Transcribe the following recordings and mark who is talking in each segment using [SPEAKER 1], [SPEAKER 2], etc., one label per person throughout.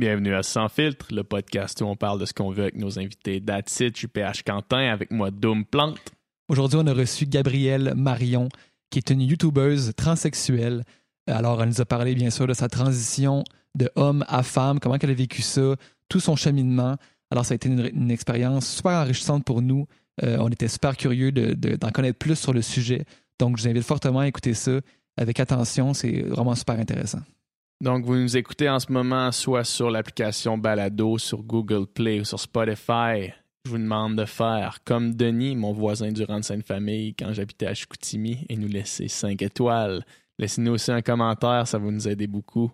[SPEAKER 1] Bienvenue à Sans Filtre, le podcast où on parle de ce qu'on veut avec nos invités Datsit, UPH Quentin, avec moi Doom Plante.
[SPEAKER 2] Aujourd'hui, on a reçu Gabrielle Marion, qui est une youtubeuse transsexuelle. Alors, elle nous a parlé, bien sûr, de sa transition de homme à femme, comment elle a vécu ça, tout son cheminement. Alors, ça a été une, expérience super enrichissante pour nous. Euh, on était super curieux d'en de, d'en connaître plus sur le sujet. Donc, je vous invite fortement à écouter ça avec attention. C'est vraiment super intéressant.
[SPEAKER 1] Donc, vous nous écoutez en ce moment soit sur l'application Balado, sur Google Play ou sur Spotify. Je vous demande de faire comme Denis, mon voisin durant de Sainte-Famille, quand j'habitais à Chicoutimi, et nous laisser 5 étoiles. Laissez-nous aussi un commentaire, ça va nous aider beaucoup.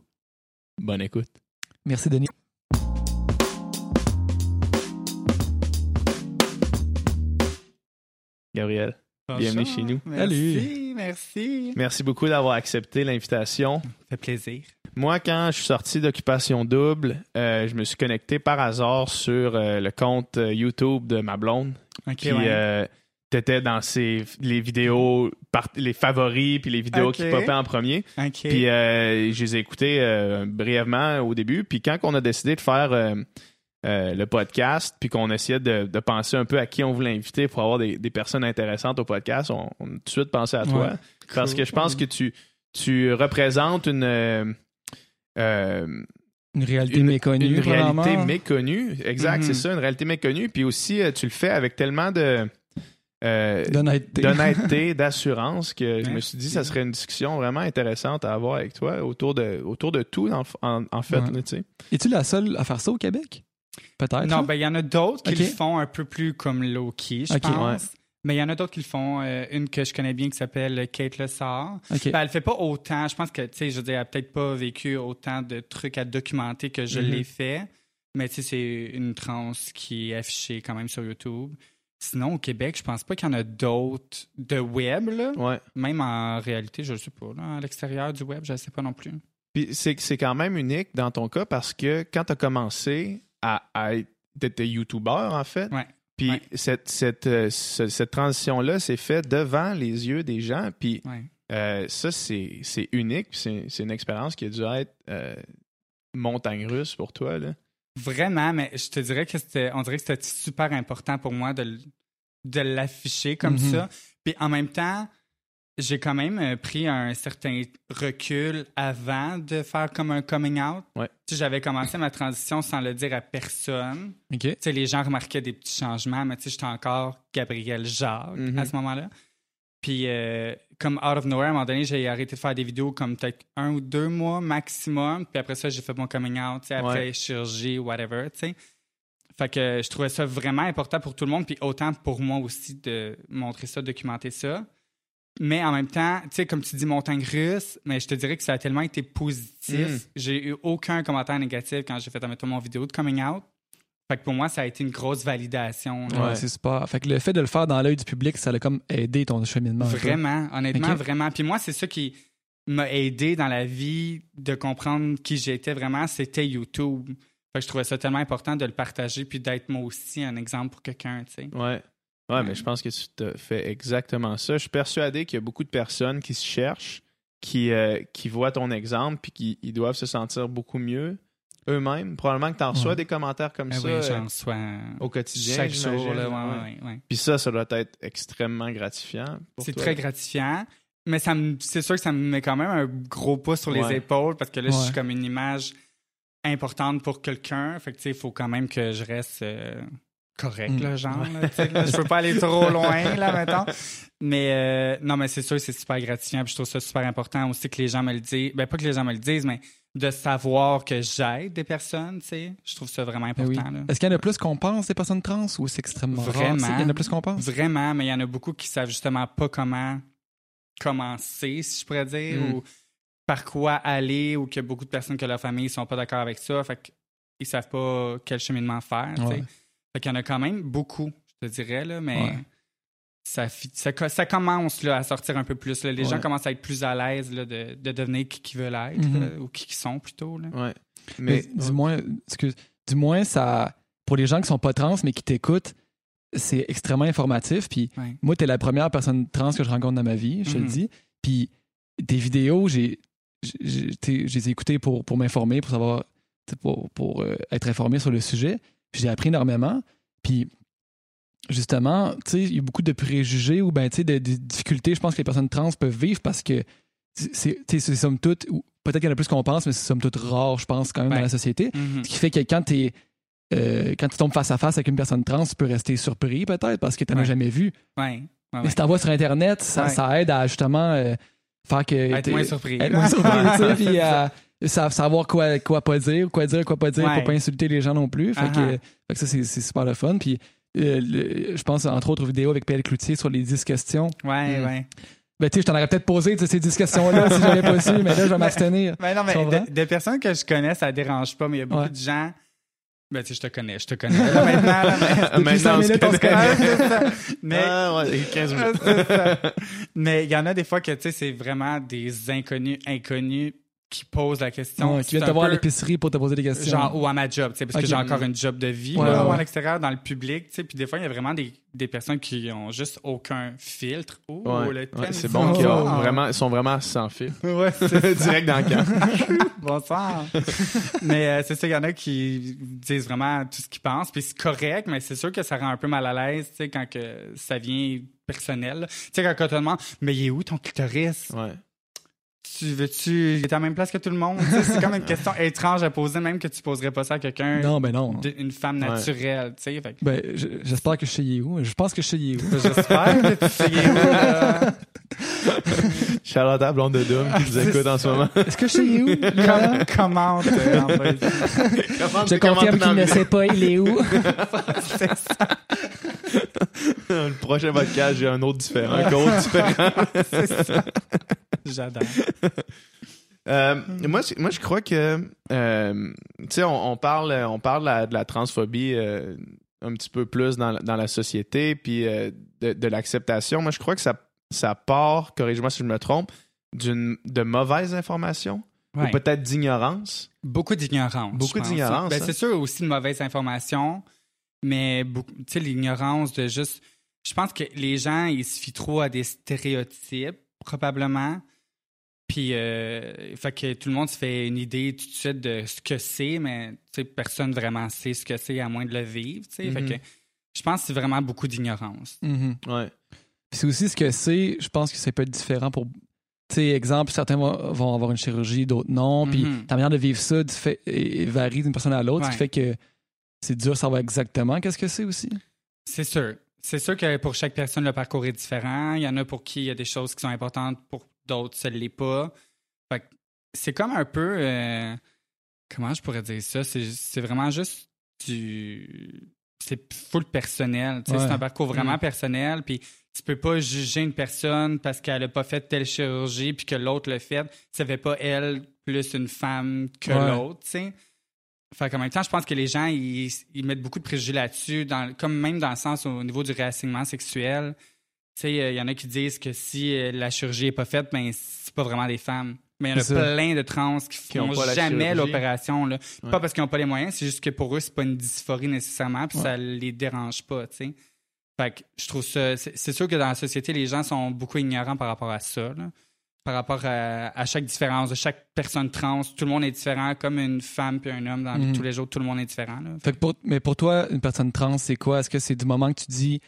[SPEAKER 1] Bonne écoute.
[SPEAKER 2] Merci, Denis.
[SPEAKER 1] Gabriel, bienvenue chez nous.
[SPEAKER 3] Merci, merci.
[SPEAKER 1] Merci beaucoup d'avoir accepté l'invitation.
[SPEAKER 3] Ça fait plaisir.
[SPEAKER 1] Moi, quand je suis sorti d'Occupation Double, euh, je me suis connecté par hasard sur euh, le compte euh, YouTube de ma blonde.
[SPEAKER 3] Ok,
[SPEAKER 1] Puis
[SPEAKER 3] ouais.
[SPEAKER 1] euh, t'étais dans ses, les vidéos, par- les favoris, puis les vidéos qui poppaient en premier.
[SPEAKER 3] Ok.
[SPEAKER 1] Puis euh, je les ai écoutés euh, brièvement au début. Puis quand on a décidé de faire euh, le podcast, puis qu'on essayait de, de penser un peu à qui on voulait inviter pour avoir des, des personnes intéressantes au podcast, on, on a tout de suite pensé à toi.
[SPEAKER 2] Ouais.
[SPEAKER 1] Parce que je pense que tu, tu représentes une... euh, euh,
[SPEAKER 2] Une réalité
[SPEAKER 1] une,
[SPEAKER 2] méconnue.
[SPEAKER 1] une réalité méconnue. Exact,
[SPEAKER 3] Mhm.
[SPEAKER 1] c'est ça, une réalité méconnue. Puis aussi, tu le fais avec tellement de
[SPEAKER 2] D'honnêteté.
[SPEAKER 1] d'assurance que je me suis dit ça serait une discussion vraiment intéressante à avoir avec toi autour de, autour de tout, en, en- en fait.
[SPEAKER 2] Ouais.
[SPEAKER 1] là.
[SPEAKER 2] Es-tu la seule à faire ça au Québec? Peut-être.
[SPEAKER 3] Non,
[SPEAKER 2] hein?
[SPEAKER 3] ben il y en a d'autres qui le font un peu plus comme low-key, je pense. Mais il y en a d'autres qui le font. euh, une que je connais bien qui s'appelle Kate Lessard.
[SPEAKER 2] OK.
[SPEAKER 3] Ben, elle fait pas autant. Je pense que, tu sais, je veux dire, elle a peut-être pas vécu autant de trucs à documenter que je
[SPEAKER 1] Mhm.
[SPEAKER 3] l'ai fait. Mais tu sais, c'est une trans qui est affichée quand même sur YouTube. Sinon, au Québec, je pense pas qu'il y en a d'autres de web, là.
[SPEAKER 1] Ouais.
[SPEAKER 3] Même en réalité, je sais pas. Là, à l'extérieur du web, je ne sais pas non plus.
[SPEAKER 1] Puis c'est c'est quand même unique dans ton cas parce que quand tu as commencé à, à être t'étais youtubeur en fait.
[SPEAKER 3] Ouais.
[SPEAKER 1] Puis
[SPEAKER 3] Ouais.
[SPEAKER 1] cette, cette, euh, ce- cette transition-là s'est faite devant les yeux des gens. Puis
[SPEAKER 3] Ouais.
[SPEAKER 1] Euh, ça, c'est c'est unique. C'est c'est une expérience qui a dû être euh, montagne russe pour toi. Là.
[SPEAKER 3] Vraiment, mais je te dirais que c'était, on dirait que c'était super important pour moi de, de l'afficher comme
[SPEAKER 2] Mhm.
[SPEAKER 3] ça. Puis en même temps, j'ai quand même euh, pris un certain recul avant de faire comme un coming out.
[SPEAKER 1] Ouais.
[SPEAKER 3] J'avais commencé ma transition sans le dire à personne. Les gens remarquaient des petits changements, mais j'étais encore Gabriel Jacques
[SPEAKER 1] Mhm.
[SPEAKER 3] à ce moment-là. Puis, euh, comme out of nowhere, à un moment donné, j'ai arrêté de faire des vidéos comme peut-être un ou deux mois maximum. Puis après ça, j'ai fait mon coming out, après
[SPEAKER 1] Ouais.
[SPEAKER 3] chirurgie, whatever, sais. Fait que je trouvais ça vraiment important pour tout le monde, puis autant pour moi aussi de montrer ça, documenter ça. Mais en même temps, tu sais, comme tu dis, montagne russe, mais je te dirais que ça a tellement été positif.
[SPEAKER 1] Mm.
[SPEAKER 3] J'ai eu aucun commentaire négatif quand j'ai fait, admettons, mon vidéo de coming out. Fait que pour moi, ça a été une grosse validation.
[SPEAKER 2] Ouais,
[SPEAKER 1] Ouais.
[SPEAKER 2] c'est super. Fait que le fait de le faire dans l'œil du public, ça a comme aidé ton cheminement.
[SPEAKER 3] Vraiment, honnêtement, vraiment. Puis moi, c'est ça qui m'a aidé dans la vie de comprendre qui j'étais vraiment, c'était YouTube. Fait que je trouvais ça tellement important de le partager puis d'être moi aussi un exemple pour quelqu'un, tu sais.
[SPEAKER 1] Ouais. Ouais, mais je pense que tu te fais exactement ça. Je suis persuadé qu'il y a beaucoup de personnes qui se cherchent, qui, euh, qui voient ton exemple, puis qui ils doivent se sentir beaucoup mieux eux-mêmes. Probablement que tu en reçois
[SPEAKER 2] Ouais.
[SPEAKER 1] des commentaires comme
[SPEAKER 3] Ben
[SPEAKER 1] ça
[SPEAKER 3] oui,
[SPEAKER 1] euh,
[SPEAKER 3] j'en sois
[SPEAKER 1] au quotidien.
[SPEAKER 3] chaque jour. Là, ouais,
[SPEAKER 1] Ouais. Puis ça, ça doit être extrêmement gratifiant.
[SPEAKER 3] C'est très gratifiant. Mais ça c'est sûr que ça me met quand même un gros pouce sur les épaules parce que là, je suis comme une image importante pour quelqu'un. Fait que, tu sais, il faut quand même que je reste euh, correct,
[SPEAKER 2] Mm.
[SPEAKER 3] là, genre. là, là. je peux pas aller trop loin, là, maintenant. Mais euh, non, mais c'est sûr, c'est super gratifiant. Puis je trouve ça super important aussi que les gens me le disent. Ben, pas que les gens me le disent, mais de savoir que j'aide des personnes, tu sais. Je trouve ça vraiment
[SPEAKER 2] Ben oui.
[SPEAKER 3] important, là.
[SPEAKER 2] Est-ce qu'il y en a plus qu'on pense des personnes trans ou c'est extrêmement rare?
[SPEAKER 3] Vraiment.
[SPEAKER 2] Il y en a plus qu'on pense?
[SPEAKER 3] Vraiment, mais il y en a beaucoup qui savent justement pas comment commencer, si je pourrais dire,
[SPEAKER 1] Mm.
[SPEAKER 3] ou par quoi aller, ou qu'il y a beaucoup de personnes que leur famille sont pas d'accord avec ça, fait qu'ils savent pas quel cheminement faire. tu sais.
[SPEAKER 2] Ouais.
[SPEAKER 3] Fait qu'il y en a quand même beaucoup, je te dirais, là, mais
[SPEAKER 2] Ouais.
[SPEAKER 3] ça, ça, co- ça commence là, à sortir un peu plus. là. Les
[SPEAKER 2] Ouais.
[SPEAKER 3] gens commencent à être plus à l'aise là, de, de devenir qui qu'ils veulent être,
[SPEAKER 2] Mhm.
[SPEAKER 3] là, ou qui qu'ils sont plutôt. Là.
[SPEAKER 1] Ouais.
[SPEAKER 2] Mais,
[SPEAKER 1] Mais,
[SPEAKER 2] du moins, excuse, du moins, ça, pour les gens qui sont pas trans mais qui t'écoutent, c'est extrêmement informatif. Puis
[SPEAKER 3] Ouais.
[SPEAKER 2] moi, t'es la première personne trans que je rencontre dans ma vie, je te le
[SPEAKER 3] Mhm.
[SPEAKER 2] dis. Puis tes vidéos, j'ai, j'ai, les ai écoutées pour, pour m'informer, pour savoir pour, pour euh, être informé sur le sujet. J'ai appris énormément. Puis justement, tu sais, il y a beaucoup de préjugés ou ben, tu sais, de, de difficultés, je pense que les personnes trans peuvent vivre parce que c'est, tu somme toute, ou peut-être qu'il y en a plus qu'on pense, mais c'est somme toute rare, je pense, quand même,
[SPEAKER 3] Ouais.
[SPEAKER 2] dans la société.
[SPEAKER 3] Mhm.
[SPEAKER 2] Ce qui fait que quand t'es euh, quand tu tombes face à face avec une personne trans, tu peux rester surpris peut-être parce que tu n'en as jamais vu.
[SPEAKER 3] Ouais.
[SPEAKER 2] Mais si t'en vois sur Internet, ça, aide à justement euh, faire que.
[SPEAKER 3] Être moins surpris.
[SPEAKER 2] être moins surpris, tu puis à sa- savoir quoi, quoi pas dire, quoi dire, quoi pas dire
[SPEAKER 3] Ouais.
[SPEAKER 2] pour pas insulter les gens non plus. Fait, que,
[SPEAKER 3] Uh-huh.
[SPEAKER 2] fait que ça, c'est super le fun. Puis euh, le- je pense, entre autres, aux vidéos avec PL Cloutier sur les 10 questions.
[SPEAKER 3] Ouais,
[SPEAKER 1] Mm.
[SPEAKER 3] ouais.
[SPEAKER 2] Ben, tu sais, je t'en aurais peut-être posé ces 10 questions-là si j'avais pas su, mais là, je vais m'abstenir.
[SPEAKER 3] Mais non, mais de- des personnes que je connais, ça dérange pas, mais il y a beaucoup
[SPEAKER 2] Ouais.
[SPEAKER 3] de gens. Ben, tu sais, je te connais, je te connais. Là, maintenant, là, mais-
[SPEAKER 1] Ah, Maintenant,
[SPEAKER 2] cinq
[SPEAKER 1] on se
[SPEAKER 2] minutes, on se
[SPEAKER 1] connaît.
[SPEAKER 3] C'est ça. Mais,
[SPEAKER 1] ouais, 15 minutes.
[SPEAKER 3] c'est ça. mais il y en a des fois que, tu sais, c'est vraiment des inconnus, inconnus qui posent la question.
[SPEAKER 2] Ouais, qui viennent
[SPEAKER 3] C'est
[SPEAKER 2] te voir à l'épicerie pour te poser des questions.
[SPEAKER 3] Genre, ou à ma job, tu sais, parce que j'ai encore une job de vie,
[SPEAKER 2] Ouais,
[SPEAKER 3] là,
[SPEAKER 2] ouais.
[SPEAKER 3] à l'extérieur, dans le public, tu sais. Puis des fois, il y a vraiment des, des personnes qui ont juste aucun filtre. Oh,
[SPEAKER 1] Ouais,
[SPEAKER 3] le
[SPEAKER 1] ouais,
[SPEAKER 3] thème
[SPEAKER 1] c'est bon qu'ils ont
[SPEAKER 3] soir.
[SPEAKER 1] vraiment, ils sont vraiment sans fil.
[SPEAKER 3] Ouais, c'est
[SPEAKER 1] Direct dans le camp.
[SPEAKER 3] Bonsoir. mais euh, c'est ça, il y en a qui disent vraiment tout ce qu'ils pensent, puis c'est correct, mais c'est sûr que ça rend un peu mal à l'aise, tu sais, quand que ça vient personnel. Tu sais, quand on te demande, mais il est où ton clitoris?
[SPEAKER 1] Ouais.
[SPEAKER 3] Tu veux-tu, est à la même place que tout le monde? C'est comme une question étrange à poser, même que tu poserais pas ça à quelqu'un,
[SPEAKER 2] Non, ben non.
[SPEAKER 3] une femme
[SPEAKER 1] Ouais.
[SPEAKER 3] naturelle, tu sais. Fait que
[SPEAKER 2] Ben, je- j'espère que je sais il est où. Je pense que je sais il est où.
[SPEAKER 3] J'espère que tu sais là.
[SPEAKER 1] Charlotte à blonde de Doom qui nous écoute en ce moment.
[SPEAKER 2] Est-ce que je sais il est où? Liliana?
[SPEAKER 3] Com- Commente. euh, en.
[SPEAKER 2] Je confirme qu'il ne sait pas il est où.
[SPEAKER 3] C'est ça.
[SPEAKER 1] Le prochain podcast, j'ai un autre différent, un code différent.
[SPEAKER 3] J'adore.
[SPEAKER 1] Euh, moi, moi, je crois que, euh, tu sais, on, on parle, on parle de la, de la transphobie euh, un petit peu plus dans, la- dans la société, puis de, de l'acceptation. Moi, je crois que ça, ça part, corrige-moi si je me trompe, d'une de mauvaises informations
[SPEAKER 3] Ouais.
[SPEAKER 1] ou peut-être d'ignorance.
[SPEAKER 3] Beaucoup d'ignorance.
[SPEAKER 1] Beaucoup d'ignorance,
[SPEAKER 3] Ben,
[SPEAKER 1] hein.
[SPEAKER 3] C'est sûr aussi de mauvaises informations, mais tu sais, l'ignorance de juste. Je pense que les gens, ils se fient trop à des stéréotypes, probablement. Puis, euh, fait que tout le monde se fait une idée tout de suite de ce que c'est, mais tu sais, personne vraiment sait ce que c'est à moins de le vivre. tu sais. Fait
[SPEAKER 1] Mhm.
[SPEAKER 3] que je pense que c'est vraiment beaucoup d'ignorance.
[SPEAKER 2] Mhm.
[SPEAKER 1] Ouais.
[SPEAKER 2] Puis c'est aussi ce que c'est, je pense que ça peut être différent pour. Tu sais, exemple, certains vont, vont avoir une chirurgie, d'autres non. Puis
[SPEAKER 3] Mhm.
[SPEAKER 2] ta manière de vivre ça varie d'une personne à l'autre, ce qui fait que c'est dur de savoir exactement qu'est-ce que c'est aussi.
[SPEAKER 3] C'est sûr. C'est sûr que pour chaque personne, le parcours est différent. Il y en a pour qui il y a des choses qui sont importantes, pour d'autres, ça ne l'est pas. Fait que c'est comme un peu. euh, comment je pourrais dire ça? C'est c'est vraiment juste du. C'est full personnel.
[SPEAKER 2] Ouais.
[SPEAKER 3] C'est un parcours vraiment
[SPEAKER 1] Mm.
[SPEAKER 3] personnel. Puis tu peux pas juger une personne parce qu'elle a pas fait telle chirurgie puis que l'autre l'a fait. Ça fait pas elle plus une femme que
[SPEAKER 2] Ouais.
[SPEAKER 3] l'autre, tu sais. Fait qu'en même temps, je pense que les gens, ils, ils mettent beaucoup de préjugés là-dessus, comme même dans le sens au niveau du réassignement sexuel. Tu sais, il y en a qui disent que si euh, la chirurgie est pas faite, ben c'est pas vraiment des femmes. Mais il y en a plein de trans qui
[SPEAKER 1] Qui ont
[SPEAKER 3] font jamais l'opération.
[SPEAKER 1] Ouais.
[SPEAKER 3] Pas parce qu'ils n'ont pas les moyens, c'est juste que pour eux, c'est pas une dysphorie nécessairement, puis
[SPEAKER 2] Ouais.
[SPEAKER 3] ça les dérange pas, tu sais. Fait que je trouve ça... C'est sûr que dans la société, les gens sont beaucoup ignorants par rapport à ça, là. Par rapport à, à chaque différence de chaque personne trans. Tout le monde est différent, comme une femme puis un homme dans
[SPEAKER 2] Mhm.
[SPEAKER 3] tous les jours, tout le monde est différent, là.
[SPEAKER 2] Fait que pour, mais pour toi, une personne trans, c'est quoi? Est-ce que c'est du moment que tu dis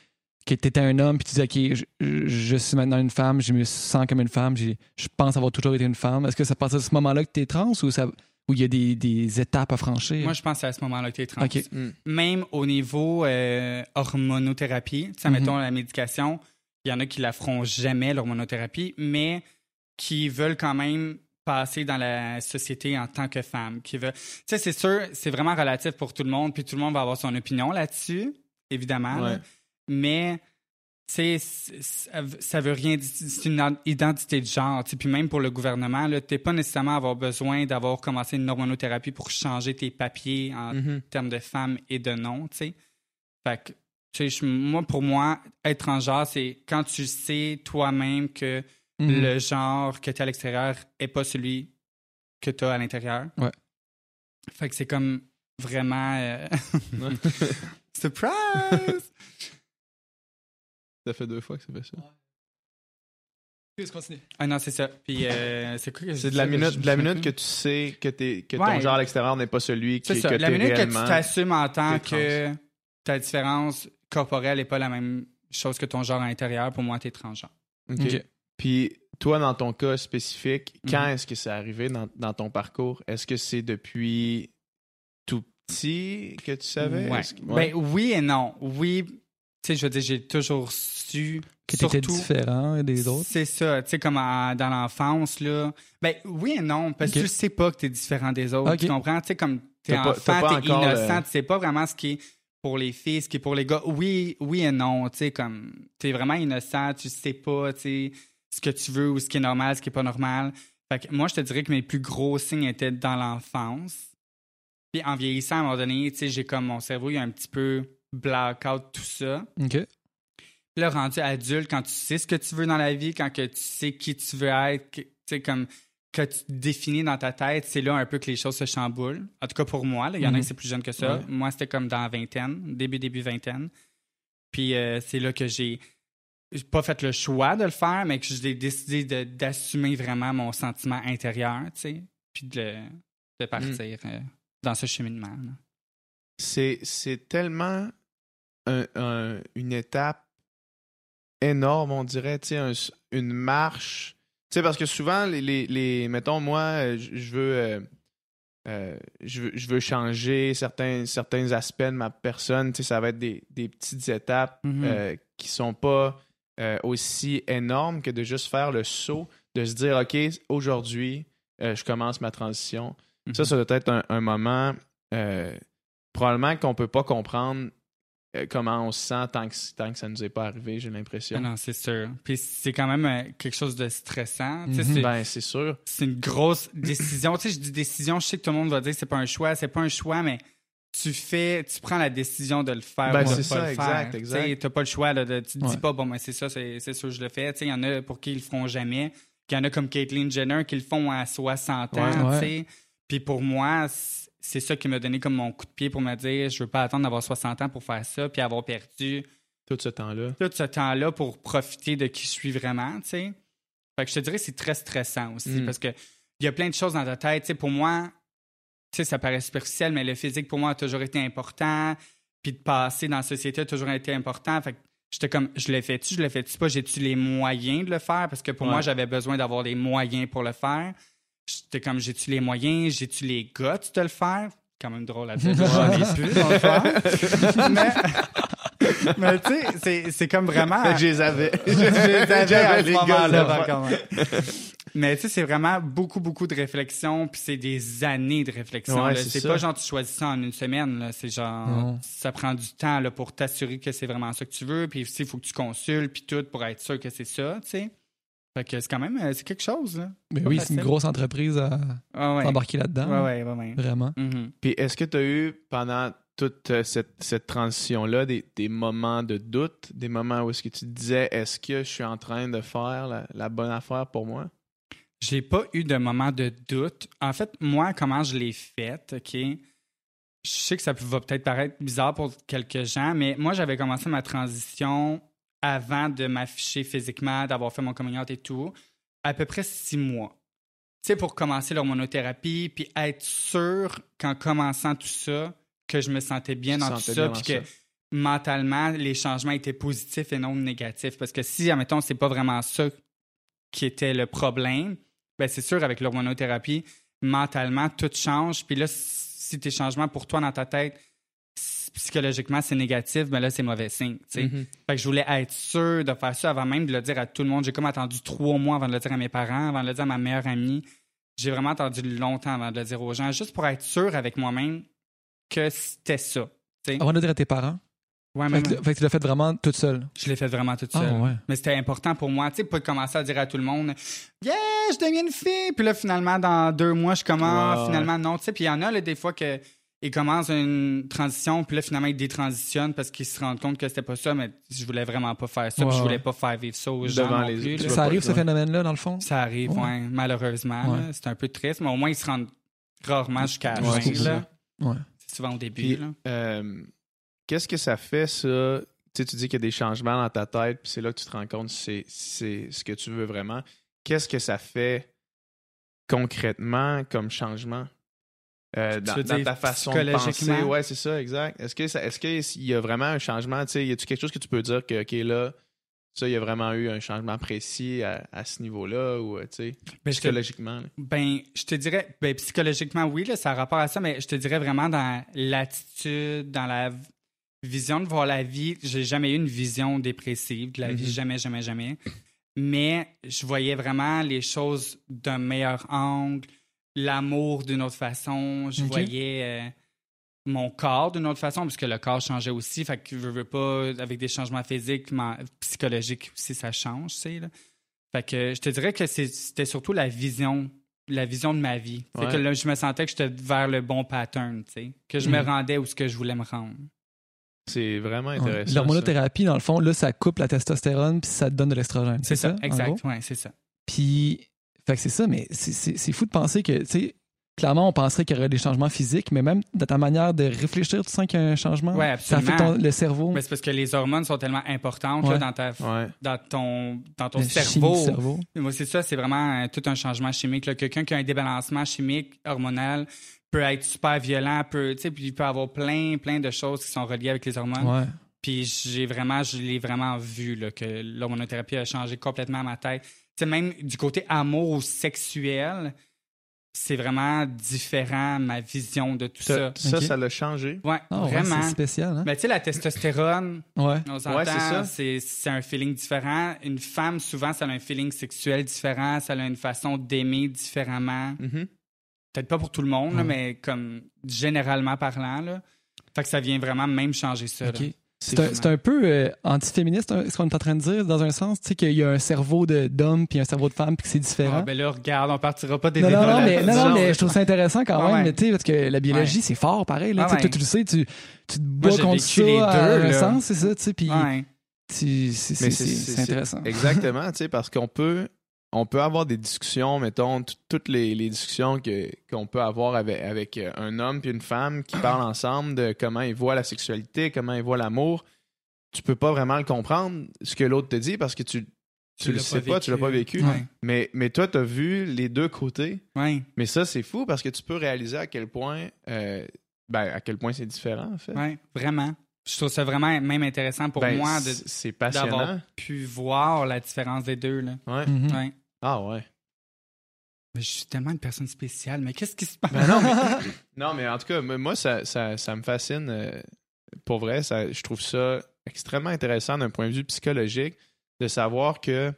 [SPEAKER 2] que tu étais un homme, puis tu dis, OK, je, je suis maintenant une femme, je me sens comme une femme, j'ai- je pense avoir toujours été une femme. Est-ce que c'est à partir de ce moment-là que tu es trans ou ça ou il y a des, des étapes à franchir?
[SPEAKER 3] Moi, je pense que c'est à ce moment-là que tu es trans.
[SPEAKER 2] OK.
[SPEAKER 1] Mm.
[SPEAKER 3] Même au niveau euh, hormonothérapie, tu sais,
[SPEAKER 2] Mhm.
[SPEAKER 3] mettons la médication, il y en a qui la feront jamais, l'hormonothérapie, mais qui veulent quand même passer dans la société en tant que femme. Qui veulent... Tu sais, c'est sûr, c'est vraiment relatif pour tout le monde, puis tout le monde va avoir son opinion là-dessus, évidemment. là.
[SPEAKER 1] Ouais.
[SPEAKER 3] Mais, tu sais, c- ça, veut rien dire. C'est une identité de genre. tu sais. Puis même pour le gouvernement, tu n'es pas nécessairement avoir besoin d'avoir commencé une hormonothérapie pour changer tes papiers en
[SPEAKER 1] Mhm.
[SPEAKER 3] termes de femme et de non, tu sais. Fait que, tu sais, je- moi, pour moi, être transgenre, c'est quand tu sais toi-même que
[SPEAKER 2] Mhm.
[SPEAKER 3] le genre que tu as à l'extérieur est pas celui que tu as à l'intérieur.
[SPEAKER 2] Ouais.
[SPEAKER 3] Fait que c'est comme vraiment... euh, Surprise!
[SPEAKER 1] Ça fait deux fois que ça fait ça.
[SPEAKER 2] Excuse, continue.
[SPEAKER 3] Ah non, c'est ça. Puis euh, c'est quoi que
[SPEAKER 1] C'est de la minute, de la minute que tu sais que, t'es, que ton
[SPEAKER 3] Ouais.
[SPEAKER 1] genre à l'extérieur n'est pas celui qui,
[SPEAKER 3] C'est ça.
[SPEAKER 1] que
[SPEAKER 3] La
[SPEAKER 1] t'es
[SPEAKER 3] minute que tu t'assumes en tant
[SPEAKER 1] t'es
[SPEAKER 3] que ta différence corporelle n'est pas la même chose que ton genre à l'intérieur, pour moi, t'es transgenre.
[SPEAKER 1] Ok.
[SPEAKER 2] Ok.
[SPEAKER 1] Puis toi, dans ton cas spécifique, quand
[SPEAKER 3] Mhm.
[SPEAKER 1] est-ce que c'est arrivé dans, dans ton parcours? Est-ce que c'est depuis tout petit que tu savais?
[SPEAKER 3] Ouais.
[SPEAKER 1] Est-ce que- ouais.
[SPEAKER 3] Ben oui et non. Oui, sais, je veux dire, j'ai toujours su.
[SPEAKER 2] Que t'étais
[SPEAKER 3] surtout,
[SPEAKER 2] différent des autres.
[SPEAKER 3] C'est ça, tu sais, comme en- dans l'enfance, là. Ben oui et non, parce que
[SPEAKER 2] Ok.
[SPEAKER 3] tu sais pas que t'es différent des autres. Tu comprends? Tu sais, comme t'es
[SPEAKER 1] T'as pas- t'as
[SPEAKER 3] enfant,
[SPEAKER 1] pas
[SPEAKER 3] t'es
[SPEAKER 1] encore
[SPEAKER 3] innocent,
[SPEAKER 1] le-
[SPEAKER 3] tu sais pas vraiment ce qui est pour les filles, ce qui est pour les gars. Oui, oui et non, tu sais, comme t'es vraiment innocent, tu sais pas, tu sais, ce que tu veux ou ce qui est normal, ce qui est pas normal. Fait que moi, je te dirais que mes plus gros signes étaient dans l'enfance. Puis en vieillissant, à un moment donné, tu sais, j'ai comme mon cerveau, il a un petit peu blackout tout ça.
[SPEAKER 2] OK.
[SPEAKER 3] Puis là, rendu adulte, quand tu sais ce que tu veux dans la vie, quand que tu sais qui tu veux être, que- tu sais, comme que tu te définis dans ta tête, c'est là un peu que les choses se chamboulent. En tout cas, pour moi, là, il y en a
[SPEAKER 2] Mhm.
[SPEAKER 3] qui c'est plus jeune que ça.
[SPEAKER 1] Ouais.
[SPEAKER 3] Moi, c'était comme dans la vingtaine, début, début vingtaine. Puis euh, c'est là que j'ai pas fait le choix de le faire, mais que j'ai décidé de- d'assumer vraiment mon sentiment intérieur, tu sais, puis de, de partir euh, dans ce cheminement.
[SPEAKER 1] c'est tellement un- un- une étape énorme, on dirait, tu sais, un- une marche. Tu sais, parce que souvent, les, les, les- mettons, moi, euh, je je veux, euh, euh, je veux, je veux changer certains, certains aspects de ma personne. Tu sais, ça va être des, des petites étapes
[SPEAKER 3] Mhm.
[SPEAKER 1] euh, qui sont pas aussi énormes que de juste faire le saut, de se dire, OK, aujourd'hui, je commence ma transition. Ça, ça doit être un, un moment probablement qu'on peut pas comprendre comment on se sent tant que, tant que ça nous est pas arrivé, j'ai
[SPEAKER 3] Ah
[SPEAKER 1] l'impression.
[SPEAKER 3] non, c'est sûr. Puis c'est quand même euh, quelque chose de stressant.
[SPEAKER 2] Mhm.
[SPEAKER 1] Ben, c'est sûr.
[SPEAKER 3] c'est une grosse décision. tu sais, je dis décision, je sais que tout le monde va dire que c'est pas un choix, c'est pas un choix, mais tu fais, tu prends la décision de le faire
[SPEAKER 1] Ben,
[SPEAKER 3] ou de
[SPEAKER 1] c'est
[SPEAKER 3] pas
[SPEAKER 1] ça,
[SPEAKER 3] le
[SPEAKER 1] exact,
[SPEAKER 3] faire.
[SPEAKER 1] exact.
[SPEAKER 3] Tu t'as pas le choix, là, de, tu te dis pas, bon, ben, c'est ça, c'est sûr, je le fais. Tu sais, il y en a pour qui ils le feront jamais. Puis il y en a comme Caitlyn Jenner qui le font à 60 ans,
[SPEAKER 2] Ouais.
[SPEAKER 3] Puis pour moi, c'est ça qui m'a donné comme mon coup de pied pour me dire, je veux pas attendre d'avoir 60 ans pour faire ça, puis avoir perdu
[SPEAKER 1] Tout ce temps-là.
[SPEAKER 3] tout ce temps-là pour profiter de qui je suis vraiment, tu sais. Fait que je te dirais que c'est très stressant aussi
[SPEAKER 1] Mm.
[SPEAKER 3] parce que il y a plein de choses dans ta tête. Tu sais, pour moi, tu sais, ça paraît superficiel, mais le physique pour moi a toujours été important. Puis de passer dans la société a toujours été important. Fait que j'étais comme, je le fais-tu, je le fais-tu pas, j'ai-tu les moyens de le faire? Parce que pour
[SPEAKER 1] Ouais.
[SPEAKER 3] moi, j'avais besoin d'avoir les moyens pour le faire. J'étais comme, j'ai-tu les moyens, j'ai-tu les guts de le faire? Quand même drôle à dire, j'en ai plus, dans le fond. mais, mais tu sais, c'est- c'est comme vraiment.
[SPEAKER 1] Je les avais.
[SPEAKER 3] Je les avais à ce moment-là, par contre. Mais tu sais, c'est vraiment beaucoup, beaucoup de réflexion, puis c'est des années de réflexion.
[SPEAKER 1] Ouais, c'est
[SPEAKER 3] pas genre tu choisis ça en une semaine. là. C'est genre,
[SPEAKER 2] Non.
[SPEAKER 3] ça prend du temps là, pour t'assurer que c'est vraiment ça que tu veux, puis aussi, il faut que tu consultes, puis tout, pour être sûr que c'est ça, tu sais. Fait que c'est quand même, euh, c'est quelque chose, là.
[SPEAKER 2] Mais
[SPEAKER 3] Pas
[SPEAKER 2] oui, c'est une grosse entreprise à
[SPEAKER 3] Ah ouais.
[SPEAKER 2] embarquer là-dedans.
[SPEAKER 3] Ouais, ouais, ouais, ouais.
[SPEAKER 2] Vraiment.
[SPEAKER 3] Mhm.
[SPEAKER 1] Puis est-ce que tu as eu pendant toute euh, cette, cette transition-là des, des moments de doute, des moments où est-ce que tu te disais est-ce que je suis en train de faire la, la bonne affaire pour moi?
[SPEAKER 3] J'ai pas eu de moment de doute. En fait, moi, comment je l'ai fait, OK? Je sais que ça va peut-être paraître bizarre pour quelques gens, mais moi, j'avais commencé ma transition avant de m'afficher physiquement, d'avoir fait mon coming out et tout, à peu près six mois. Tu sais, pour commencer l'hormonothérapie, puis être sûr qu'en commençant tout ça, que je me sentais bien dans tout ça, puis que mentalement, les changements étaient positifs et non négatifs. Parce que si, admettons, c'est pas vraiment ça qui était le problème, ben c'est sûr, avec l'hormonothérapie, mentalement, tout change. Puis là, si tes changements pour toi dans ta tête, psychologiquement, c'est négatif, ben là, c'est mauvais signe. tu sais.
[SPEAKER 1] Mhm.
[SPEAKER 3] Fait que je voulais être sûr de faire ça avant même de le dire à tout le monde. J'ai comme attendu trois mois avant de le dire à mes parents, avant de le dire à ma meilleure amie. J'ai vraiment attendu longtemps avant de le dire aux gens, juste pour être sûr avec moi-même que c'était ça. tu sais.
[SPEAKER 2] Avant de le dire à tes parents?
[SPEAKER 3] Ouais,
[SPEAKER 2] Fait
[SPEAKER 3] même-
[SPEAKER 2] que, fait que tu l'as fait vraiment toute seule?
[SPEAKER 3] je l'ai fait vraiment toute
[SPEAKER 2] Ah,
[SPEAKER 3] seule.
[SPEAKER 2] ouais.
[SPEAKER 3] Mais c'était important pour moi, tu sais, pas de commencer à dire à tout le monde, yeah, je deviens une fille. Puis là, finalement, dans deux mois, je commence. Finalement, non. Tu sais, puis il y en a, là, des fois, que ils commencent une transition, puis là, finalement, ils détransitionnent parce qu'ils se rendent compte que c'était pas ça, mais je voulais vraiment pas faire ça.
[SPEAKER 2] Ouais,
[SPEAKER 3] puis je voulais pas faire vivre ça aux gens.
[SPEAKER 1] Devant
[SPEAKER 3] non
[SPEAKER 1] les
[SPEAKER 3] plus,
[SPEAKER 2] Ça arrive, ce phénomène-là, dans le fond?
[SPEAKER 3] Ça arrive,
[SPEAKER 2] Ouais.
[SPEAKER 3] ouais, malheureusement.
[SPEAKER 2] Ouais.
[SPEAKER 3] C'est un peu triste, mais au moins, ils se rendent rarement jusqu'à la
[SPEAKER 1] Ouais,
[SPEAKER 3] fin.
[SPEAKER 1] c'est
[SPEAKER 3] souvent au début.
[SPEAKER 1] Euh, qu'est-ce que ça fait, ça? Tu sais, tu dis qu'il y a des changements dans ta tête, puis c'est là que tu te rends compte si c'est ce que tu veux vraiment. Qu'est-ce que ça fait concrètement comme changement? Euh, dans, ta façon de penser?
[SPEAKER 3] psychologiquement?
[SPEAKER 1] Ouais, c'est ça, exact. Est-ce que est-ce qu'il y a vraiment un changement? Tu sais, y a-tu quelque chose que tu peux dire que, OK, là, ça, il y a vraiment eu un changement précis à, à ce niveau-là ou, euh, tu
[SPEAKER 3] Ben, je te-
[SPEAKER 1] psychologiquement?
[SPEAKER 3] Ben, je te dirais, ben, psychologiquement, oui, là, ça a rapport à ça, mais je te dirais vraiment dans l'attitude, dans la vision de voir la vie. J'ai jamais eu une vision dépressive de la vie,
[SPEAKER 1] Mhm.
[SPEAKER 3] jamais, jamais, jamais. Mais je voyais vraiment les choses d'un meilleur angle, l'amour d'une autre façon. Je voyais euh, mon corps d'une autre façon, puisque le corps changeait aussi. Fait que je veux pas, avec des changements physiques, psychologiques aussi, ça change, tu sais. là. Fait que je te dirais que c'est- c'était surtout la vision, la vision de ma vie. Fait que là, je me sentais que j'étais vers le bon pattern, tu sais. Que je me
[SPEAKER 2] Mhm.
[SPEAKER 3] rendais où ce que je voulais me rendre.
[SPEAKER 1] C'est vraiment intéressant. ça.
[SPEAKER 2] L'hormonothérapie, dans le fond, là, ça coupe la testostérone puis ça te donne de l'estrogène.
[SPEAKER 3] C'est ça,
[SPEAKER 2] en
[SPEAKER 3] exact. Ouais, c'est ça.
[SPEAKER 2] Puis, fait que c'est ça, mais c'est- fou de penser que, tu sais, clairement, on penserait qu'il y aurait des changements physiques, mais même dans ta manière de réfléchir, tu sens qu'il y a un changement?
[SPEAKER 3] Ouais,
[SPEAKER 2] Ça
[SPEAKER 3] absolument.
[SPEAKER 2] fait ton- le cerveau,
[SPEAKER 3] Mais c'est parce que les hormones sont tellement importantes là, dans, ta,
[SPEAKER 1] Ouais.
[SPEAKER 3] dans ton, dans ton cerveau.
[SPEAKER 2] cerveau.
[SPEAKER 3] Moi, c'est ça, c'est vraiment euh, tout un changement chimique. là. Quelqu'un qui a un débalancement chimique, hormonal, peut être super violent, peut, tu sais, puis il peut avoir plein, plein de choses qui sont reliées avec les hormones.
[SPEAKER 2] Ouais.
[SPEAKER 3] Puis j'ai vraiment, je l'ai vraiment vu, là, que l'hormonothérapie a changé complètement ma tête. Tu sais, même du côté amour ou sexuel, c'est vraiment différent, ma vision de tout ça.
[SPEAKER 1] Ça, ça, l'a changé?
[SPEAKER 3] Ouais,
[SPEAKER 2] Ah, ouais,
[SPEAKER 3] vraiment.
[SPEAKER 2] c'est spécial, hein?
[SPEAKER 3] Mais tu sais, la testostérone,
[SPEAKER 2] Ouais.
[SPEAKER 3] on s'entend,
[SPEAKER 1] Ouais, c'est ça.
[SPEAKER 3] c'est c'est un feeling différent. Une femme, souvent, ça a un feeling sexuel différent, ça a une façon d'aimer différemment.
[SPEAKER 1] Mhm.
[SPEAKER 3] Peut-être pas pour tout le monde, là, mais comme généralement parlant. Là. Fait que ça vient vraiment même changer ça. là.
[SPEAKER 2] C'est un, peu euh, antiféministe, hein, ce qu'on est en train de dire, dans un sens, tu sais, qu'il y a un cerveau de- d'homme puis un cerveau de femme puis que c'est différent.
[SPEAKER 3] Ah, ben là, regarde, on partira pas des
[SPEAKER 2] non, non,
[SPEAKER 3] débats
[SPEAKER 2] non, mais, non, non, mais je trouve ça intéressant quand
[SPEAKER 3] Ouais,
[SPEAKER 2] même,
[SPEAKER 3] ouais.
[SPEAKER 2] tu sais, parce que la biologie, c'est fort, pareil. Là,
[SPEAKER 3] Ouais,
[SPEAKER 2] tu sais,
[SPEAKER 3] ouais.
[SPEAKER 2] toi, tu le sais, tu, tu te bats contre ça
[SPEAKER 3] les
[SPEAKER 2] à un sens, c'est ça, tu sais, puis c'est intéressant.
[SPEAKER 1] Exactement, tu sais, parce qu'on peut, on peut avoir des discussions, mettons, toutes les, les discussions qu'on peut avoir avec, avec euh, un homme puis une femme qui parlent ensemble de comment ils voient la sexualité, comment ils voient l'amour. Tu peux pas vraiment le comprendre, ce que l'autre te dit, parce que tu, tu, le sais pas, tu l'as pas vécu.
[SPEAKER 3] Ouais.
[SPEAKER 1] Mais, mais toi, tu as vu les deux côtés.
[SPEAKER 3] Ouais.
[SPEAKER 1] Mais ça, c'est fou parce que tu peux réaliser à quel point, euh, ben, à quel point c'est différent, en fait.
[SPEAKER 3] Ouais, vraiment. Je trouve ça vraiment même intéressant pour
[SPEAKER 1] Ben,
[SPEAKER 3] moi de-
[SPEAKER 1] c'est- passionnant.
[SPEAKER 3] pu voir la différence des deux. Là.
[SPEAKER 1] Ouais.
[SPEAKER 2] Mhm.
[SPEAKER 3] Ouais.
[SPEAKER 1] Ah ouais.
[SPEAKER 3] Mais je suis tellement une personne spéciale, mais qu'est-ce qui se passe?
[SPEAKER 1] Ben non, mais, non, mais en tout cas, moi, ça, ça, ça me fascine. euh, pour vrai, ça, je trouve ça extrêmement intéressant d'un point de vue psychologique de savoir que,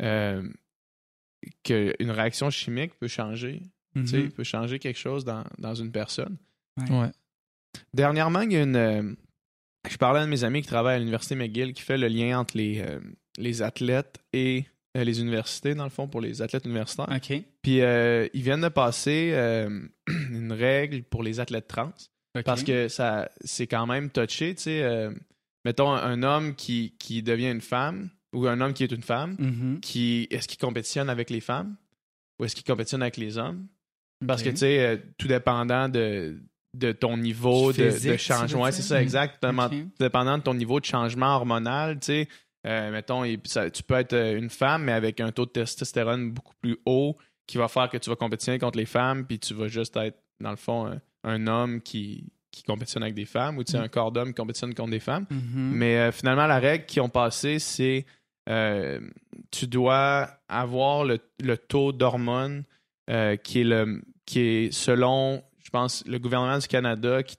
[SPEAKER 1] euh, que une réaction chimique peut changer, tu sais,
[SPEAKER 3] Mhm.
[SPEAKER 1] peut changer quelque chose dans, dans une personne.
[SPEAKER 2] Ouais.
[SPEAKER 1] Dernièrement, il y a une. Je parlais à un de mes amis qui travaille à l'Université McGill qui fait le lien entre les, euh, les athlètes et euh, les universités, dans le fond, pour les athlètes universitaires.
[SPEAKER 3] OK.
[SPEAKER 1] Puis euh, ils viennent de passer une règle pour les athlètes trans
[SPEAKER 3] OK.
[SPEAKER 1] parce que ça c'est quand même touché, tu sais. mettons un, homme qui, qui devient une femme ou un homme qui est une femme,
[SPEAKER 3] Mhm.
[SPEAKER 1] qui est-ce qu'il compétitionne avec les femmes ou est-ce qu'il compétitionne avec les hommes? Parce que tu sais, tout dépendant de, de ton niveau de,
[SPEAKER 3] Physique,
[SPEAKER 1] de changement, ouais, c'est ça, exact. Dépendant-
[SPEAKER 3] Ok.
[SPEAKER 1] Dépendant de ton niveau de changement hormonal, tu sais. Euh, mettons, ça- tu peux être euh, une femme, mais avec un taux de testostérone beaucoup plus haut qui va faire que tu vas compétitionner contre les femmes, puis tu vas juste être, dans le fond, un, un homme qui, qui compétitionne avec des femmes, ou tu sais,
[SPEAKER 2] Mm.
[SPEAKER 1] un corps d'homme qui compétitionne contre des femmes.
[SPEAKER 3] Mhm.
[SPEAKER 1] Mais euh, finalement, la règle qu'ils ont passée, c'est euh, tu dois avoir le, le taux d'hormones qui est le qui est selon, pense, le gouvernement du Canada qui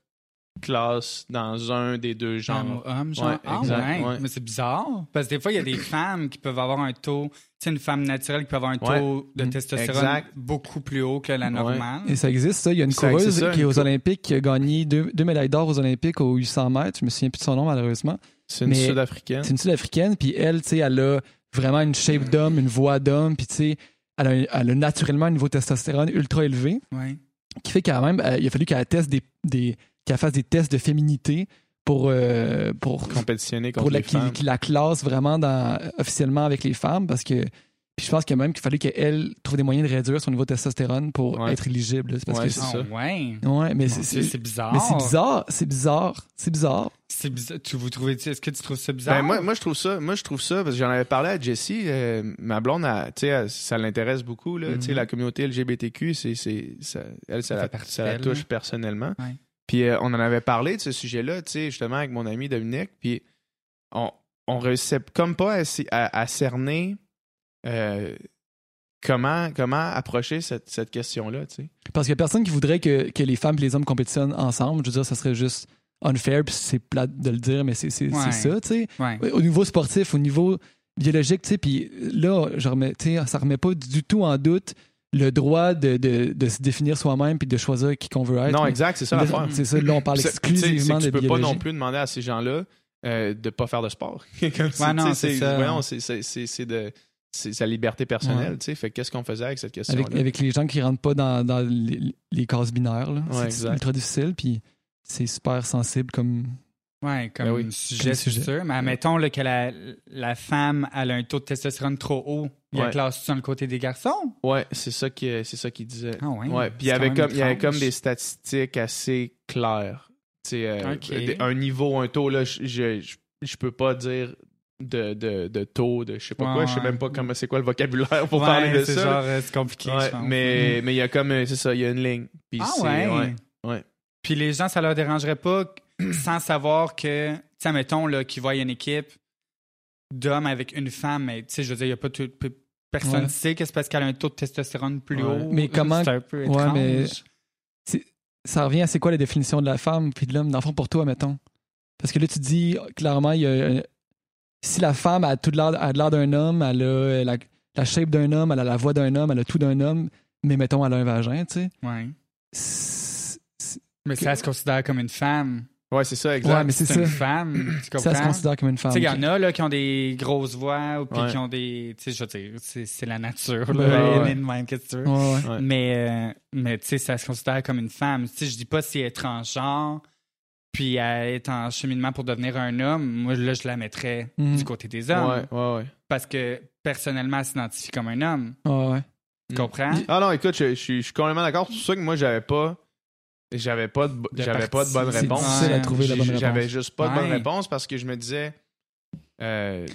[SPEAKER 1] classe dans un des deux
[SPEAKER 3] Femme
[SPEAKER 1] genres.
[SPEAKER 3] ou homme, genre.
[SPEAKER 1] Ouais,
[SPEAKER 3] ah
[SPEAKER 1] exact,
[SPEAKER 3] ouais.
[SPEAKER 1] ouais.
[SPEAKER 3] Mais c'est bizarre. Parce que des fois, il y a des femmes qui peuvent avoir un taux. Tu sais, une femme naturelle qui peut avoir un
[SPEAKER 1] Ouais.
[SPEAKER 3] taux de
[SPEAKER 2] Mm.
[SPEAKER 3] testostérone
[SPEAKER 1] Exact.
[SPEAKER 3] beaucoup plus haut que la normale.
[SPEAKER 2] Et ça existe, ça. Il y a une
[SPEAKER 1] Ça
[SPEAKER 2] coureuse
[SPEAKER 1] ça,
[SPEAKER 2] qui est aux Olympiques qui a gagné deux, deux médailles d'or aux Olympiques aux 800 mètres. Je me souviens plus de son nom, malheureusement.
[SPEAKER 1] C'est une sud-africaine.
[SPEAKER 2] C'est une Sud-Africaine, puis elle, tu sais, elle a vraiment une shape d'homme, une voix d'homme, puis tu sais, elle a, elle a naturellement un niveau de testostérone ultra élevé,
[SPEAKER 3] Ouais.
[SPEAKER 2] Qui fait quand même, euh, il a fallu qu'elle teste des, des qu'elle fasse des tests de féminité pour, euh, pour,
[SPEAKER 1] compétitionner contre
[SPEAKER 2] pour la,
[SPEAKER 1] les
[SPEAKER 2] qu'il la classe vraiment dans, officiellement avec les femmes, parce que Puis je pense que même qu'il fallait qu'elle trouve des moyens de réduire son niveau de testostérone pour
[SPEAKER 1] Ouais.
[SPEAKER 2] être éligible. C'est parce
[SPEAKER 1] Ouais,
[SPEAKER 2] que
[SPEAKER 1] c'est
[SPEAKER 3] Ah,
[SPEAKER 1] ça.
[SPEAKER 3] ouais.
[SPEAKER 2] Ouais, mais c'est
[SPEAKER 3] bizarre.
[SPEAKER 2] mais c'est bizarre, c'est bizarre, c'est bizarre.
[SPEAKER 3] C'est bizarre. Tu, vous trouvez, est-ce que tu trouves ça bizarre?
[SPEAKER 1] Ben, moi, moi, je trouve ça, moi, je trouve ça, parce que j'en avais parlé à Jessie, euh, ma blonde, elle, tu sais, elle- ça l'intéresse beaucoup, là, tu sais,
[SPEAKER 3] Mhm.
[SPEAKER 1] la communauté LGBTQ, c'est, c'est, ça, elle, ça,
[SPEAKER 3] Ça
[SPEAKER 1] la, ça touche
[SPEAKER 3] là.
[SPEAKER 1] personnellement.
[SPEAKER 3] Ouais.
[SPEAKER 1] Puis euh, on en avait parlé de ce sujet-là, tu sais, justement, avec mon ami Dominique, puis on, on réussissait comme pas à, à- à cerner euh, comment, comment approcher cette, cette question-là, tu sais?
[SPEAKER 2] Parce qu'il y a personne qui voudrait que, que les femmes et les hommes compétitionnent ensemble. Je veux dire, ça serait juste unfair, puis c'est plate de le dire, mais c'est
[SPEAKER 3] Ouais.
[SPEAKER 2] ça, tu sais.
[SPEAKER 3] Ouais.
[SPEAKER 2] Au niveau sportif, au niveau biologique, tu sais, puis là, je remets, tu sais, ça remet pas du tout en doute le droit de, de, de se définir soi-même puis de choisir qui qu'on veut être.
[SPEAKER 1] Non, exact, c'est ça l'affaire.
[SPEAKER 2] C'est ça, là, on parle exclusivement de
[SPEAKER 1] tu peux
[SPEAKER 2] biologie.
[SPEAKER 1] pas non plus demander à ces gens-là euh, de pas faire de sport. Comme si,
[SPEAKER 3] Ouais, non, c'est
[SPEAKER 1] c'est de c'est sa liberté personnelle,
[SPEAKER 2] Ouais.
[SPEAKER 1] tu sais. Fait que qu'est-ce qu'on faisait avec cette question-là?
[SPEAKER 2] avec, avec les gens qui rentrent pas dans, dans les, les cases binaires. là.
[SPEAKER 1] Ouais,
[SPEAKER 2] c'est ultra difficile, puis c'est super sensible comme.
[SPEAKER 3] Ouais, comme
[SPEAKER 1] Ben oui.
[SPEAKER 3] sujet,
[SPEAKER 2] Comme
[SPEAKER 3] c'est
[SPEAKER 2] sujet.
[SPEAKER 3] sûr. Mais admettons là, que la, la femme elle a un taux de testostérone trop haut. Il y a
[SPEAKER 1] Ouais.
[SPEAKER 3] classe sur le côté des garçons?
[SPEAKER 1] Ouais, c'est ça qui c'est ça qu'il disait.
[SPEAKER 3] Ah ouais.
[SPEAKER 1] Ouais, puis il y avait comme il y avait comme des statistiques assez claires. Tu sais, euh, un niveau, un taux là, je je, je, je peux pas dire de, de, de taux, de je sais pas
[SPEAKER 3] Ouais,
[SPEAKER 1] quoi, je sais même pas comment c'est quoi le vocabulaire pour
[SPEAKER 3] Ouais,
[SPEAKER 1] parler de
[SPEAKER 3] c'est
[SPEAKER 1] ça.
[SPEAKER 3] genre, euh, c'est compliqué.
[SPEAKER 1] Ouais,
[SPEAKER 3] je pense.
[SPEAKER 1] mais mais il y a comme euh, c'est ça, il y a une ligne. Puis
[SPEAKER 3] Ah ouais.
[SPEAKER 1] ouais.
[SPEAKER 3] Puis les gens, ça leur dérangerait pas sans savoir que, tu sais, mettons, là, qu'ils voient une équipe d'hommes avec une femme, mais tu sais, je veux dire, il y a pas tout. Personne
[SPEAKER 2] Ouais.
[SPEAKER 3] sait que c'est parce qu'elle a un taux de testostérone plus
[SPEAKER 1] Ouais.
[SPEAKER 3] haut.
[SPEAKER 2] Mais comment-
[SPEAKER 3] C'est un peu étrange.
[SPEAKER 2] mais- Ça revient à c'est quoi la définition de la femme puis de l'homme, dans le fond, pour toi, mettons? Parce que là, tu dis clairement, il y a, si la femme a tout de l'air a de l'air d'un homme, elle a euh, la, la shape d'un homme, elle a la voix d'un homme, elle a tout d'un homme, mais mettons, elle a un vagin, tu sais.
[SPEAKER 3] Ouais.
[SPEAKER 2] C'est- c'est-
[SPEAKER 3] Mais ça se considère comme une femme.
[SPEAKER 1] Ouais, c'est ça, exact.
[SPEAKER 2] Ouais, mais c'est
[SPEAKER 3] C'est
[SPEAKER 2] ça.
[SPEAKER 3] une femme. Tu
[SPEAKER 2] Ça se considère comme une femme.
[SPEAKER 3] Tu sais, il y en a là, qui ont des grosses voix ou puis
[SPEAKER 1] Ouais.
[SPEAKER 3] qui ont des. Tu sais, je veux dire, c'est c'est la nature. Là,
[SPEAKER 1] ouais.
[SPEAKER 3] Elle est de même, qu'est-ce que tu veux?
[SPEAKER 2] Ouais, ouais.
[SPEAKER 1] Ouais.
[SPEAKER 3] Mais, euh, mais tu sais, ça se considère comme une femme. Tu sais, je dis pas si elle est transgenre, puis elle est en cheminement pour devenir un homme. Moi, là, je la mettrais
[SPEAKER 2] Mhm.
[SPEAKER 3] du côté des hommes.
[SPEAKER 1] Ouais, ouais, ouais.
[SPEAKER 3] Parce que personnellement, elle s'identifie comme un homme.
[SPEAKER 2] Ouais, ouais.
[SPEAKER 3] Tu comprends?
[SPEAKER 1] Ah non, écoute, je, je suis- je suis complètement d'accord. C'est pour ça que moi, j'avais pas. J'avais pas de, j'avais pas de bonne
[SPEAKER 3] partie.
[SPEAKER 2] C'est
[SPEAKER 1] réponse.
[SPEAKER 2] difficile à trouver la bonne
[SPEAKER 1] J'ai- J'avais
[SPEAKER 2] réponse.
[SPEAKER 1] juste pas de bonne réponse parce que je me disais. euh,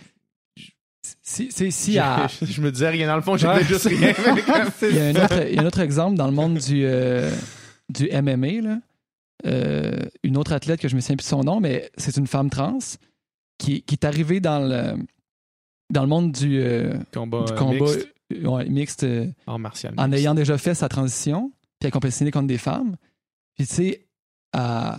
[SPEAKER 2] Si, si, si
[SPEAKER 1] je,
[SPEAKER 2] à-
[SPEAKER 1] je me disais rien dans le fond, j'étais
[SPEAKER 3] Ouais.
[SPEAKER 1] juste rien. mais comme-
[SPEAKER 2] Il y, a un autre, il y a un autre exemple dans le monde du, euh, du MMA. Là. Euh, une autre athlète que je me souviens plus de son nom, mais c'est une femme trans qui, qui est arrivée dans le, dans le monde du, euh,
[SPEAKER 1] combat,
[SPEAKER 2] du combat
[SPEAKER 1] mixte,
[SPEAKER 2] euh, ouais, mixte
[SPEAKER 1] art martial.
[SPEAKER 2] en
[SPEAKER 1] mixte.
[SPEAKER 2] ayant déjà fait sa transition, puis elle compétitionné contre des femmes. Puis tu sais, elle,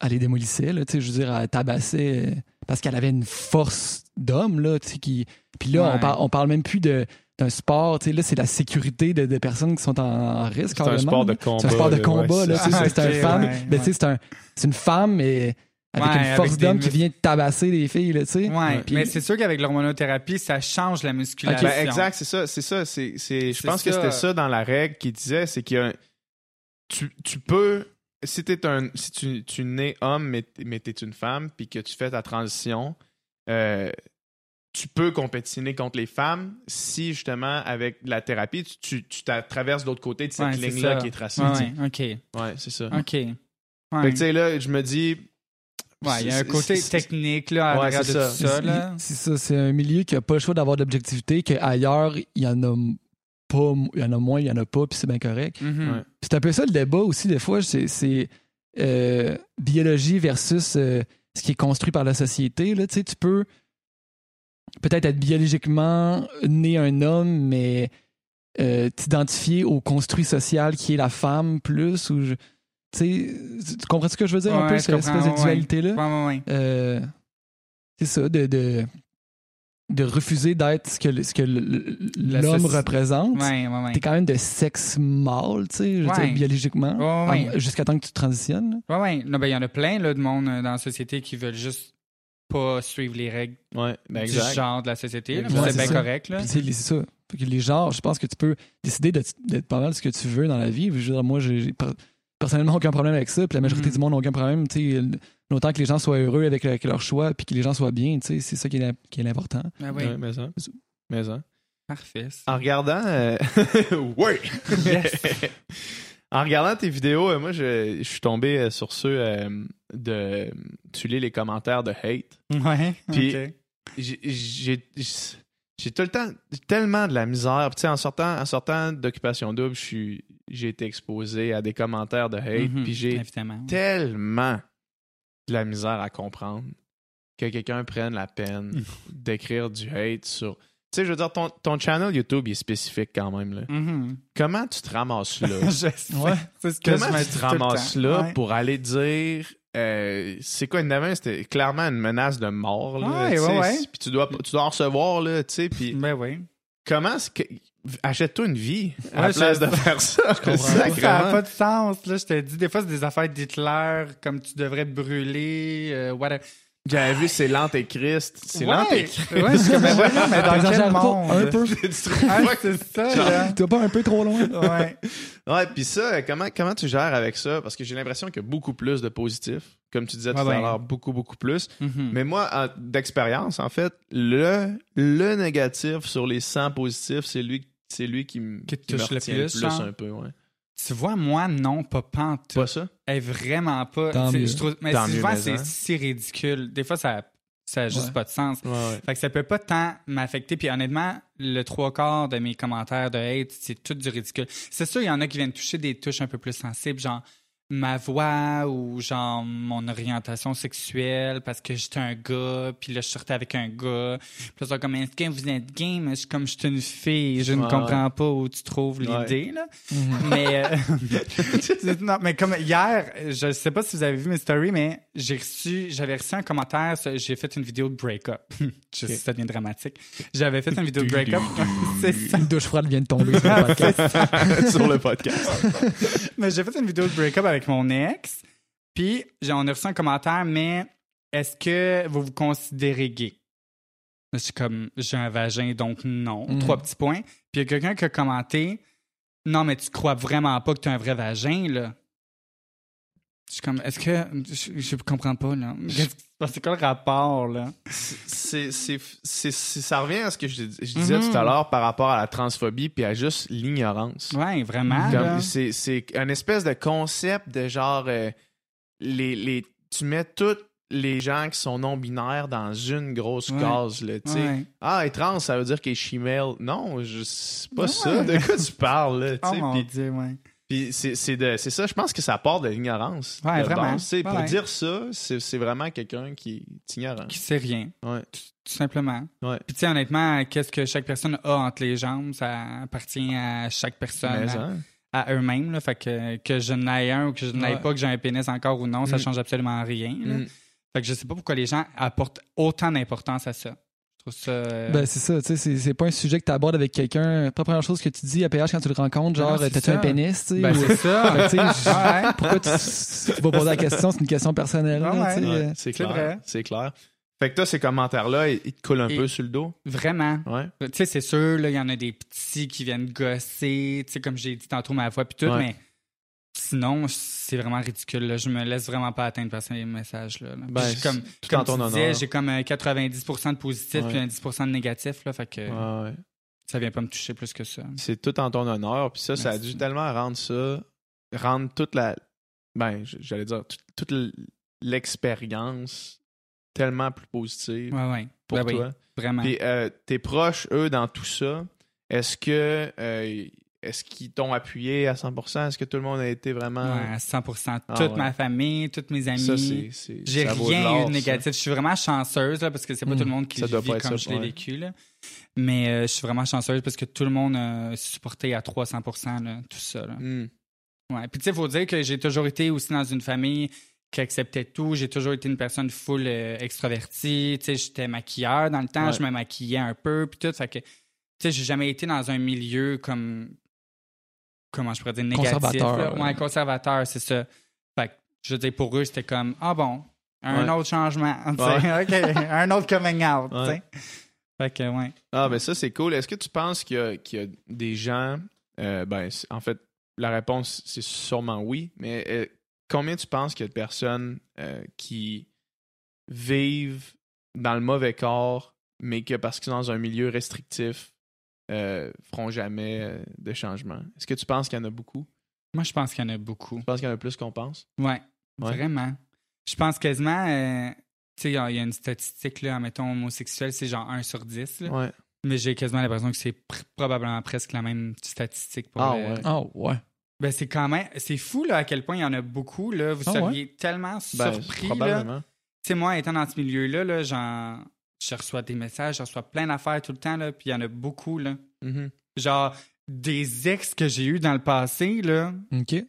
[SPEAKER 2] elle les démolissait, là, je veux dire, tabassait euh, parce qu'elle avait une force d'homme, là, tu sais, qui... Puis là, on, par- on parle même plus de d'un sport, tu sais, là, c'est la sécurité de, de personnes qui sont en, en risque,
[SPEAKER 1] C'est un sport de combat.
[SPEAKER 2] C'est un sport de
[SPEAKER 1] là,
[SPEAKER 2] combat,
[SPEAKER 1] ouais,
[SPEAKER 2] là,
[SPEAKER 1] c'est
[SPEAKER 2] un femme,
[SPEAKER 3] ouais,
[SPEAKER 2] ben, tu sais, c'est un- c'est une femme, mais avec
[SPEAKER 3] Ouais,
[SPEAKER 2] une force
[SPEAKER 3] des
[SPEAKER 2] d'homme qui vient tabasser les filles, là, tu sais.
[SPEAKER 3] Ouais,
[SPEAKER 2] Puis-
[SPEAKER 3] mais c'est sûr qu'avec l'hormonothérapie, ça change la musculation.
[SPEAKER 1] Ben, exact, c'est ça, c'est ça. C'est, c'est, je pense que c'était ça dans la règle qu'il disait, c'est qu'il y a un- tu, tu peux, si t'es un, si tu, tu nais homme mais, mais t'es une femme, puis que tu fais ta transition, euh, tu peux compétitionner contre les femmes si justement avec la thérapie, tu, tu, tu traverses de l'autre côté de cette
[SPEAKER 3] Ouais,
[SPEAKER 1] ligne-là
[SPEAKER 3] ça.
[SPEAKER 1] qui est tracée.
[SPEAKER 3] Ouais, OK.
[SPEAKER 1] Ouais, c'est ça.
[SPEAKER 3] OK. Ouais.
[SPEAKER 1] Fait que tu sais, là, je me dis.
[SPEAKER 3] Ouais, il y a un côté technique là, à
[SPEAKER 1] Ouais,
[SPEAKER 3] de
[SPEAKER 1] ça.
[SPEAKER 3] tout ça. Là.
[SPEAKER 2] C'est ça, c'est un milieu qui a pas le choix d'avoir de l'objectivité, qu'ailleurs, il y en a pas, il y en a moins, il y en a pas, puis c'est bien correct.
[SPEAKER 1] Ouais.
[SPEAKER 2] Puis c'est un peu ça le débat aussi, des fois, c'est, c'est euh, biologie versus euh, ce qui est construit par la société. Là. Tu sais, tu peux peut-être être biologiquement né un homme, mais euh, t'identifier au construit social qui est la femme plus, ou je- tu sais, tu comprends ce que je veux dire un peu, cette espèce de
[SPEAKER 3] ouais.
[SPEAKER 2] dualité-là?
[SPEAKER 3] Ouais, ouais.
[SPEAKER 2] Euh, c'est ça, de, de, de refuser d'être ce que, ce l'homme représente.
[SPEAKER 3] Ouais, ouais, ouais.
[SPEAKER 2] T'es quand même de sexe mâle, tu sais, je veux dire, biologiquement,
[SPEAKER 3] Ouais, ouais.
[SPEAKER 2] en- jusqu'à temps que tu transitionnes.
[SPEAKER 3] Ouais, ouais. Non, ben, il y en a plein là, de monde euh, dans la société qui veulent juste pas suivre les règles
[SPEAKER 1] Ouais, ben
[SPEAKER 3] du
[SPEAKER 1] exact.
[SPEAKER 3] genre de la société. c'est bien
[SPEAKER 2] ça.
[SPEAKER 3] correct. Là.
[SPEAKER 2] C'est ça. Fait que les genres, je pense que tu peux décider d'être pas mal ce que tu veux dans la vie. Je veux dire, moi, j'ai personnellement aucun problème avec ça, puis la majorité
[SPEAKER 3] Mhm.
[SPEAKER 2] du monde n'a aucun problème. Tu sais, Autant que les gens soient heureux avec, avec leur choix, puis que les gens soient bien, c'est ça qui est, la- qui est l'important.
[SPEAKER 3] Ah oui.
[SPEAKER 1] Ouais, mais ça. Mais ça.
[SPEAKER 3] Parfait. ça.
[SPEAKER 1] En regardant. euh, en regardant tes vidéos, euh, moi, je, je suis tombé euh, sur ceux euh, de. Tu lis les commentaires de hate.
[SPEAKER 3] Ouais.
[SPEAKER 1] Puis-. J'ai- J'ai tout le temps tellement de la misère. Puis, tu sais, en sortant, en sortant d'Occupation Double, je suis- j'ai été exposé à des commentaires de hate.
[SPEAKER 3] Mhm,
[SPEAKER 1] Puis j'ai tellement de la misère à comprendre que quelqu'un prenne la peine d'écrire du hate sur. Tu sais, je veux dire, ton, ton channel YouTube il est spécifique quand même. Là.
[SPEAKER 3] Mhm.
[SPEAKER 1] Comment tu te ramasses là?
[SPEAKER 3] Je sais.
[SPEAKER 2] Ouais.
[SPEAKER 3] Ce que
[SPEAKER 1] Comment
[SPEAKER 3] je
[SPEAKER 1] tu te ramasses là
[SPEAKER 3] Ouais.
[SPEAKER 1] pour aller dire. Euh, c'est quoi une demain? C'était clairement une menace de mort. Là,
[SPEAKER 3] Ouais, ouais, ouais.
[SPEAKER 1] Puis tu dois, tu dois en recevoir, là, tu sais. Puis
[SPEAKER 3] Ben oui.
[SPEAKER 1] comment. est-ce que- Achète-toi une vie à la place de faire ça.
[SPEAKER 3] Ça n'a pas de sens. Là, je te dis, des fois, c'est des affaires d'Hitler, comme tu devrais te brûler, euh, whatever.
[SPEAKER 1] J'avais vu c'est l'antéchrist. C'est
[SPEAKER 3] Ouais.
[SPEAKER 1] l'antéchrist.
[SPEAKER 3] Ouais, je suis comme, mais mais dans quel monde?
[SPEAKER 2] un peu.
[SPEAKER 3] Ah, c'est ça, là.
[SPEAKER 2] Pas un peu trop loin?
[SPEAKER 3] Ouais.
[SPEAKER 1] Ouais, puis ça, comment, comment tu gères avec ça? Parce que j'ai l'impression qu'il y a beaucoup plus de positifs. Comme tu disais tout
[SPEAKER 3] Ouais,
[SPEAKER 1] à
[SPEAKER 3] ouais.
[SPEAKER 1] l'heure, beaucoup, beaucoup plus.
[SPEAKER 3] Mhm.
[SPEAKER 1] Mais moi, en- d'expérience, en fait, le, le négatif sur les 100 positifs, c'est lui, c'est lui qui, me
[SPEAKER 3] Qui te
[SPEAKER 1] qui me
[SPEAKER 3] touche le plus, genre?
[SPEAKER 1] un peu. Ouais.
[SPEAKER 3] Tu vois, moi, non, pas pantoute.
[SPEAKER 1] Pas ça?
[SPEAKER 3] Elle est vraiment pas. Je trouve, mais
[SPEAKER 1] Tant mieux,
[SPEAKER 3] souvent,
[SPEAKER 1] mais
[SPEAKER 3] c'est
[SPEAKER 1] hein?
[SPEAKER 3] si ridicule. Des fois, ça ça a juste
[SPEAKER 2] Ouais.
[SPEAKER 3] pas de sens.
[SPEAKER 1] Ouais, ouais.
[SPEAKER 3] Fait que ça peut pas tant m'affecter. Puis honnêtement, le trois quarts de mes commentaires de hate, c'est tout du ridicule. C'est sûr, il y en a qui viennent toucher des touches un peu plus sensibles, genre ma voix ou genre mon orientation sexuelle parce que j'étais un gars, puis là je sortais avec un gars. Puis là, comme, est-ce que vous êtes gay? Mais je suis comme, je suis une fille, je ne
[SPEAKER 1] Ouais,
[SPEAKER 3] comprends pas où tu trouves
[SPEAKER 1] Ouais.
[SPEAKER 3] l'idée, là.
[SPEAKER 2] Mhm.
[SPEAKER 3] Mais, euh, non, mais comme hier, je sais pas si vous avez vu mes stories, mais j'ai reçu, j'avais reçu un commentaire, j'ai fait une vidéo de break-up. je sais si ça devient dramatique. J'avais fait une vidéo de break-up. c'est ça.
[SPEAKER 2] Une douche froide vient de tomber sur le podcast.
[SPEAKER 1] sur le podcast.
[SPEAKER 3] Mais j'ai fait une vidéo de break-up avec mon ex. Puis, j'ai- on a reçu un commentaire, mais est-ce que vous vous considérez gay? Je suis comme, j'ai un vagin, donc non.
[SPEAKER 2] Mhm.
[SPEAKER 3] Trois petits points. Puis, il y a quelqu'un qui a commenté, non, mais tu crois vraiment pas que tu as un vrai vagin, là? Je suis comme, est-ce que. Je, je comprends pas, là. C'est quoi le rapport, là?
[SPEAKER 1] c'est, ça revient à ce que je, je disais
[SPEAKER 3] Mhm.
[SPEAKER 1] tout à l'heure par rapport à la transphobie puis à juste l'ignorance.
[SPEAKER 3] Ouais, vraiment.
[SPEAKER 1] C'est, un espèce de concept de genre euh, les, les tu mets tous les gens qui sont non binaires dans une grosse
[SPEAKER 3] Ouais.
[SPEAKER 1] case là, tu sais.
[SPEAKER 3] Ouais.
[SPEAKER 1] Ah, être trans, ça veut dire qu'il est female. Non, je, c'est pas
[SPEAKER 3] Ouais.
[SPEAKER 1] ça. De quoi tu parles là, tu
[SPEAKER 3] Oh mon Dieu, ouais.
[SPEAKER 1] Puis c'est, ça, je pense que ça part de l'ignorance.
[SPEAKER 3] Ouais, vraiment.
[SPEAKER 1] Pour
[SPEAKER 3] Ouais.
[SPEAKER 1] dire ça, c'est, vraiment quelqu'un qui est ignorant.
[SPEAKER 3] Qui sait rien.
[SPEAKER 1] Ouais.
[SPEAKER 3] Tout simplement.
[SPEAKER 1] Ouais.
[SPEAKER 3] Puis, tu sais, honnêtement, qu'est-ce que chaque personne a entre les jambes, ça appartient à chaque personne,
[SPEAKER 1] Mais, hein.
[SPEAKER 3] à eux-mêmes. Fait que, que je n'aille un ou que je n'aille
[SPEAKER 2] Ouais.
[SPEAKER 3] pas, que j'ai un pénis encore ou non, ça
[SPEAKER 1] Mm.
[SPEAKER 3] change absolument rien. là.
[SPEAKER 1] Mm.
[SPEAKER 3] Fait que je sais pas pourquoi les gens apportent autant d'importance à ça. Ça. euh,
[SPEAKER 2] Ben, c'est ça, tu sais, c'est- c'est pas un sujet que tu abordes avec quelqu'un. Pas la première chose que tu dis à PH quand tu le rencontres, genre, t'as-tu un pénis, tu sais?
[SPEAKER 3] ben,
[SPEAKER 2] ou-
[SPEAKER 3] c'est ça. Ouais.
[SPEAKER 2] Pourquoi tu, tu vas poser la question? C'est une question personnelle.
[SPEAKER 3] Ouais,
[SPEAKER 1] Ouais,
[SPEAKER 2] euh,
[SPEAKER 1] c'est clair. C'est clair. Fait que toi, ces commentaires-là, ils ils te coulent un
[SPEAKER 3] Et-
[SPEAKER 1] peu sur le dos?
[SPEAKER 3] Vraiment.
[SPEAKER 1] Ouais.
[SPEAKER 3] Tu sais, c'est sûr, là, il y en a des petits qui viennent gosser, tu sais, comme j'ai dit tantôt ma voix, puis tout,
[SPEAKER 1] Ouais.
[SPEAKER 3] mais sinon, c'est vraiment ridicule. Là. Je me laisse vraiment pas atteindre par ces messages-là. là.
[SPEAKER 1] Ben,
[SPEAKER 3] j'ai comme,
[SPEAKER 1] tout
[SPEAKER 3] comme
[SPEAKER 1] en ton
[SPEAKER 3] tu disais,
[SPEAKER 1] honneur.
[SPEAKER 3] j'ai comme un 90% de positif
[SPEAKER 1] Ouais.
[SPEAKER 3] puis un 10% de négatif, là, fait que
[SPEAKER 1] Ouais, ouais.
[SPEAKER 3] ça vient pas me toucher plus que ça.
[SPEAKER 1] C'est tout en ton honneur. Puis ça, ça a dû tellement rendre ça, rendre toute la, ben, j'allais dire, toute, l'expérience tellement plus positive pour
[SPEAKER 3] Ben oui,
[SPEAKER 1] toi.
[SPEAKER 3] vraiment.
[SPEAKER 1] Puis euh, tes proches, eux, dans tout ça, est-ce que, euh, est-ce qu'ils t'ont appuyé à 100%? Est-ce que tout le monde a été vraiment...
[SPEAKER 3] Ouais, à 100%.
[SPEAKER 1] Ah,
[SPEAKER 3] Toute
[SPEAKER 1] ouais.
[SPEAKER 3] ma famille, tous mes amis.
[SPEAKER 1] Ça, c'est... c'est-
[SPEAKER 3] J'ai rien eu de
[SPEAKER 1] ça.
[SPEAKER 3] négatif. Je suis vraiment chanceuse là, parce que c'est pas
[SPEAKER 2] Mm.
[SPEAKER 3] tout le monde qui le vit comme
[SPEAKER 1] ça,
[SPEAKER 3] je l'ai
[SPEAKER 1] ouais.
[SPEAKER 3] vécu. Là. Mais euh, je suis vraiment chanceuse parce que tout le monde a supporté à 300 là, tout ça. Là.
[SPEAKER 1] Hmm.
[SPEAKER 3] Ouais. Puis tu sais, il faut dire que j'ai toujours été aussi dans une famille qui acceptait tout. J'ai toujours été une personne full euh, extravertie. Tu sais, j'étais maquilleur dans le temps, je me maquillais un peu, puis tout. Fait que, tu sais, j'ai jamais été dans un milieu comme. Comment je pourrais dire négatif.
[SPEAKER 2] Conservateur,
[SPEAKER 3] là.
[SPEAKER 2] ouais.
[SPEAKER 3] Ouais, conservateur, c'est ça. Fait que, je veux dire, pour eux, c'était comme, ah bon, un
[SPEAKER 1] Ouais.
[SPEAKER 3] autre changement. OK, un autre coming out.
[SPEAKER 1] Ouais.
[SPEAKER 3] Fait que, ouais.
[SPEAKER 1] Ah, ben ça, c'est cool. Est-ce que tu penses qu'il y, a- qu'il y a des gens. euh, ben, en fait, la réponse, c'est sûrement oui. Mais euh, combien tu penses qu'il y a de personnes euh, qui vivent dans le mauvais corps, mais que parce qu'ils sont dans un milieu restrictif, euh, feront jamais euh, de changement. Est-ce que tu penses qu'il y en a beaucoup?
[SPEAKER 3] Moi, je pense qu'il y en a beaucoup.
[SPEAKER 1] Tu penses qu'il y en a plus qu'on pense?
[SPEAKER 3] Ouais,
[SPEAKER 1] Ouais.
[SPEAKER 3] vraiment. Je pense quasiment, euh, tu sais, il y a il y a une statistique, là, mettons, homosexuel, c'est genre 1 sur 10. là.
[SPEAKER 1] Ouais.
[SPEAKER 3] Mais j'ai quasiment l'impression que c'est pr- probablement presque la même statistique pour
[SPEAKER 1] Ah,
[SPEAKER 3] le-
[SPEAKER 1] ouais.
[SPEAKER 2] Oh, ouais.
[SPEAKER 3] Ben, c'est quand même, c'est fou, là, à quel point il y en a beaucoup, là. Vous
[SPEAKER 2] Ah,
[SPEAKER 3] seriez tellement
[SPEAKER 1] Ben,
[SPEAKER 3] surpris, là.
[SPEAKER 1] probablement.
[SPEAKER 3] Tu sais, moi, étant dans ce milieu-là, là, j'en- je reçois des messages, je reçois plein d'affaires tout le temps, là, puis il y en a beaucoup, là.
[SPEAKER 1] Mhm.
[SPEAKER 3] Genre, des ex que j'ai eu dans le passé, là,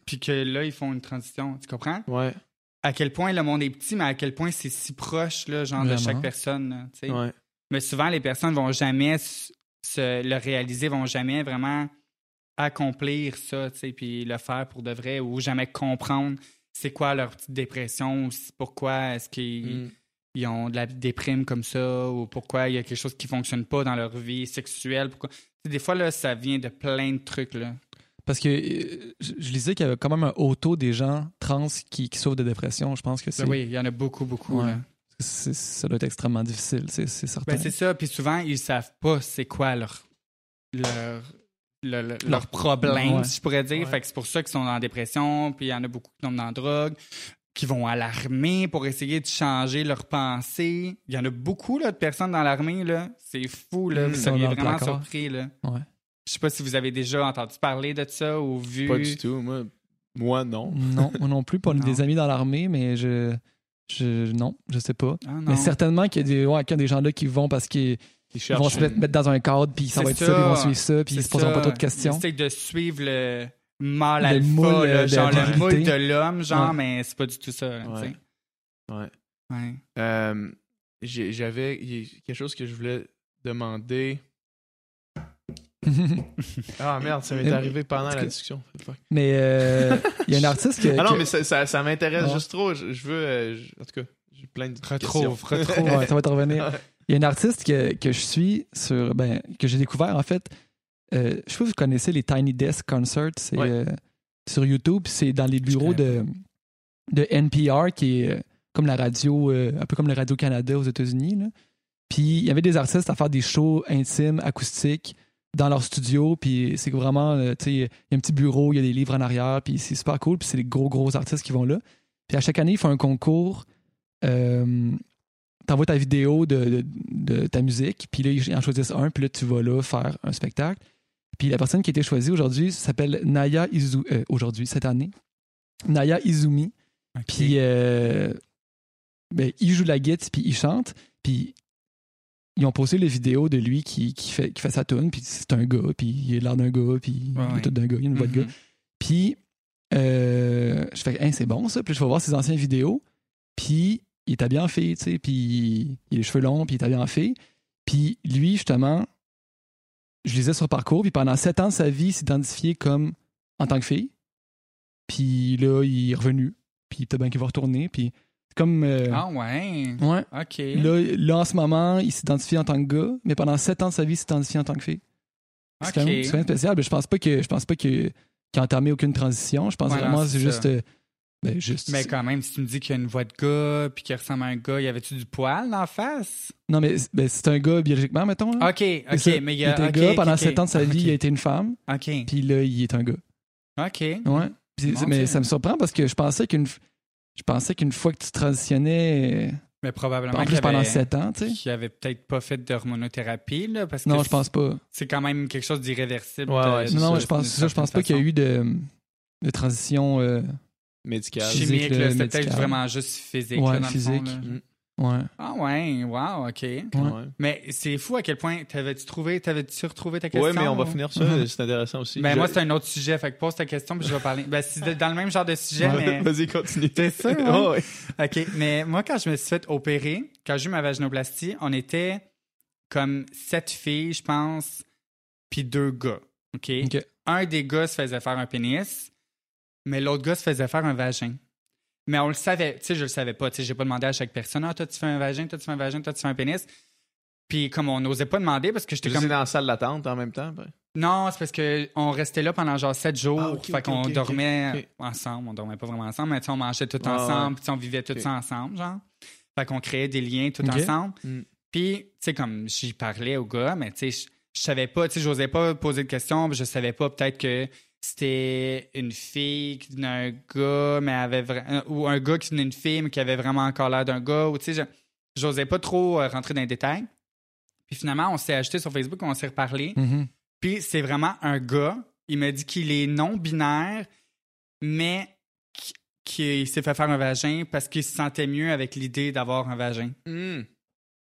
[SPEAKER 3] puis que là, ils font une transition, tu comprends?
[SPEAKER 1] Ouais.
[SPEAKER 3] À quel point le monde est petit, mais à quel point c'est si proche, là, genre, de chaque personne, là, tu sais.
[SPEAKER 1] Ouais.
[SPEAKER 3] Mais souvent, les personnes vont jamais se le réaliser, vont jamais vraiment accomplir ça, tu sais, puis le faire pour de vrai, ou jamais comprendre c'est quoi leur petite dépression, ou pourquoi est-ce qu'ils
[SPEAKER 1] Mm.
[SPEAKER 3] Ils ont de la déprime comme ça, ou pourquoi il y a quelque chose qui fonctionne pas dans leur vie sexuelle. Pourquoi... Des fois, là, ça vient de plein de trucs, là.
[SPEAKER 2] Parce que euh, je, lisais qu'il y avait quand même un haut taux des gens trans qui, qui souffrent de dépression. Je pense que c'est,
[SPEAKER 3] Ben oui, il y en a beaucoup, beaucoup.
[SPEAKER 2] Ouais.
[SPEAKER 3] là.
[SPEAKER 2] c'est- ça doit être extrêmement difficile, c'est, c'est certain.
[SPEAKER 3] Ben, c'est ça. Puis souvent, ils savent pas c'est quoi leur, leur, le- le- leur problème,
[SPEAKER 2] Ouais.
[SPEAKER 3] si je pourrais dire.
[SPEAKER 1] Ouais.
[SPEAKER 3] Fait que c'est pour ça qu'ils sont en dépression. Puis il y en a beaucoup qui tombent dans la drogue, qui vont à l'armée pour essayer de changer leurs pensées. Il y en a beaucoup là, de personnes dans l'armée. là. C'est fou. Là.
[SPEAKER 1] Mm.
[SPEAKER 3] Vous
[SPEAKER 2] Ils sont
[SPEAKER 3] seriez vraiment
[SPEAKER 2] placard.
[SPEAKER 3] surpris. Là.
[SPEAKER 2] Ouais.
[SPEAKER 3] Je sais pas si vous avez déjà entendu parler de ça ou vu.
[SPEAKER 1] Pas du tout. Moi, moi non.
[SPEAKER 2] Non, moi non plus. Pas
[SPEAKER 3] Non.
[SPEAKER 2] des amis dans l'armée, mais je, je non, je sais pas.
[SPEAKER 3] Ah, non.
[SPEAKER 2] Mais certainement qu'il y a des, ouais, qu'il y a des gens là qui vont parce qu'ils
[SPEAKER 1] Ils
[SPEAKER 2] vont se mettre, mettre dans un cadre, puis ça
[SPEAKER 3] C'est
[SPEAKER 2] va être ça,
[SPEAKER 3] ça.
[SPEAKER 2] puis ils vont suivre ça, puis ils
[SPEAKER 3] C'est
[SPEAKER 2] se poseront pas trop de questions.
[SPEAKER 3] Ils de suivre le mâle
[SPEAKER 2] Le
[SPEAKER 3] alpha,
[SPEAKER 2] moule,
[SPEAKER 3] là,
[SPEAKER 2] euh, de
[SPEAKER 3] genre le moule de l'homme, genre,
[SPEAKER 2] Ouais.
[SPEAKER 3] mais c'est pas du tout ça. là,
[SPEAKER 1] Ouais. Ouais.
[SPEAKER 3] Ouais.
[SPEAKER 1] Euh, J'avais quelque chose que je voulais demander. Ah merde, ça m'est
[SPEAKER 2] Mais-
[SPEAKER 1] arrivé pendant la
[SPEAKER 2] que-
[SPEAKER 1] discussion.
[SPEAKER 2] Mais euh, il y a un artiste qui.
[SPEAKER 1] Ah non, mais ça, ça, ça m'intéresse
[SPEAKER 2] Ouais.
[SPEAKER 1] juste trop. Je, je veux. euh, je- en tout cas, j'ai plein de
[SPEAKER 3] Retrouve,
[SPEAKER 1] questions.
[SPEAKER 3] retrouve.
[SPEAKER 2] Ouais, ça va te revenir. Il y a un artiste que, que je suis sur, ben, que j'ai découvert en fait. Euh, je sais pas si vous connaissez les Tiny Desk Concerts. C'est
[SPEAKER 1] Ouais.
[SPEAKER 2] euh, sur YouTube. C'est dans les bureaux de, de NPR, qui est euh, comme la radio, euh, un peu comme le Radio Canada aux États-Unis. là. Puis il y avait des artistes à faire des shows intimes, acoustiques, dans leur studio. Puis c'est vraiment, tu sais, il y a un petit bureau, il y a des livres en arrière. Puis c'est super cool. Puis c'est des gros, gros artistes qui vont là. Puis à chaque année, ils font un concours. Euh, T'envoies ta vidéo de, de- de ta musique, puis là, ils en choisissent un, puis là, tu vas là faire un spectacle. Puis la personne qui a été choisie aujourd'hui s'appelle Naya Izumi. aujourd'hui, cette année. Naya Izumi. Puis euh, ben, il joue la guitare, puis il chante. Puis ils ont posté les vidéos de lui qui, qui, fait, qui fait sa tune, puis c'est un gars, puis il a l'air d'un gars, puis il est tout d'un gars, il a une voix de gars. Puis, euh, je fais, Hein, c'est bon ça. Puis je vais voir ses anciennes vidéos. Puis, il est habillé en fille, tu sais. Puis, il a les cheveux longs, puis il est habillé en fille. Puis, lui, justement, je lisais sur parcours. Puis, pendant sept ans de sa vie, il s'identifiait comme en tant que fille. Puis, là, il est revenu. Puis, peut-être bien qu'il va retourner. Puis, comme. euh,
[SPEAKER 3] Ah ouais.
[SPEAKER 2] ouais.
[SPEAKER 3] OK.
[SPEAKER 2] Là, là, en ce moment, il s'identifie en tant que gars. Mais pendant sept ans de sa vie, il s'identifie en tant que fille. C'est quand, même- spécial. Mais je pense pas que je pense pas qu'il a entamé aucune transition. Je pense
[SPEAKER 3] Ouais,
[SPEAKER 2] vraiment que
[SPEAKER 3] c'est
[SPEAKER 2] juste. euh, ben, juste.
[SPEAKER 3] Mais quand même, si tu me dis qu'il y a une voix de gars puis qu'il ressemble à un gars, y avait-tu du poil dans la face?
[SPEAKER 2] Non, mais ben, c'est un gars biologiquement, mettons. Là.
[SPEAKER 3] OK, OK,
[SPEAKER 2] ça.
[SPEAKER 3] mais il y
[SPEAKER 2] il
[SPEAKER 3] a...
[SPEAKER 2] était un
[SPEAKER 3] ok,
[SPEAKER 2] gars. Pendant
[SPEAKER 3] ok.
[SPEAKER 2] sept ans de sa vie, il a été une femme.
[SPEAKER 3] OK,
[SPEAKER 2] Puis là, il est un gars.
[SPEAKER 3] OK.
[SPEAKER 2] Ouais. Mais
[SPEAKER 3] Dieu.
[SPEAKER 2] ça me surprend parce que je pensais qu'une je pensais qu'une fois que tu transitionnais,
[SPEAKER 3] Mais probablement
[SPEAKER 2] en plus pendant
[SPEAKER 3] avait...
[SPEAKER 2] sept ans, tu sais.
[SPEAKER 3] qu'il avait peut-être pas fait d'hormonothérapie, là, parce que
[SPEAKER 2] Non, je pense pas.
[SPEAKER 3] c'est quand même quelque chose d'irréversible.
[SPEAKER 1] Ouais, ouais,
[SPEAKER 2] Non, je pense,
[SPEAKER 3] d'une
[SPEAKER 2] ça, je pense pas qu'il y a eu de, de transition. euh,
[SPEAKER 1] Médical.
[SPEAKER 2] Chimie.
[SPEAKER 3] chimique,
[SPEAKER 2] le
[SPEAKER 3] c'était peut-être vraiment juste physique.
[SPEAKER 2] Ouais,
[SPEAKER 3] là, dans le fond,
[SPEAKER 2] physique.
[SPEAKER 3] là.
[SPEAKER 1] Mm.
[SPEAKER 2] ouais.
[SPEAKER 3] Ah ouais, wow, OK.
[SPEAKER 2] Ouais.
[SPEAKER 3] Mais c'est fou à quel point t'avais-tu trouvé, t'avais-tu retrouvé ta question?
[SPEAKER 1] Ouais, mais on va finir ça.
[SPEAKER 2] Mhm.
[SPEAKER 1] C'est intéressant aussi.
[SPEAKER 3] Ben
[SPEAKER 1] Je-
[SPEAKER 3] moi, c'est un autre sujet, fait que pose ta question puis je vais parler. Ben c'est dans le même genre de sujet, mais...
[SPEAKER 1] Vas-y, continue.
[SPEAKER 3] C'est ça, ouais?
[SPEAKER 1] Ouais, ouais.
[SPEAKER 3] OK, mais moi, quand je me suis fait opérer, quand j'ai eu ma vaginoplastie, on était comme sept filles, je pense, puis deux gars. Ok. Un des gars se faisait faire un pénis, mais l'autre gars se faisait faire un vagin. Mais on le savait, tu sais, je le savais pas. Tu sais, j'ai pas demandé à chaque personne, ah, toi, tu fais un vagin, toi, tu fais un vagin, toi, tu fais un pénis. Puis comme on n'osait pas demander parce que j'étais comme.
[SPEAKER 1] dans la salle d'attente en même temps. ben.
[SPEAKER 3] Non, c'est parce qu'on restait là pendant genre sept jours.
[SPEAKER 1] Ah,
[SPEAKER 3] fait qu'on dormait ensemble. On dormait pas vraiment ensemble, mais tu sais, on mangeait tout
[SPEAKER 1] Ah,
[SPEAKER 3] ensemble, puis on vivait tout ça ensemble, genre. Fait qu'on créait des liens tout ensemble.
[SPEAKER 1] Mm.
[SPEAKER 3] Puis, tu sais, comme j'y parlais au gars, mais tu sais, je- savais pas, tu sais, j'osais pas poser de questions, je savais pas peut-être que c'était une fille qui venait un gars, mais avait vra- ou un gars qui venait une fille, mais qui avait vraiment encore l'air d'un gars, ou tu sais, je- j'osais pas trop euh, rentrer dans les détails. Puis finalement, on s'est ajouté sur Facebook, on s'est reparlé.
[SPEAKER 2] Mhm.
[SPEAKER 3] Puis c'est vraiment un gars. Il m'a dit qu'il est non-binaire, mais qui- qu'il s'est fait faire un vagin parce qu'il se sentait mieux avec l'idée d'avoir un vagin.
[SPEAKER 1] Hmm.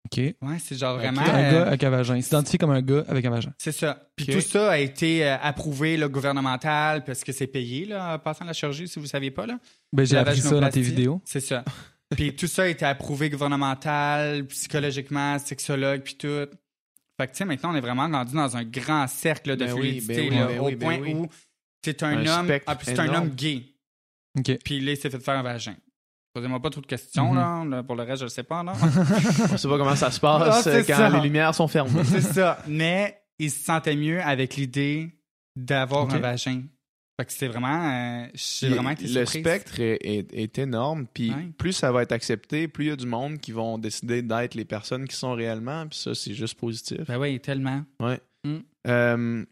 [SPEAKER 2] OK.
[SPEAKER 3] Ouais, c'est genre vraiment.
[SPEAKER 2] Un
[SPEAKER 3] euh,
[SPEAKER 2] gars avec un vagin. Il s'identifie comme un gars avec un vagin.
[SPEAKER 3] c'est ça. Puis tout ça a été euh, approuvé là, gouvernemental parce que c'est payé là, en passant la chirurgie, si vous ne saviez pas. Là.
[SPEAKER 2] Ben, j'ai appris ça dans tes vidéos.
[SPEAKER 3] C'est ça. puis tout ça a été approuvé gouvernemental, psychologiquement, sexologue, puis tout. Fait que, tu sais, maintenant, on est vraiment rendu dans un grand cercle de
[SPEAKER 1] Ben oui,
[SPEAKER 3] fluidité,
[SPEAKER 1] ben oui,
[SPEAKER 3] là,
[SPEAKER 1] ben
[SPEAKER 3] au
[SPEAKER 1] oui, ben
[SPEAKER 3] point
[SPEAKER 1] oui.
[SPEAKER 3] où t'es un,
[SPEAKER 1] Un
[SPEAKER 3] homme. Ah, c'est un homme gay.
[SPEAKER 2] OK.
[SPEAKER 3] Puis là, il s'est fait faire un vagin. Posez-moi pas trop de questions,
[SPEAKER 2] Mhm.
[SPEAKER 3] là. Pour le reste, je le sais pas, là.
[SPEAKER 1] On sait pas comment ça se passe quand
[SPEAKER 3] ça.
[SPEAKER 1] les lumières sont fermées.
[SPEAKER 3] c'est ça. Mais il se sentait mieux avec l'idée d'avoir un vagin. Fait que c'est vraiment. euh, vraiment été
[SPEAKER 1] le spectre est, est- est énorme, puis
[SPEAKER 3] Ouais.
[SPEAKER 1] plus ça va être accepté, plus il y a du monde qui vont décider d'être les personnes qui sont réellement, puis ça, c'est juste positif.
[SPEAKER 3] Ben oui, tellement.
[SPEAKER 1] Euh,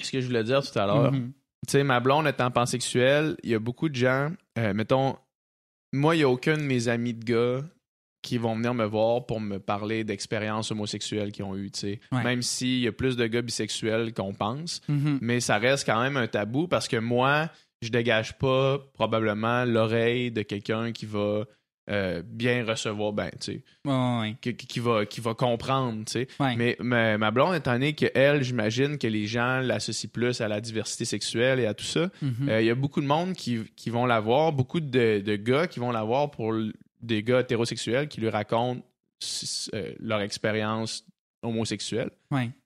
[SPEAKER 1] ce que je voulais dire tout à l'heure,
[SPEAKER 3] Mhm.
[SPEAKER 1] tu sais, ma blonde étant pansexuelle, il y a beaucoup de gens, euh, mettons, moi, il n'y a aucun de mes amis de gars qui vont venir me voir pour me parler d'expériences homosexuelles qu'ils ont eues, tu sais.
[SPEAKER 3] Ouais.
[SPEAKER 1] Même s'il y a plus de gars bisexuels qu'on pense,
[SPEAKER 3] Mhm.
[SPEAKER 1] mais ça reste quand même un tabou parce que moi, je dégage pas probablement l'oreille de quelqu'un qui va euh, bien recevoir, ben, tu sais, qui, va, qui va comprendre, tu sais. Mais ma, ma blonde, étant donné qu'elle, j'imagine que les gens l'associent plus à la diversité sexuelle et à tout ça,
[SPEAKER 3] Mhm.
[SPEAKER 1] euh, il y a beaucoup de monde qui, qui vont la voir, beaucoup de, de gars qui vont la voir pour des gars hétérosexuels qui lui racontent euh, leur expérience homosexuelle.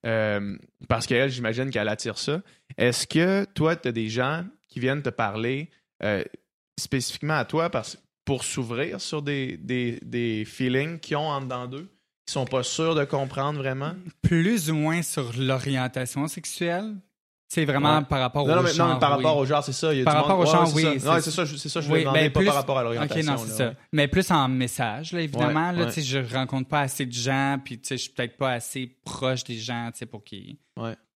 [SPEAKER 1] Euh, parce qu'elle, j'imagine qu'elle attire ça. Est-ce que toi, tu as des gens qui viennent te parler euh, spécifiquement à toi parce, pour s'ouvrir sur des, des, des feelings qu'ils ont en dedans d'eux, qui sont pas sûrs de comprendre vraiment?
[SPEAKER 3] Plus ou moins sur l'orientation sexuelle? C'est vraiment
[SPEAKER 1] Ouais.
[SPEAKER 3] par rapport
[SPEAKER 1] Non,
[SPEAKER 3] au
[SPEAKER 1] non, mais, non,
[SPEAKER 3] genre.
[SPEAKER 1] mais par
[SPEAKER 3] oui.
[SPEAKER 1] rapport au genre, c'est ça. il y a
[SPEAKER 3] Par rapport
[SPEAKER 1] monde-
[SPEAKER 3] au genre, oui,
[SPEAKER 1] Non, c'est ça, je- c'est ça, je
[SPEAKER 3] Oui,
[SPEAKER 1] voulais
[SPEAKER 3] ben,
[SPEAKER 1] pas par rapport à
[SPEAKER 3] Ok,
[SPEAKER 1] l'orientation.
[SPEAKER 3] non, c'est
[SPEAKER 1] là,
[SPEAKER 3] ça.
[SPEAKER 1] ouais.
[SPEAKER 3] Mais plus en message, là, évidemment. Là, tu sais, Je rencontre pas assez de gens, puis tu sais, je suis peut-être pas assez proche des gens tu sais, pour qu'ils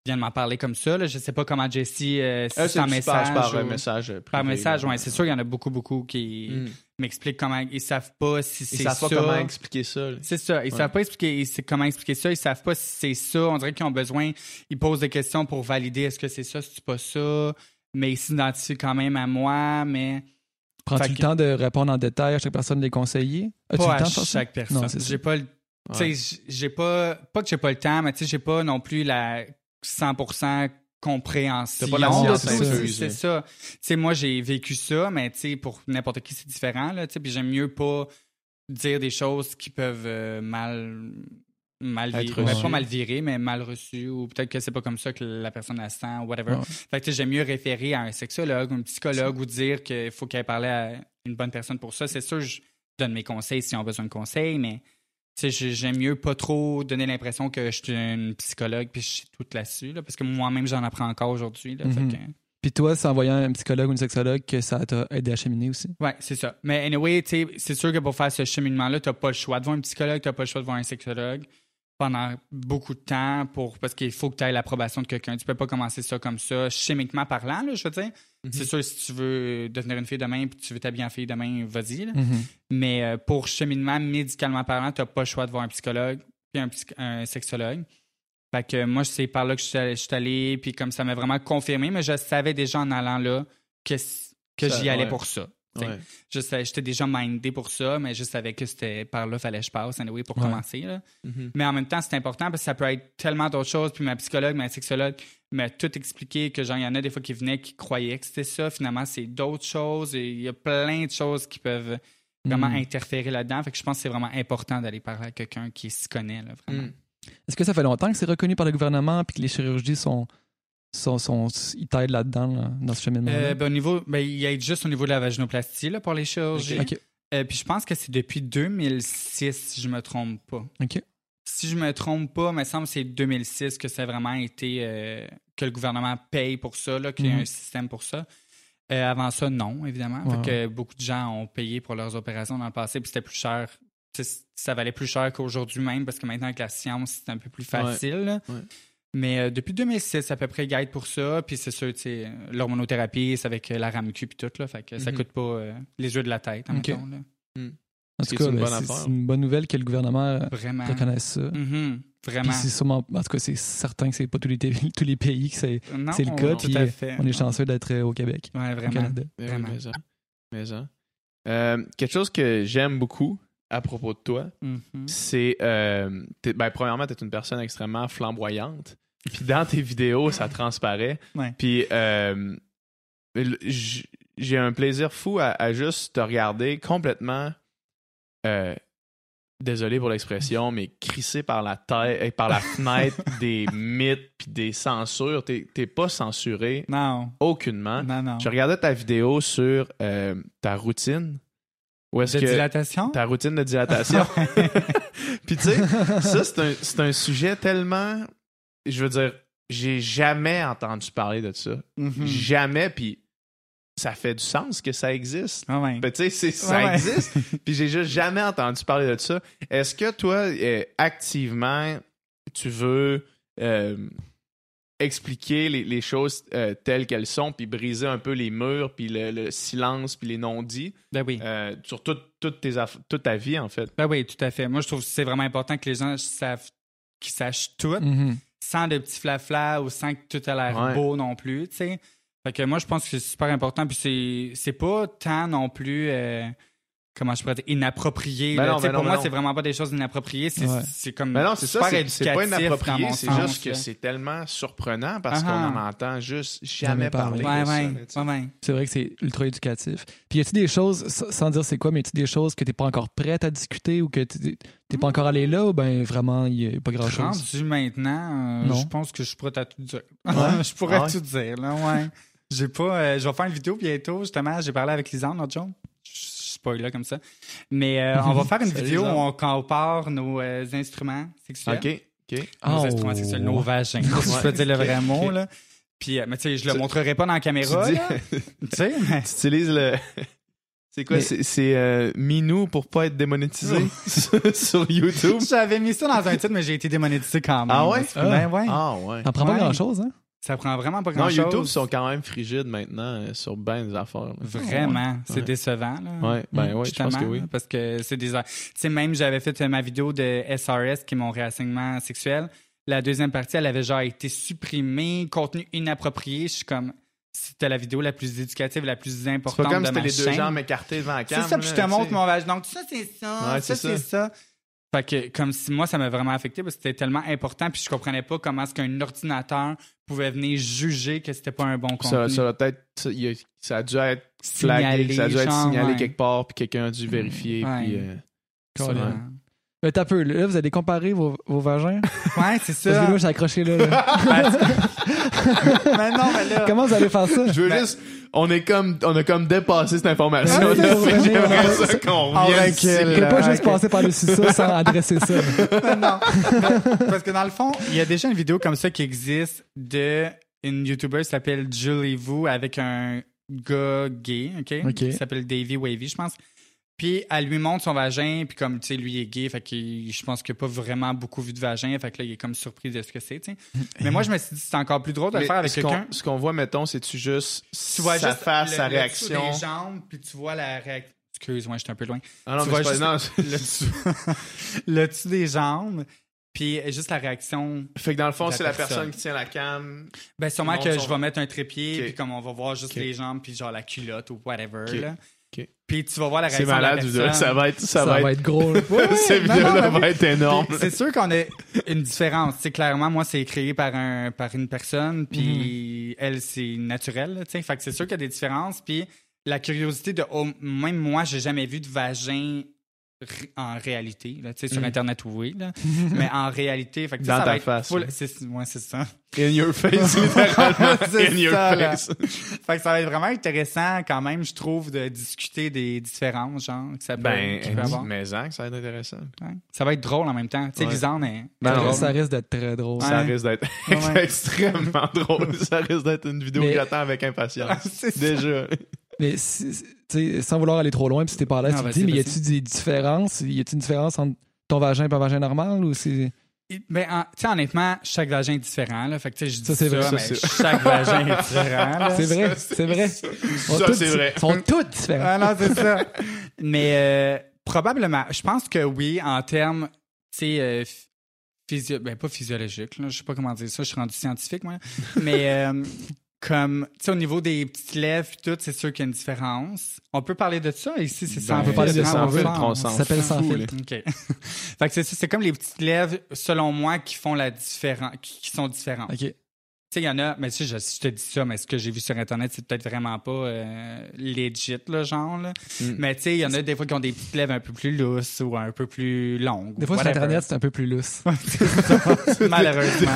[SPEAKER 3] viennent m'en parler comme ça. Là. Je sais pas comment Jessie, euh, si
[SPEAKER 1] Euh,
[SPEAKER 3] c'est en message.
[SPEAKER 1] par
[SPEAKER 3] ou-
[SPEAKER 1] euh, message. euh,
[SPEAKER 3] Par
[SPEAKER 1] privé,
[SPEAKER 3] message,
[SPEAKER 1] là.
[SPEAKER 3] oui. C'est sûr qu'il y en a beaucoup, beaucoup qui
[SPEAKER 1] Mm.
[SPEAKER 3] M'expliquent comment. Ils savent pas si
[SPEAKER 1] Ils
[SPEAKER 3] c'est
[SPEAKER 1] savent
[SPEAKER 3] ça.
[SPEAKER 1] pas comment expliquer ça.
[SPEAKER 3] C'est ça. Ils
[SPEAKER 1] Ouais.
[SPEAKER 3] savent pas expliquer comment expliquer ça. Ils savent pas si c'est ça. On dirait qu'ils ont besoin. Ils posent des questions pour valider est-ce que c'est ça, si c'est pas ça. Mais ils s'identifient quand même à moi. Mais
[SPEAKER 2] Prends-tu le
[SPEAKER 3] que-
[SPEAKER 2] temps de répondre en détail à chaque personne des conseillers? As-tu
[SPEAKER 3] pas
[SPEAKER 2] le
[SPEAKER 3] à
[SPEAKER 2] temps ça?
[SPEAKER 3] chaque personne. J'ai pas le. tu sais, j- j'ai pas. Pas que j'ai pas le temps, mais tu sais, j'ai pas non plus la 100% compréhension.
[SPEAKER 1] Pas la
[SPEAKER 3] C'est ça. Tu sais, moi, j'ai vécu ça, mais tu sais, pour n'importe qui, c'est différent, là, tu sais, puis j'aime mieux pas dire des choses qui peuvent euh, mal mal Ben, pas mal virer, mais mal reçues, ou peut-être que c'est pas comme ça que la personne la sent, ou whatever.
[SPEAKER 2] Ouais.
[SPEAKER 3] Fait que j'aime mieux référer à un sexologue, un psychologue, ou dire qu'il faut qu'elle parle à une bonne personne pour ça. C'est sûr, je donne mes conseils si on a besoin de conseils, mais j'aime mieux pas trop donner l'impression que je suis une psychologue puis je sais tout là-dessus, là, parce que moi-même, j'en apprends encore aujourd'hui.
[SPEAKER 2] Mhm.
[SPEAKER 3] que-
[SPEAKER 2] Puis toi, c'est en voyant un psychologue ou une sexologue que ça t'a aidé à cheminer aussi?
[SPEAKER 3] Ouais, c'est ça. Mais anyway, c'est sûr que pour faire ce cheminement-là, tu n'as pas le choix de voir un psychologue, tu n'as pas le choix de voir un sexologue pendant beaucoup de temps pour parce qu'il faut que tu aies l'approbation de quelqu'un. Tu peux pas commencer ça comme ça, chimiquement parlant, là, je veux dire. C'est sûr, si tu veux devenir une fille demain et tu veux t'habiller en fille demain, vas-y.
[SPEAKER 2] Mhm.
[SPEAKER 3] Mais euh, pour cheminement, médicalement parlant, tu n'as pas le choix de voir un psychologue puis un, un sexologue. Fait que moi, c'est par là que je suis allé- je suis allé, puis comme ça m'a vraiment confirmé, mais je savais déjà en allant là que, que j'y allais
[SPEAKER 1] ouais.
[SPEAKER 3] pour ça.
[SPEAKER 1] Ouais.
[SPEAKER 3] J'étais déjà mindé pour ça, mais je savais que c'était par là fallait que je passe, anyway, pour
[SPEAKER 2] Ouais.
[SPEAKER 3] commencer. là.
[SPEAKER 1] Mhm.
[SPEAKER 3] Mais en même temps, c'est important parce que ça peut être tellement d'autres choses. Puis ma psychologue, ma sexologue m'a tout expliqué que genre, il y en a des fois qui venaient qui croyaient que c'était ça. Finalement, c'est d'autres choses. Et il y a plein de choses qui peuvent vraiment
[SPEAKER 2] Mhm.
[SPEAKER 3] interférer là-dedans. Fait que je pense que c'est vraiment important d'aller parler à quelqu'un qui s'y connaît, là, vraiment.
[SPEAKER 1] Mm.
[SPEAKER 2] Est-ce que ça fait longtemps que c'est reconnu par le gouvernement puis que les chirurgies sont. Ils t'aident là-dedans, là, dans ce cheminement
[SPEAKER 3] Euh, ben, au niveau, ben, il y a juste au niveau de la vaginoplastie là, pour les chirurgies. Euh, puis je pense que c'est depuis 2006, si je me trompe pas.
[SPEAKER 2] OK.
[SPEAKER 3] Si je me trompe pas, il me semble que c'est 2006 que ça a vraiment été euh, que le gouvernement paye pour ça, là, qu'il y a
[SPEAKER 2] Mhm.
[SPEAKER 3] un système pour ça. Euh, avant ça, non, évidemment. Fait que beaucoup de gens ont payé pour leurs opérations dans le passé, puis c'était plus cher. Ça valait plus cher qu'aujourd'hui même, parce que maintenant, avec la science, c'est un peu plus facile.
[SPEAKER 1] Ouais.
[SPEAKER 3] Mais euh, depuis 2006, à peu près, guide pour ça. Puis c'est sûr, tu sais, l'hormonothérapie, c'est avec euh, la RAMQ puis tout, là. Fait que ça
[SPEAKER 1] Mhm.
[SPEAKER 3] coûte pas euh, les yeux de la tête,
[SPEAKER 2] Ok.
[SPEAKER 3] admettons, là.
[SPEAKER 2] En
[SPEAKER 1] C'est
[SPEAKER 2] tout cas,
[SPEAKER 1] une
[SPEAKER 2] ben,
[SPEAKER 1] bonne
[SPEAKER 2] c'est
[SPEAKER 1] affaire.
[SPEAKER 2] c'est une bonne nouvelle que le gouvernement
[SPEAKER 3] Vraiment.
[SPEAKER 2] reconnaisse ça.
[SPEAKER 3] Mhm.
[SPEAKER 2] Puis
[SPEAKER 3] Vraiment.
[SPEAKER 2] c'est sûrement, en tout cas, c'est certain que c'est pas tous les, tous les pays que c'est le cas.
[SPEAKER 3] tout
[SPEAKER 2] Puis
[SPEAKER 3] à fait.
[SPEAKER 2] on est chanceux d'être au Québec,
[SPEAKER 3] Ouais,
[SPEAKER 2] au
[SPEAKER 3] vraiment.
[SPEAKER 2] Canada.
[SPEAKER 1] Eh oui,
[SPEAKER 3] Vraiment.
[SPEAKER 1] mais ça. Mais ça. Euh, quelque chose que j'aime beaucoup à propos de toi,
[SPEAKER 3] Mhm.
[SPEAKER 1] c'est. euh, t'es- ben, premièrement, tu es une personne extrêmement flamboyante. Puis dans tes vidéos, ça transparaît.
[SPEAKER 3] Ouais.
[SPEAKER 1] Puis euh, j'ai un plaisir fou à, à juste te regarder complètement. euh, désolé pour l'expression, mais crissé par la tête, par la fenêtre des mythes puis des censures. T'es pas censuré
[SPEAKER 3] Non.
[SPEAKER 1] aucunement.
[SPEAKER 3] Non, non.
[SPEAKER 1] Je regardais ta vidéo sur euh, ta routine. Est-ce
[SPEAKER 3] De
[SPEAKER 1] que
[SPEAKER 3] dilatation?
[SPEAKER 1] ta routine de dilatation. Puis tu sais, ça c'est un, c'est un sujet tellement je veux dire, j'ai jamais entendu parler de ça.
[SPEAKER 3] Mhm.
[SPEAKER 1] Jamais puis ça fait du sens que ça existe.
[SPEAKER 3] Ah ouais.
[SPEAKER 1] Ben, tu sais, c'est- ça
[SPEAKER 3] Ouais, ouais.
[SPEAKER 1] existe. Puis j'ai juste jamais entendu parler de ça. Est-ce que toi, euh, activement, tu veux euh, expliquer les, les choses euh, telles qu'elles sont, puis briser un peu les murs, puis le, le silence, puis les non-dits
[SPEAKER 3] Ben oui.
[SPEAKER 1] euh, sur tes toute ta vie, en fait?
[SPEAKER 3] Ben oui, tout à fait. Moi, je trouve que c'est vraiment important que les gens savent, qu'ils sachent tout,
[SPEAKER 2] Mhm.
[SPEAKER 3] Sans de petits flaflas ou sans que tout a l'air
[SPEAKER 1] Ouais.
[SPEAKER 3] beau non plus, tu sais. Fait que moi, je pense que c'est super important. Puis c'est, c'est pas tant non plus, euh, comment je pourrais dire, inapproprié.
[SPEAKER 1] Ben non, ben non,
[SPEAKER 3] pour
[SPEAKER 1] ben
[SPEAKER 3] moi, c'est vraiment pas des choses inappropriées. C'est,
[SPEAKER 2] Ouais.
[SPEAKER 3] comme.
[SPEAKER 1] Mais non, c'est ça,
[SPEAKER 3] super
[SPEAKER 1] c'est c'est pas inapproprié, c'est juste que c'est tellement surprenant parce qu'on
[SPEAKER 3] Ah.
[SPEAKER 1] en entend juste
[SPEAKER 2] Jamais parler.
[SPEAKER 3] Ouais, ouais.
[SPEAKER 2] C'est vrai que c'est ultra éducatif. Puis y a-tu des choses, sans dire c'est quoi, mais y a-tu des choses que t'es pas encore prête à discuter ou que t'es t'es pas encore allé là ou ben vraiment il y a pas grand chose?
[SPEAKER 3] Rendu maintenant, euh, je pense que je suis prêt à tout dire. Je pourrais
[SPEAKER 1] Ah
[SPEAKER 3] tout dire, là, ouais. J'ai pas. euh, je vais faire une vidéo bientôt, justement. J'ai parlé avec Lisanne l'autre jour. Je je spoil là comme ça. Mais euh, on va faire une vidéo où on compare nos euh, instruments sexuels.
[SPEAKER 1] OK, OK.
[SPEAKER 3] Nos
[SPEAKER 2] Oh.
[SPEAKER 3] instruments sexuels, nos vagins. Si je peux dire le vrai mot, là. Puis, euh, mais tu sais, je le montrerai pas dans la caméra,
[SPEAKER 1] Tu dis-
[SPEAKER 3] sais, mais.
[SPEAKER 1] tu utilises le. C'est quoi?
[SPEAKER 2] Mais-
[SPEAKER 1] C'est euh, Minou pour pas être démonétisé sur, sur YouTube?
[SPEAKER 3] J'avais mis ça dans un titre, mais j'ai été démonétisé quand même.
[SPEAKER 1] Ah ouais?
[SPEAKER 3] Ben ouais.
[SPEAKER 1] Ah ouais.
[SPEAKER 2] T'en prends
[SPEAKER 3] Ouais.
[SPEAKER 2] pas grand chose, hein?
[SPEAKER 3] Ça prend vraiment pas
[SPEAKER 1] Non,
[SPEAKER 3] grand-chose.
[SPEAKER 1] YouTube sont quand même frigides maintenant euh, sur ben des affaires. là.
[SPEAKER 3] Vraiment, c'est
[SPEAKER 1] Ouais.
[SPEAKER 3] décevant. Là.
[SPEAKER 1] Ouais, ben ouais, je pense que oui.
[SPEAKER 3] Parce que c'est des. Tu sais, même j'avais fait euh, ma vidéo de SRS, qui est mon réassignement sexuel. La deuxième partie, elle avait genre été supprimée, contenu inapproprié. Je suis comme. C'était la vidéo la plus éducative, la plus
[SPEAKER 1] C'est
[SPEAKER 3] importante
[SPEAKER 1] pas comme
[SPEAKER 3] de
[SPEAKER 1] si
[SPEAKER 3] ma
[SPEAKER 1] t'as les deux
[SPEAKER 3] chaîne.
[SPEAKER 1] jambes écartées devant la
[SPEAKER 3] C'est
[SPEAKER 1] cam.
[SPEAKER 3] ça, puis je te montre mon vagin. Donc, ça, c'est ça.
[SPEAKER 1] Ouais,
[SPEAKER 3] ça,
[SPEAKER 1] c'est
[SPEAKER 3] c'est
[SPEAKER 1] ça.
[SPEAKER 3] ça. Fait que, comme si moi, ça m'a vraiment affecté parce que c'était tellement important, puis je comprenais pas comment est-ce qu'un ordinateur pouvait venir juger que c'était pas un bon contenu.
[SPEAKER 1] Ça, ça doit être. Ça, il a- ça a dû être flagué,
[SPEAKER 3] Signalé,
[SPEAKER 1] ça a dû être
[SPEAKER 3] genre,
[SPEAKER 1] signalé
[SPEAKER 3] ouais.
[SPEAKER 1] quelque part, puis quelqu'un a dû vérifier.
[SPEAKER 3] Ouais.
[SPEAKER 1] Puis, euh,
[SPEAKER 2] Ben, t'as peu. Là, vous allez comparer vos, vos vagins?
[SPEAKER 3] Ouais, c'est
[SPEAKER 2] Parce que
[SPEAKER 3] ça.
[SPEAKER 2] moi, j'ai accroché là. là.
[SPEAKER 3] mais non, mais là.
[SPEAKER 2] Comment vous allez faire ça?
[SPEAKER 1] Je veux
[SPEAKER 3] Ben-
[SPEAKER 1] juste. On est comme. On a comme dépassé cette information.
[SPEAKER 2] Ouais,
[SPEAKER 1] là,
[SPEAKER 2] vrai,
[SPEAKER 1] J'aimerais ça qu'on
[SPEAKER 3] On
[SPEAKER 1] revienne.
[SPEAKER 2] Je
[SPEAKER 3] là.
[SPEAKER 2] pas juste
[SPEAKER 3] ok.
[SPEAKER 2] passer par-dessus ça sans adresser ça.
[SPEAKER 3] Mais non. Mais- Parce que dans le fond, il y a déjà une vidéo comme ça qui existe de une YouTuber qui s'appelle Julie Vu avec un gars gay, OK?
[SPEAKER 2] OK.
[SPEAKER 3] Qui s'appelle Davy Wavy, je pense. Puis elle lui montre son vagin, puis comme, tu sais, lui il est gay, fait que je pense qu'il n'a pas vraiment beaucoup vu de vagin, fait que là, il est comme surpris de ce que c'est, tu sais. Mais moi, je me suis dit, c'est encore plus drôle de le faire avec quelqu'un.
[SPEAKER 1] Ce qu'on voit, mettons, c'est-tu juste
[SPEAKER 3] Tu vois
[SPEAKER 1] sa
[SPEAKER 3] juste
[SPEAKER 1] face,
[SPEAKER 3] le-
[SPEAKER 1] sa réaction?
[SPEAKER 3] des jambes, puis tu vois la réaction. Excuse-moi, j'étais un peu loin.
[SPEAKER 1] Ah non,
[SPEAKER 3] tu
[SPEAKER 1] mais
[SPEAKER 3] vois
[SPEAKER 1] pas-
[SPEAKER 3] juste
[SPEAKER 1] non,
[SPEAKER 3] le dessous, le dessous des jambes, puis juste la réaction.
[SPEAKER 1] Fait que dans le fond, c'est la
[SPEAKER 3] personne.
[SPEAKER 1] qui tient la cam.
[SPEAKER 3] Ben sûrement que
[SPEAKER 1] son-
[SPEAKER 3] je vais mettre un trépied, puis comme on va voir juste les jambes, puis genre la culotte ou whatever. Là. Puis tu vas voir la
[SPEAKER 1] C'est
[SPEAKER 3] réaction
[SPEAKER 1] malade,
[SPEAKER 3] de la
[SPEAKER 1] ça va être. Ça,
[SPEAKER 2] Ça, va être gros. là.
[SPEAKER 1] Cette vidéo-là va être énorme.
[SPEAKER 3] C'est sûr qu'on a une différence. C'est clairement, moi, c'est créé par un par une personne, puis
[SPEAKER 1] Mhm.
[SPEAKER 3] elle, c'est naturel. là, tu sais. Fait que c'est sûr qu'il y a des différences. Puis la curiosité de, oh, même moi, j'ai jamais vu de vagin en réalité. Là, tu sais, sur. Internet, oui, là. mais en réalité, fait que,
[SPEAKER 1] Dans
[SPEAKER 3] ça
[SPEAKER 1] ta
[SPEAKER 3] va être
[SPEAKER 1] face,
[SPEAKER 3] full-
[SPEAKER 1] là.
[SPEAKER 3] c'est, ouais, c'est ça.
[SPEAKER 1] In your face, littéralement. In your
[SPEAKER 3] ça,
[SPEAKER 1] face.
[SPEAKER 3] Fait que ça va être vraiment intéressant quand même, je trouve, de discuter des différences, genre, que ça peut,
[SPEAKER 1] Ben,
[SPEAKER 3] peut avoir.
[SPEAKER 1] mais que ça va être intéressant.
[SPEAKER 3] Ouais. Ça va être drôle en même temps. Tu sais,
[SPEAKER 1] Ouais.
[SPEAKER 3] Lisanne est
[SPEAKER 1] Ben
[SPEAKER 2] ça risque d'être très drôle.
[SPEAKER 1] Ça
[SPEAKER 3] Ouais.
[SPEAKER 1] risque d'être
[SPEAKER 3] Ouais.
[SPEAKER 1] extrêmement drôle. Ça risque d'être une vidéo
[SPEAKER 2] Mais-
[SPEAKER 1] que j'attends avec impatience.
[SPEAKER 3] C'est ça.
[SPEAKER 1] Déjà.
[SPEAKER 2] Mais si- si- tu sais, sans vouloir aller trop loin, puis si t'es pas à l'aise,
[SPEAKER 3] Non,
[SPEAKER 2] tu me
[SPEAKER 3] vas-y,
[SPEAKER 2] dis, mais y a-tu des différences? Y a-tu une différence entre ton vagin et un vagin normal ou c'est.
[SPEAKER 3] Et- Ben, en- tu sais, honnêtement, chaque vagin est différent. Là. Fait que, tu sais, je dis
[SPEAKER 2] Ça, c'est vrai,
[SPEAKER 3] mais chaque vagin est différent. là.
[SPEAKER 2] C'est vrai, c'est vrai.
[SPEAKER 1] Ça, c'est vrai.
[SPEAKER 2] sont tous différents.
[SPEAKER 3] Ah non, c'est ça. Mais euh, probablement, je pense que oui, en termes, tu sais, euh, ph- physio... ben pas physiologique, là, je sais pas comment dire ça, je suis rendu scientifique, moi. Mais euh, comme, tu sais, au niveau des petites lèvres et tout, c'est sûr qu'il y a une différence. On peut parler de ça ici, c'est ça.
[SPEAKER 1] Ben,
[SPEAKER 2] on peut parler de sans filtre,
[SPEAKER 1] on s'en
[SPEAKER 2] Ça s'appelle sans filtre.
[SPEAKER 3] OK. fait que c'est ça, c'est comme les petites lèvres, selon moi, qui font la différence, qui, qui sont différentes.
[SPEAKER 2] OK.
[SPEAKER 3] Tu sais, il y en a, mais tu sais, je, je te dis ça, mais ce que j'ai vu sur Internet, c'est peut-être vraiment pas euh, legit, là, genre. Là.
[SPEAKER 1] Mm.
[SPEAKER 3] Mais tu sais, il y en a des fois qui ont des petites lèvres un peu plus lousses ou un peu plus longues.
[SPEAKER 2] Des fois, sur
[SPEAKER 3] whatever.
[SPEAKER 2] Internet, c'est un peu plus lousse.
[SPEAKER 3] Malheureusement.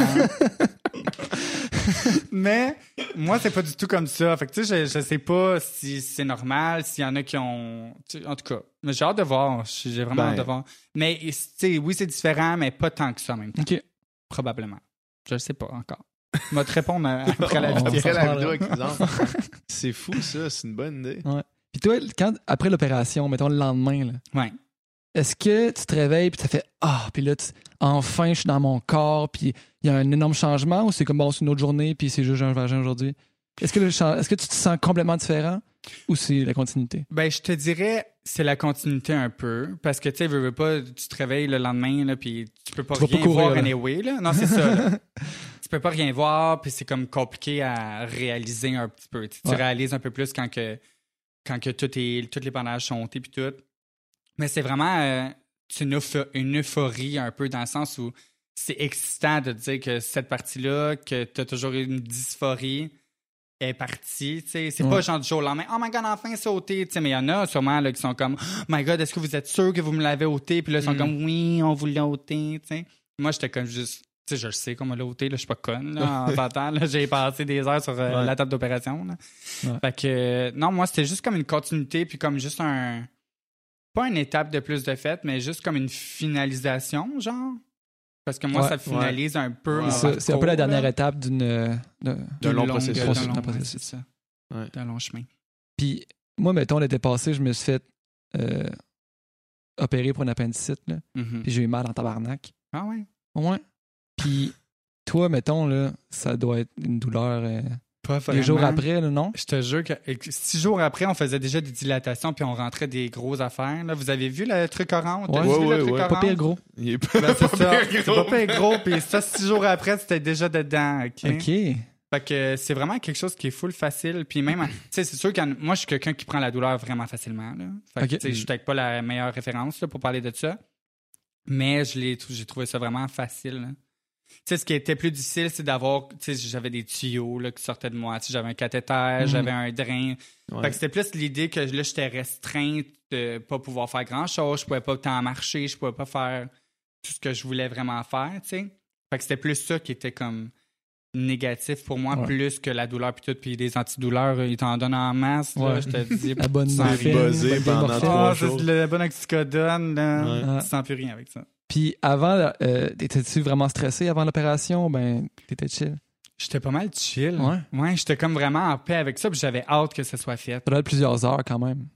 [SPEAKER 3] mais moi, c'est pas du tout comme ça. Fait que tu sais, je, je sais pas si c'est normal, s'il y en a qui ont. En tout cas, mais j'ai hâte de voir. J'ai vraiment
[SPEAKER 1] Ben.
[SPEAKER 3] hâte de voir. Mais tu sais, oui, c'est différent, mais pas tant que ça en même temps.
[SPEAKER 2] OK.
[SPEAKER 3] Probablement. Je le sais pas encore. Je vais te répondre euh, après la vidéo.
[SPEAKER 1] Tirer la vidéo. C'est fou, ça. C'est une bonne idée.
[SPEAKER 2] Puis toi, quand, après l'opération, mettons le lendemain, là,
[SPEAKER 3] Ouais.
[SPEAKER 2] Est-ce que tu te réveilles puis tu fait Ah, puis là, tu- enfin, je suis dans mon corps, puis il y a un énorme changement ou c'est comme bon, c'est une autre journée, puis c'est juste un vagin aujourd'hui? Est-ce que, le est-ce que tu te sens complètement différent ou c'est la continuité?
[SPEAKER 3] Ben, je te dirais, c'est la continuité un peu. Parce que, tu sais, veux, veux pas, tu te réveilles le lendemain, là, puis tu peux pas
[SPEAKER 2] Tu
[SPEAKER 3] rien
[SPEAKER 2] pas courir,
[SPEAKER 3] voir
[SPEAKER 2] là.
[SPEAKER 3] anyway, là. Non, c'est ça, là. Tu peux pas rien voir, puis c'est comme compliqué à réaliser un petit peu. Tu, réalises un peu plus quand que, quand que tout est, tous les bandages sont montés, puis tout. Mais c'est vraiment euh, une, eupho- une euphorie un peu dans le sens où c'est excitant de dire que cette partie-là, que tu as toujours eu une dysphorie, est partie. C'est
[SPEAKER 2] Ouais.
[SPEAKER 3] pas genre du jour au lendemain, oh my god, enfin sauté. tu sais, Mais il y en a sûrement là, qui sont comme, oh my god, est-ce que vous êtes sûr que vous me l'avez ôté? Puis là, ils sont
[SPEAKER 2] Mm.
[SPEAKER 3] comme, oui, on vous l'a ôté. tu sais. Moi, j'étais comme juste. Tu sais, je le sais qu'on me l'a ôté, je suis pas conne, là, en partant, j'ai passé des heures sur euh,
[SPEAKER 2] Ouais.
[SPEAKER 3] la table d'opération.
[SPEAKER 2] Ouais.
[SPEAKER 3] Fait que, euh, non, moi, c'était juste comme une continuité, puis comme juste un, pas une étape de plus de fête, mais juste comme une finalisation, genre? Parce que moi,
[SPEAKER 2] Ouais,
[SPEAKER 3] ça finalise un peu
[SPEAKER 1] Ouais.
[SPEAKER 2] C'est un peu la dernière
[SPEAKER 3] là.
[SPEAKER 2] étape d'une.
[SPEAKER 1] D'un long
[SPEAKER 3] longue-
[SPEAKER 1] processus.
[SPEAKER 3] d'un long-
[SPEAKER 2] processus.
[SPEAKER 3] chemin.
[SPEAKER 2] Puis moi, mettons, l'été passé, je me suis fait euh, opérer pour une appendicite, là,
[SPEAKER 3] Mhm.
[SPEAKER 2] puis j'ai eu mal en tabarnak.
[SPEAKER 3] Ah ouais?
[SPEAKER 2] Ouais. Puis toi, mettons, là, ça doit être une douleur euh,
[SPEAKER 3] Pas
[SPEAKER 2] les
[SPEAKER 3] vraiment.
[SPEAKER 2] jours après, là, non?
[SPEAKER 3] Je te jure que six jours après, on faisait déjà des dilatations puis on rentrait des grosses affaires. Là. Vous avez vu le truc orange?
[SPEAKER 2] Ouais.
[SPEAKER 3] vu
[SPEAKER 1] Ouais,
[SPEAKER 3] le
[SPEAKER 1] ouais,
[SPEAKER 3] truc
[SPEAKER 1] ouais.
[SPEAKER 3] orange?
[SPEAKER 2] Pas pire gros.
[SPEAKER 1] Il est pas,
[SPEAKER 3] Ben, c'est
[SPEAKER 1] pas
[SPEAKER 3] ça.
[SPEAKER 1] pire
[SPEAKER 3] C'est
[SPEAKER 1] gros.
[SPEAKER 3] pas pire gros. Puis ça, six jours après, c'était déjà dedans. OK?
[SPEAKER 2] OK.
[SPEAKER 3] Fait que c'est vraiment quelque chose qui est full facile. Puis même, tu sais, c'est sûr que moi, je suis quelqu'un qui prend la douleur vraiment facilement. Là. Fait que, je suis peut-être pas la meilleure référence là, pour parler de ça. Mais je l'ai, j'ai trouvé ça vraiment facile. là. Sais, ce qui était plus difficile, c'est d'avoir, tu sais, j'avais des tuyaux là, qui sortaient de moi. Tu sais, j'avais un cathéter,
[SPEAKER 2] Mhm.
[SPEAKER 3] j'avais un drain.
[SPEAKER 1] Ouais.
[SPEAKER 3] Fait que c'était plus l'idée que là, j'étais restreinte de pas pouvoir faire grand-chose. Je pouvais pas tant marcher, je pouvais pas faire tout ce que je voulais vraiment faire, tu sais. Fait que c'était plus ça qui était comme négatif pour moi,
[SPEAKER 2] Ouais.
[SPEAKER 3] plus que la douleur puis tout. Puis des antidouleurs, euh, ils t'en donnent en masse, là,
[SPEAKER 2] Ouais.
[SPEAKER 3] je te dis.
[SPEAKER 2] La bonne
[SPEAKER 3] Sans
[SPEAKER 2] morphine,
[SPEAKER 3] rien.
[SPEAKER 1] buzzé
[SPEAKER 2] bonne
[SPEAKER 1] pendant
[SPEAKER 2] morphine.
[SPEAKER 1] trois
[SPEAKER 3] Ah,
[SPEAKER 1] jours.
[SPEAKER 3] c'est le bon oxycodone, là.
[SPEAKER 1] Ouais.
[SPEAKER 3] Tu sens plus rien avec ça.
[SPEAKER 2] Puis avant, euh, étais-tu vraiment stressé avant l'opération? ou Ben, t'étais chill.
[SPEAKER 3] J'étais pas mal chill.
[SPEAKER 2] Ouais.
[SPEAKER 3] Ouais, j'étais comme vraiment en paix avec ça, puis j'avais hâte que ça soit fait.
[SPEAKER 2] Ça doit être plusieurs heures quand même.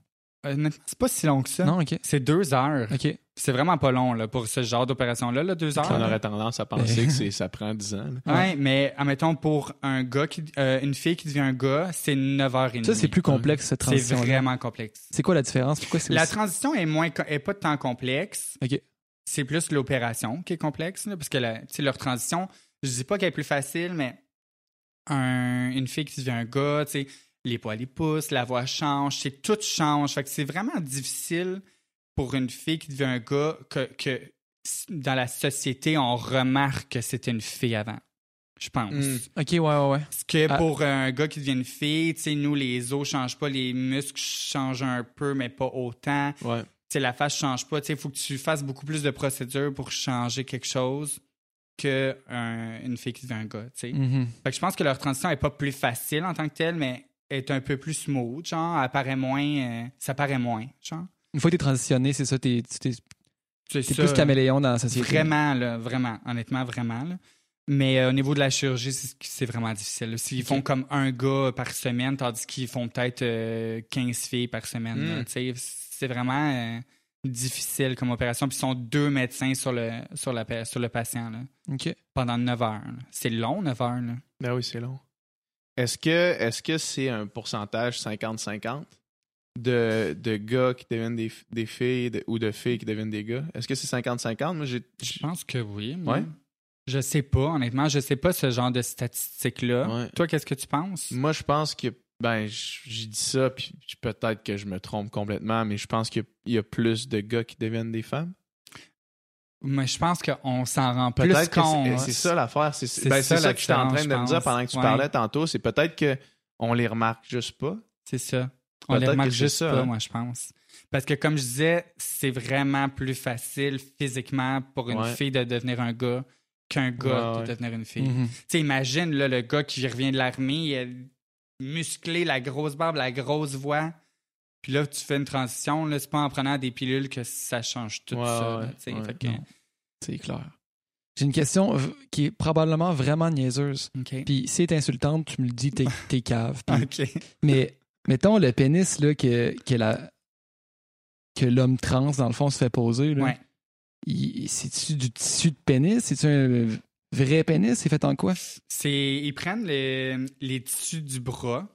[SPEAKER 3] C'est pas si long que ça.
[SPEAKER 2] Non, OK.
[SPEAKER 3] C'est deux heures.
[SPEAKER 2] OK.
[SPEAKER 3] C'est vraiment pas long là, pour ce genre d'opération-là, là, deux heures.
[SPEAKER 1] On aurait tendance à penser que c'est, ça prend 10 ans. là.
[SPEAKER 3] Ouais, mais admettons pour un gars qui euh, une fille qui devient un gars, c'est 9h30.
[SPEAKER 2] Ça, c'est plus complexe, cette
[SPEAKER 3] C'est
[SPEAKER 2] transition
[SPEAKER 3] vraiment complexe.
[SPEAKER 2] C'est quoi la différence? Pourquoi c'est
[SPEAKER 3] La
[SPEAKER 2] aussi...
[SPEAKER 3] transition est moins est pas tant complexe.
[SPEAKER 2] OK.
[SPEAKER 3] C'est plus l'opération qui est complexe là, parce que la, leur transition, je dis pas qu'elle est plus facile, mais un- une fille qui devient un gars, les poils ils poussent, la voix change, tout change. Fait que c'est vraiment difficile pour une fille qui devient un gars que, que dans la société on remarque que c'était une fille avant. Je pense.
[SPEAKER 1] Mm.
[SPEAKER 2] OK, ouais, ouais, ouais.
[SPEAKER 3] Parce que
[SPEAKER 2] Ah.
[SPEAKER 3] pour un gars qui devient une fille, tu sais, nous, les os changent pas, les muscles changent un peu, mais pas autant.
[SPEAKER 1] Ouais.
[SPEAKER 3] Sais, la face change pas. Tu sais, il faut que tu fasses beaucoup plus de procédures pour changer quelque chose que un- une fille qui devient un gars.
[SPEAKER 2] Mhm.
[SPEAKER 3] Fait que je pense que leur transition est pas plus facile en tant que telle, mais est un peu plus smooth, genre, elle paraît moins... euh, ça paraît moins, genre.
[SPEAKER 2] Une fois que t'es transitionné, c'est ça, t'es, t'es
[SPEAKER 3] ça.
[SPEAKER 2] plus caméléon dans la société.
[SPEAKER 3] Vraiment, là, vraiment, honnêtement, vraiment. Là. Mais euh, au niveau de la chirurgie, c'est, vraiment difficile. S'ils font comme un gars par semaine, tandis qu'ils font peut-être euh, 15 filles par semaine.
[SPEAKER 1] Mm.
[SPEAKER 3] tu sais, c'est vraiment euh, difficile comme opération. Puis ils sont deux médecins sur le, sur la, sur le patient là, pendant 9 heures. C'est long, 9 heures. Là.
[SPEAKER 1] Ben oui, c'est long. Est-ce que est-ce que c'est un pourcentage 50-50 de, de gars qui deviennent des, des filles de- ou de filles qui deviennent des gars? Est-ce que c'est 50-50? Moi, j'ai.
[SPEAKER 3] Je pense que oui.
[SPEAKER 1] Ouais.
[SPEAKER 3] Je sais pas, honnêtement. Je sais pas ce genre de statistiques-là.
[SPEAKER 1] Ouais.
[SPEAKER 3] Toi, qu'est-ce que tu penses?
[SPEAKER 1] Moi, je pense que. Ben, j'ai dit ça, puis peut-être que je me trompe complètement, mais je pense qu'il y a- il y a plus de gars qui deviennent des femmes.
[SPEAKER 3] Mais je pense qu'on s'en rend plus
[SPEAKER 1] Peut-être que
[SPEAKER 3] compte.
[SPEAKER 1] c'est- ça l'affaire. C'est
[SPEAKER 3] C'est
[SPEAKER 1] ben,
[SPEAKER 3] ça
[SPEAKER 1] c'est ça que j'étais en train de me dire pendant que tu
[SPEAKER 3] Ouais.
[SPEAKER 1] parlais tantôt. C'est peut-être que on les remarque juste pas.
[SPEAKER 3] C'est ça. On les remarque juste
[SPEAKER 1] ça,
[SPEAKER 3] pas,
[SPEAKER 1] hein.
[SPEAKER 3] moi, je pense. Parce que, comme je disais, c'est vraiment plus facile physiquement pour une
[SPEAKER 1] Ouais.
[SPEAKER 3] fille de devenir un gars qu'un gars
[SPEAKER 1] Ouais,
[SPEAKER 3] de
[SPEAKER 1] ouais.
[SPEAKER 3] devenir une fille.
[SPEAKER 2] Mhm.
[SPEAKER 3] Tu sais, imagine là, le gars qui revient de l'armée, il a musclé, la grosse barbe, la grosse voix. Puis là, tu fais une transition, là, c'est pas en prenant des pilules que ça change tout
[SPEAKER 1] Ouais,
[SPEAKER 3] ça.
[SPEAKER 1] ouais, ouais.
[SPEAKER 3] Que-.
[SPEAKER 2] C'est clair. J'ai une question qui est probablement vraiment niaiseuse. Puis si elle est insultante, tu me le dis, t'es, t'es cave. Puis-. Mais mettons le pénis là, que, que, la, que l'homme trans, dans le fond, se fait poser. Là,
[SPEAKER 3] Ouais.
[SPEAKER 2] il- c'est-tu du tissu de pénis? C'est-tu un vrai pénis? C'est fait en quoi?
[SPEAKER 3] C'est, ils prennent les, les tissus du bras.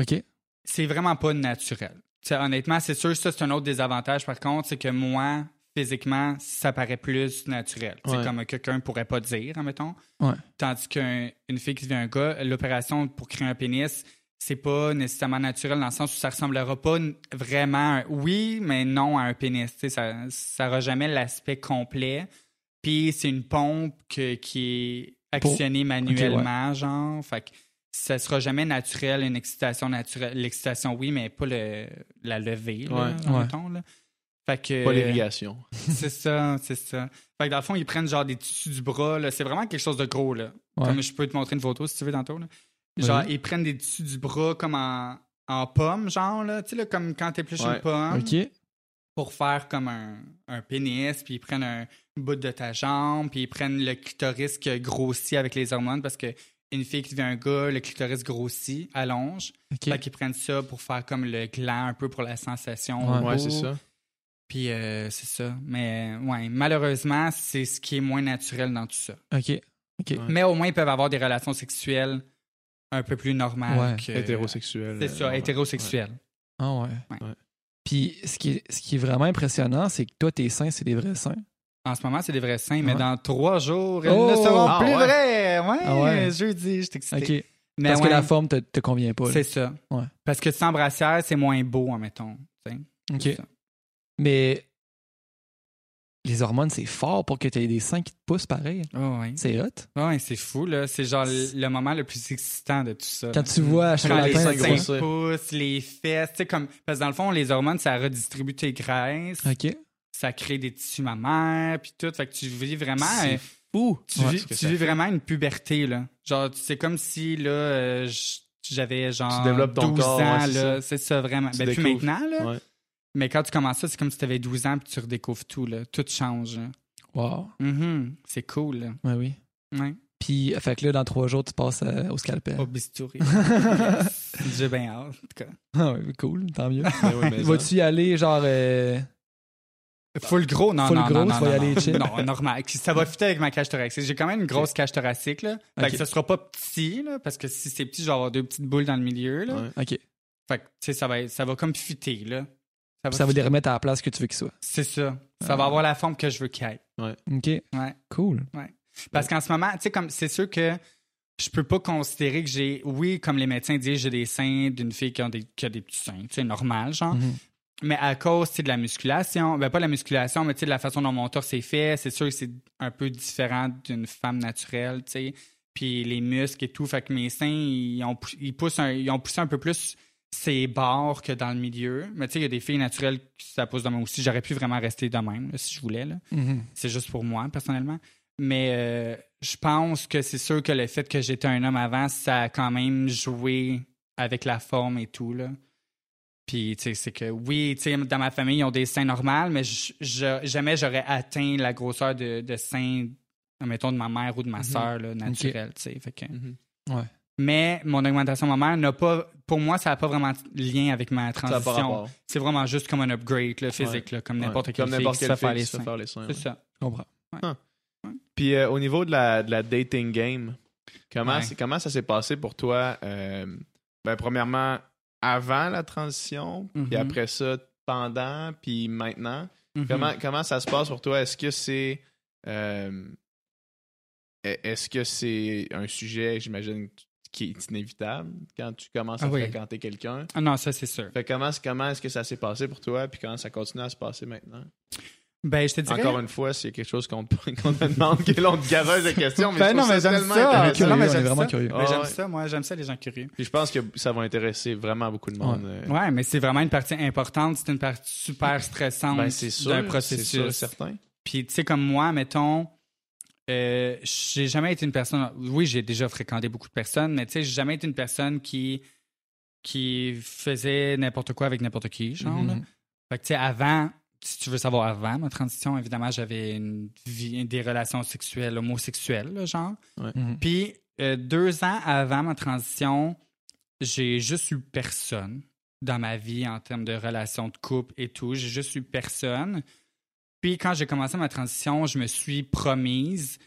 [SPEAKER 2] OK.
[SPEAKER 3] C'est vraiment pas naturel. Honnêtement, c'est sûr, ça, c'est un autre désavantage. Par contre, c'est que moi, physiquement, ça paraît plus naturel. C'est
[SPEAKER 1] Ouais.
[SPEAKER 3] comme quelqu'un pourrait pas dire, admettons.
[SPEAKER 2] Ouais.
[SPEAKER 3] Tandis qu'une fille qui devient un gars, l'opération pour créer un pénis, c'est pas nécessairement naturel dans le sens où ça ressemblera pas vraiment, à un- oui, mais non à un pénis. Ça, ça aura jamais l'aspect complet. Puis c'est une pompe que- qui est
[SPEAKER 2] Pour-
[SPEAKER 3] actionnée manuellement, genre. Fait que ça sera jamais naturel, une excitation naturelle. L'excitation, oui, mais pas le, la levée, là,
[SPEAKER 1] Ouais.
[SPEAKER 3] Mettons, là. Fait que,
[SPEAKER 1] Pas l'irrigation.
[SPEAKER 3] c'est ça, c'est ça. Fait que dans le fond, ils prennent genre des tissus du bras, là. C'est vraiment quelque chose de gros, là.
[SPEAKER 2] Ouais.
[SPEAKER 3] Comme je peux te montrer une photo si tu veux tantôt, là. Genre,
[SPEAKER 2] Oui.
[SPEAKER 3] ils prennent des tissus du bras comme en, en pomme, genre, là. Tu sais, là, comme quand t'épluches
[SPEAKER 1] Ouais.
[SPEAKER 3] une pomme.
[SPEAKER 2] OK.
[SPEAKER 3] Pour faire comme un, un pénis, puis ils prennent un bout de ta jambe, puis ils prennent le clitoris qui a grossi avec les hormones, parce que une fille qui devient un gars, le clitoris grossit, allonge.
[SPEAKER 2] OK.
[SPEAKER 3] Fait qu'ils prennent ça pour faire comme le gland, un peu pour la sensation.
[SPEAKER 2] Ouais.
[SPEAKER 1] Ouais, c'est ça.
[SPEAKER 3] Puis euh, c'est ça. Mais euh, ouais, malheureusement, c'est ce qui est moins naturel dans tout ça.
[SPEAKER 2] OK.
[SPEAKER 1] Ouais.
[SPEAKER 3] Mais au moins, ils peuvent avoir des relations sexuelles un peu plus normales
[SPEAKER 2] Ouais.
[SPEAKER 3] que.
[SPEAKER 1] Hétérosexuel.
[SPEAKER 3] C'est ça,
[SPEAKER 1] euh,
[SPEAKER 3] hétérosexuelles.
[SPEAKER 2] Ah ouais.
[SPEAKER 3] Ouais.
[SPEAKER 1] Ouais.
[SPEAKER 2] Puis ce qui, est, ce qui est vraiment impressionnant, c'est que toi, tes seins, c'est des vrais seins.
[SPEAKER 3] En ce moment, c'est des vrais seins, mais
[SPEAKER 2] Ouais.
[SPEAKER 3] dans trois jours, ils
[SPEAKER 2] Oh!
[SPEAKER 3] ne seront
[SPEAKER 1] Ah,
[SPEAKER 3] plus
[SPEAKER 1] ouais.
[SPEAKER 3] vrais. Ouais,
[SPEAKER 2] Ah ouais.
[SPEAKER 3] jeudi, je t'excite. Mais
[SPEAKER 2] Parce que la forme te, te convient pas.
[SPEAKER 3] c'est ça.
[SPEAKER 2] Ouais.
[SPEAKER 3] Parce que sans brassière, c'est moins beau, admettons.
[SPEAKER 2] OK. Mais les hormones, c'est fort pour que tu aies des seins qui te poussent pareil.
[SPEAKER 3] Oh, ouais.
[SPEAKER 2] C'est hot.
[SPEAKER 3] Ouais, c'est fou, là. C'est genre le moment le plus excitant de tout ça.
[SPEAKER 2] Quand tu vois à chaque
[SPEAKER 3] Quand les
[SPEAKER 2] matin,
[SPEAKER 1] seins
[SPEAKER 3] poussent, les fesses, tu sais, comme... Parce que dans le fond, les hormones, ça redistribue tes graisses,
[SPEAKER 2] OK.
[SPEAKER 3] Ça crée des tissus mammaires, puis tout. Fait que tu vis vraiment...
[SPEAKER 1] C'est
[SPEAKER 3] euh,
[SPEAKER 1] fou.
[SPEAKER 3] tu
[SPEAKER 2] Ouais,
[SPEAKER 3] vis, tu vis vraiment une puberté, là. Genre, c'est comme si, là, euh, j'avais genre
[SPEAKER 1] Tu développes ton
[SPEAKER 3] 12
[SPEAKER 1] corps,
[SPEAKER 3] ans,
[SPEAKER 1] ouais,
[SPEAKER 3] là. C'est ça, vraiment.
[SPEAKER 1] Tu
[SPEAKER 3] Ben,
[SPEAKER 1] découvres.
[SPEAKER 3] maintenant, là.
[SPEAKER 1] Ouais.
[SPEAKER 3] Mais quand tu commences ça, c'est comme si tu avais 12 ans, puis tu redécouvres tout, là. Tout change, là.
[SPEAKER 2] Wow.
[SPEAKER 3] Mhm. C'est cool, là.
[SPEAKER 2] Ouais, oui.
[SPEAKER 3] Ouais.
[SPEAKER 2] Puis, fait que là, dans trois jours, tu passes euh, au scalpel.
[SPEAKER 3] Au bistouri. J'ai bien hâte, en tout cas.
[SPEAKER 2] Ah ouais, cool, tant mieux.
[SPEAKER 1] Oui.
[SPEAKER 2] Vas-tu y aller, genre. euh,
[SPEAKER 3] Full gros, non,
[SPEAKER 2] Full
[SPEAKER 3] non,
[SPEAKER 2] gros,
[SPEAKER 3] non,
[SPEAKER 2] tu
[SPEAKER 3] non,
[SPEAKER 2] vas y
[SPEAKER 3] non,
[SPEAKER 2] aller
[SPEAKER 3] non.
[SPEAKER 2] chill.
[SPEAKER 3] Non, normal. Ça va fitter avec ma cage thoracique. J'ai quand même une grosse cage thoracique, là. Fait que ça sera pas petit, là, parce que si c'est petit, je vais avoir deux petites boules dans le milieu, là.
[SPEAKER 1] Ouais.
[SPEAKER 2] OK.
[SPEAKER 3] Fait que, tu sais, ça va, être- ça va comme fitter, là. Ça
[SPEAKER 2] Ça va les remettre à la place que tu veux qu'ils soient.
[SPEAKER 3] C'est ça. Ça
[SPEAKER 2] Ah.
[SPEAKER 3] va avoir la forme que je veux qu'il ait.
[SPEAKER 2] OK.
[SPEAKER 3] Ouais.
[SPEAKER 2] Cool.
[SPEAKER 3] Parce qu'en ce moment, tu sais, comme, c'est sûr que je peux pas considérer que j'ai, oui, comme les médecins disent, j'ai des seins d'une fille qui, ont des, qui a des petits seins, tu sais, normal, genre.
[SPEAKER 2] Mhm.
[SPEAKER 3] Mais à cause de la musculation, ben pas la musculation, mais de la façon dont mon torse est fait, c'est sûr que c'est un peu différent d'une femme naturelle, tu sais. Puis les muscles et tout, fait que mes seins, ils ont, ils poussent un- ils ont poussé un peu plus ces bords que dans le milieu. Mais tu sais, il y a des filles naturelles qui ça pousse de même aussi. J'aurais pu vraiment rester de même, là, si je voulais, là.
[SPEAKER 2] Mhm.
[SPEAKER 3] C'est juste pour moi, personnellement. Mais euh, je pense que c'est sûr que le fait que j'étais un homme avant, ça a quand même joué avec la forme et tout, là. Puis, tu sais, c'est que oui, tu sais, dans ma famille, ils ont des seins normaux, mais je, je- jamais j'aurais atteint la grosseur de, de seins, mettons, de ma mère ou de ma
[SPEAKER 1] Mhm.
[SPEAKER 3] sœur, là, naturelle, tu sais. Fait que,
[SPEAKER 1] Mhm.
[SPEAKER 3] Mais mon augmentation mammaire n'a pas, pour moi, ça n'a pas vraiment de lien avec ma transition. C'est vraiment juste comme un upgrade là, physique, là, comme n'importe
[SPEAKER 1] Ouais.
[SPEAKER 3] quel
[SPEAKER 1] Comme n'importe fille
[SPEAKER 3] les
[SPEAKER 1] qui se fait
[SPEAKER 3] seins.
[SPEAKER 1] faire les seins.
[SPEAKER 3] C'est
[SPEAKER 1] ouais.
[SPEAKER 3] ça.
[SPEAKER 2] Je comprends.
[SPEAKER 1] Puis euh, au niveau de la, de la dating game, comment,
[SPEAKER 3] Ouais.
[SPEAKER 1] c'est- comment ça s'est passé pour toi? euh, ben, premièrement, avant la transition, puis
[SPEAKER 3] Mhm.
[SPEAKER 1] après ça, pendant, puis maintenant.
[SPEAKER 3] Mhm.
[SPEAKER 1] Comment, comment ça se passe pour toi? Est-ce que c'est. euh, est- Est-ce que c'est un sujet, j'imagine, qui est inévitable quand tu commences à
[SPEAKER 3] Ah oui.
[SPEAKER 1] fréquenter quelqu'un?
[SPEAKER 3] Ah non, ça, c'est sûr.
[SPEAKER 1] Fait comment, comment est-ce que ça s'est passé pour toi, puis comment ça continue à se passer maintenant?
[SPEAKER 3] Ben, je te dirais.
[SPEAKER 1] Encore une fois, s'il y a quelque chose qu'on te, demande, que l'on te garoche de questions, mais
[SPEAKER 3] Ben
[SPEAKER 1] je trouve
[SPEAKER 3] non, mais
[SPEAKER 1] ça
[SPEAKER 3] j'aime
[SPEAKER 1] tellement
[SPEAKER 3] ça.
[SPEAKER 2] Curieux,
[SPEAKER 3] Non, mais
[SPEAKER 2] on est
[SPEAKER 3] j'aime
[SPEAKER 2] vraiment
[SPEAKER 3] ça.
[SPEAKER 2] curieux.
[SPEAKER 3] Ben,
[SPEAKER 1] Ah
[SPEAKER 3] j'aime
[SPEAKER 1] ouais.
[SPEAKER 3] ça, moi, j'aime ça, les gens curieux.
[SPEAKER 1] Puis je pense que ça va intéresser vraiment beaucoup de monde. euh.
[SPEAKER 3] Ouais, mais c'est vraiment une partie importante. C'est une partie super stressante
[SPEAKER 1] Ben, c'est sûr,
[SPEAKER 3] d'un
[SPEAKER 1] c'est sûr,
[SPEAKER 3] processus.
[SPEAKER 1] certain.
[SPEAKER 3] Puis, tu sais, comme moi, mettons, euh, j'ai jamais été une personne. Oui, j'ai déjà fréquenté beaucoup de personnes, mais tu sais, j'ai jamais été une personne qui, qui faisait n'importe quoi avec n'importe qui, genre.
[SPEAKER 2] Mhm.
[SPEAKER 3] Fait que, tu sais, avant, si tu veux savoir avant ma transition, évidemment, j'avais une vie, des relations sexuelles, homosexuelles, là, genre.
[SPEAKER 2] Mhm.
[SPEAKER 3] Puis, euh, deux ans avant ma transition, j'ai juste eu personne dans ma vie en termes de relations de couple et tout. J'ai juste eu personne. Puis, quand j'ai commencé ma transition, je me suis promise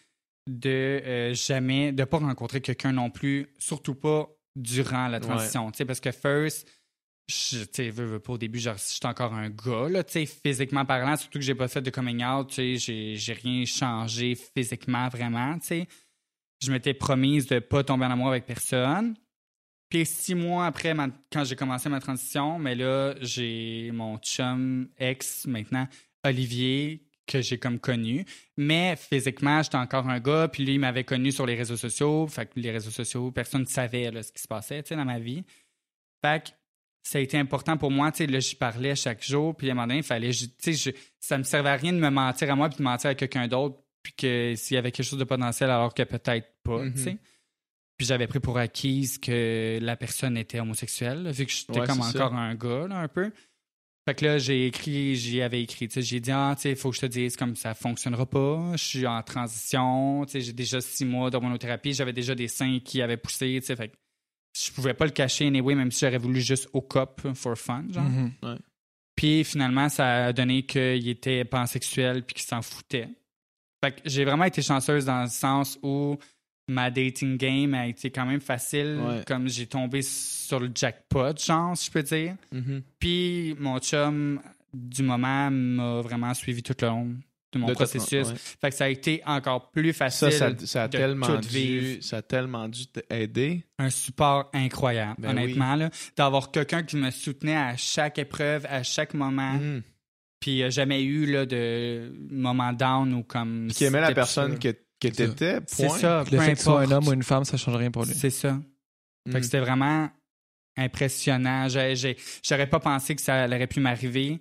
[SPEAKER 3] de euh, jamais, de pas rencontrer quelqu'un non plus, surtout pas durant la transition. Tu sais, parce que first, je, tu veux, veux pas, au début, j'étais encore un gars, là, physiquement parlant, surtout que j'ai pas fait de coming out, j'ai, j'ai rien changé physiquement, vraiment, tu sais. Je m'étais promise de pas tomber en amour avec personne. Puis six mois après, quand j'ai commencé ma transition, mais là, j'ai mon chum ex maintenant, Olivier, que j'ai comme connu. Mais physiquement, j'étais encore un gars, puis lui, il m'avait connu sur les réseaux sociaux. Fait que les réseaux sociaux, personne ne savait là, ce qui se passait, dans ma vie. Fait que ça a été important pour moi, tu sais, là, j'y parlais chaque jour, puis à un moment donné, il fallait, tu sais, je- ça me servait à rien de me mentir à moi, puis de mentir à quelqu'un d'autre, puis que s'il y avait quelque chose de potentiel, alors que peut-être pas, tu sais. Puis j'avais pris pour acquise que la personne était homosexuelle, là, vu que j'étais
[SPEAKER 1] Ouais,
[SPEAKER 3] comme encore un gars, là, un peu. Fait que là, j'ai écrit, j'y avais écrit, tu sais, j'ai dit, ah, tu sais, il faut que je te dise, comme ça fonctionnera pas, je suis en transition, tu sais, j'ai déjà six mois d'hormonothérapie, j'avais déjà des seins qui avaient poussé, tu sais, fait que je pouvais pas le cacher anyway, même si j'aurais voulu juste au cop for fun, genre.
[SPEAKER 2] Mhm.
[SPEAKER 3] Puis finalement, ça a donné qu'il était pansexuel puis qu'il s'en foutait. Fait que j'ai vraiment été chanceuse dans le sens où ma dating game a été quand même facile.
[SPEAKER 1] Ouais.
[SPEAKER 3] Comme j'ai tombé sur le jackpot, genre, si je peux dire.
[SPEAKER 1] Mhm.
[SPEAKER 3] Puis mon chum, du moment, m'a vraiment suivi tout le long de mon
[SPEAKER 1] De
[SPEAKER 3] processus.
[SPEAKER 1] ouais.
[SPEAKER 3] Fait que ça a été encore plus facile.
[SPEAKER 1] Ça, ça, ça a
[SPEAKER 3] de
[SPEAKER 1] tellement
[SPEAKER 3] tout
[SPEAKER 1] dû,
[SPEAKER 3] vivre.
[SPEAKER 1] ça a tellement dû t'aider.
[SPEAKER 3] un support incroyable,
[SPEAKER 1] Ben
[SPEAKER 3] honnêtement. là. D'avoir quelqu'un qui me soutenait à chaque épreuve, à chaque moment.
[SPEAKER 1] Mhm.
[SPEAKER 3] Puis il n'y a jamais eu là, de moment down ou comme.
[SPEAKER 1] Puis qui aimait la personne
[SPEAKER 3] ça.
[SPEAKER 1] que, que
[SPEAKER 2] C'est ça.
[SPEAKER 1] t'étais,
[SPEAKER 3] C'est ça,
[SPEAKER 2] Le
[SPEAKER 3] peu
[SPEAKER 2] fait que sois un homme ou une femme, ça change rien pour lui.
[SPEAKER 3] C'est ça. Fait
[SPEAKER 1] Mhm.
[SPEAKER 3] que c'était vraiment impressionnant. J'aurais pas pensé que ça aurait pu m'arriver.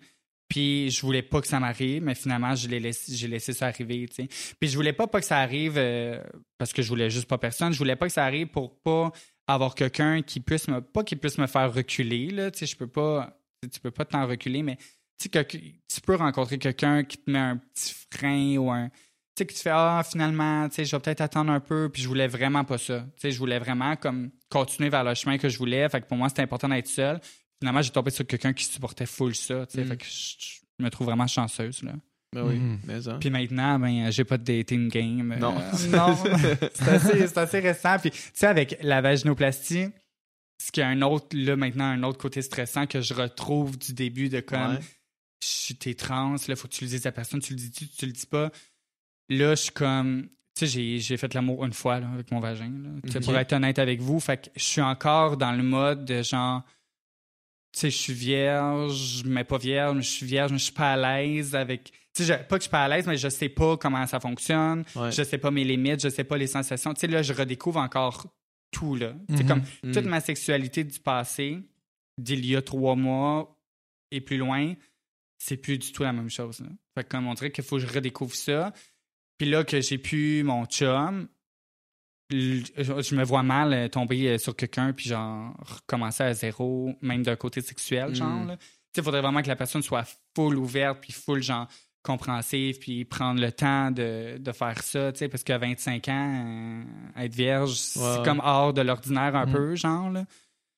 [SPEAKER 3] Puis je voulais pas que ça m'arrive, mais finalement, je l'ai laissé, j'ai laissé ça arriver. Puis je voulais pas, que ça arrive euh, parce que je voulais juste pas personne. Je voulais pas que ça arrive pour pas avoir quelqu'un qui puisse me, pas qui puisse me faire reculer, là. Tu je peux pas, tu peux pas t'en reculer, mais tu que- tu peux rencontrer quelqu'un qui te met un petit frein ou un, tu sais, que tu fais, ah, finalement, tu sais, je vais peut-être attendre un peu, puis je voulais vraiment pas ça. Tu sais, je voulais vraiment comme continuer vers le chemin que je voulais. Fait que pour moi, c'était important d'être seul. Finalement, j'ai tombé sur quelqu'un qui supportait full ça, tu sais.
[SPEAKER 1] Mm.
[SPEAKER 3] Fait que je, je me trouve vraiment chanceuse, là.
[SPEAKER 1] Ben oui,
[SPEAKER 2] Mhm.
[SPEAKER 1] mais hein.
[SPEAKER 3] Puis maintenant, ben, j'ai pas de dating game. Euh,
[SPEAKER 1] Non.
[SPEAKER 3] non. c'est assez, c'est assez récent. Puis, tu sais, avec la vaginoplastie, ce qui est un autre, là, maintenant, un autre côté stressant que je retrouve du début de comme,
[SPEAKER 1] Ouais.
[SPEAKER 3] je t'es trans, là, faut que tu le dises à personne, tu le dis, tu, tu le dis pas. Là, je suis comme, tu sais, j'ai, j'ai fait l'amour une fois, là, avec mon vagin, là. Tu sais,
[SPEAKER 1] Ok.
[SPEAKER 3] pour être honnête avec vous. Fait que je suis encore dans le mode de genre, sais, je suis vierge, mais pas vierge, mais je suis vierge, mais je suis pas à l'aise avec. Tu sais, pas que je suis pas à l'aise, mais je sais pas comment ça fonctionne.
[SPEAKER 1] Ouais.
[SPEAKER 3] Je sais pas mes limites, je sais pas les sensations. Tu sais, là, je redécouvre encore tout, là. Sais,
[SPEAKER 2] Mhm.
[SPEAKER 3] comme
[SPEAKER 1] Mhm.
[SPEAKER 3] toute ma sexualité du passé, d'il y a trois mois et plus loin, c'est plus du tout la même chose. Là. Fait que comme on dirait qu'il faut que je redécouvre ça. Puis là que j'ai pu mon chum, je me vois mal euh, tomber euh, sur quelqu'un puis genre recommencer à zéro, même d'un côté sexuel, genre.
[SPEAKER 1] Mm.
[SPEAKER 3] il faudrait vraiment que la personne soit full ouverte puis full genre compréhensive, puis prendre le temps de, de faire ça, tu sais, parce qu'à 25 ans, euh, être vierge, c'est comme hors de l'ordinaire un
[SPEAKER 2] Mm.
[SPEAKER 3] peu, genre, là.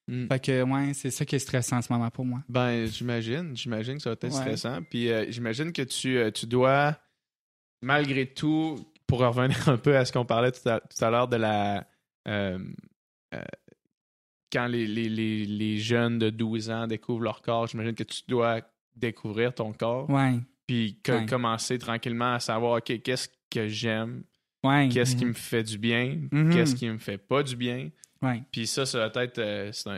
[SPEAKER 1] Mm.
[SPEAKER 3] Fait que, ouais, c'est ça qui est stressant en ce moment pour moi.
[SPEAKER 1] Ben, j'imagine. J'imagine que ça va être
[SPEAKER 3] Ouais.
[SPEAKER 1] stressant. Puis euh, j'imagine que tu, euh, tu dois, malgré tout, pour revenir un peu à ce qu'on parlait tout à, à l'heure de la. euh, euh, quand les, les, les, les jeunes de 12 ans découvrent leur corps, j'imagine que tu dois découvrir ton corps.
[SPEAKER 3] Ouais,
[SPEAKER 1] Puis que-
[SPEAKER 3] Ouais.
[SPEAKER 1] commencer tranquillement à savoir, OK, qu'est-ce que j'aime,
[SPEAKER 3] ouais,
[SPEAKER 1] qu'est-ce qui
[SPEAKER 2] Mhm.
[SPEAKER 1] me fait du bien,
[SPEAKER 3] Mhm.
[SPEAKER 1] qu'est-ce qui me fait pas du bien? Puis ça, ça va être. euh, c'est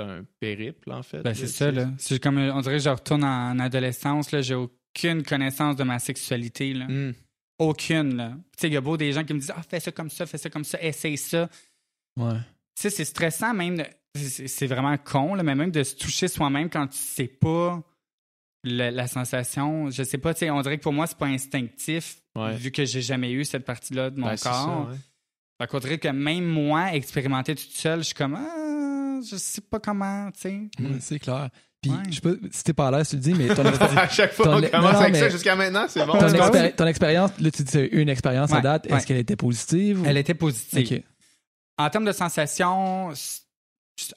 [SPEAKER 1] un, un périple, en fait.
[SPEAKER 3] Ben, c'est ça, là. C'est comme, on dirait que je retourne en adolescence, là, j'ai aucune connaissance de ma sexualité, là.
[SPEAKER 1] Mm.
[SPEAKER 3] Aucune, là. Tu sais, il y a beau des gens qui me disent, ah, fais ça comme ça, fais ça comme ça, essaye ça.
[SPEAKER 2] Ouais.
[SPEAKER 3] Tu sais, c'est stressant même. de- c'est- vraiment con, là, mais même de se toucher soi-même quand tu sais pas le- la sensation. Je sais pas, tu sais, on dirait que pour moi, c'est pas instinctif,
[SPEAKER 1] Ouais.
[SPEAKER 3] vu que j'ai jamais eu cette partie-là de mon
[SPEAKER 1] Ben,
[SPEAKER 3] corps.
[SPEAKER 1] ça, ouais.
[SPEAKER 3] Fait qu'on dirait que même moi, expérimenter toute seule, je suis comme, ah, je sais pas comment, tu sais.
[SPEAKER 2] C'est clair. Puis,
[SPEAKER 3] Ouais.
[SPEAKER 2] je sais pas si t'es pas à l'aise, tu le dis, mais ton, expéri-
[SPEAKER 1] à chaque fois, on commence
[SPEAKER 2] non,
[SPEAKER 1] avec ça jusqu'à maintenant, c'est bon.
[SPEAKER 2] ton, expéri- expérience, là, tu dis c'est une expérience à date.
[SPEAKER 3] ouais.
[SPEAKER 2] Est-ce qu'elle était positive? ou-
[SPEAKER 3] Elle était positive. En termes de sensations,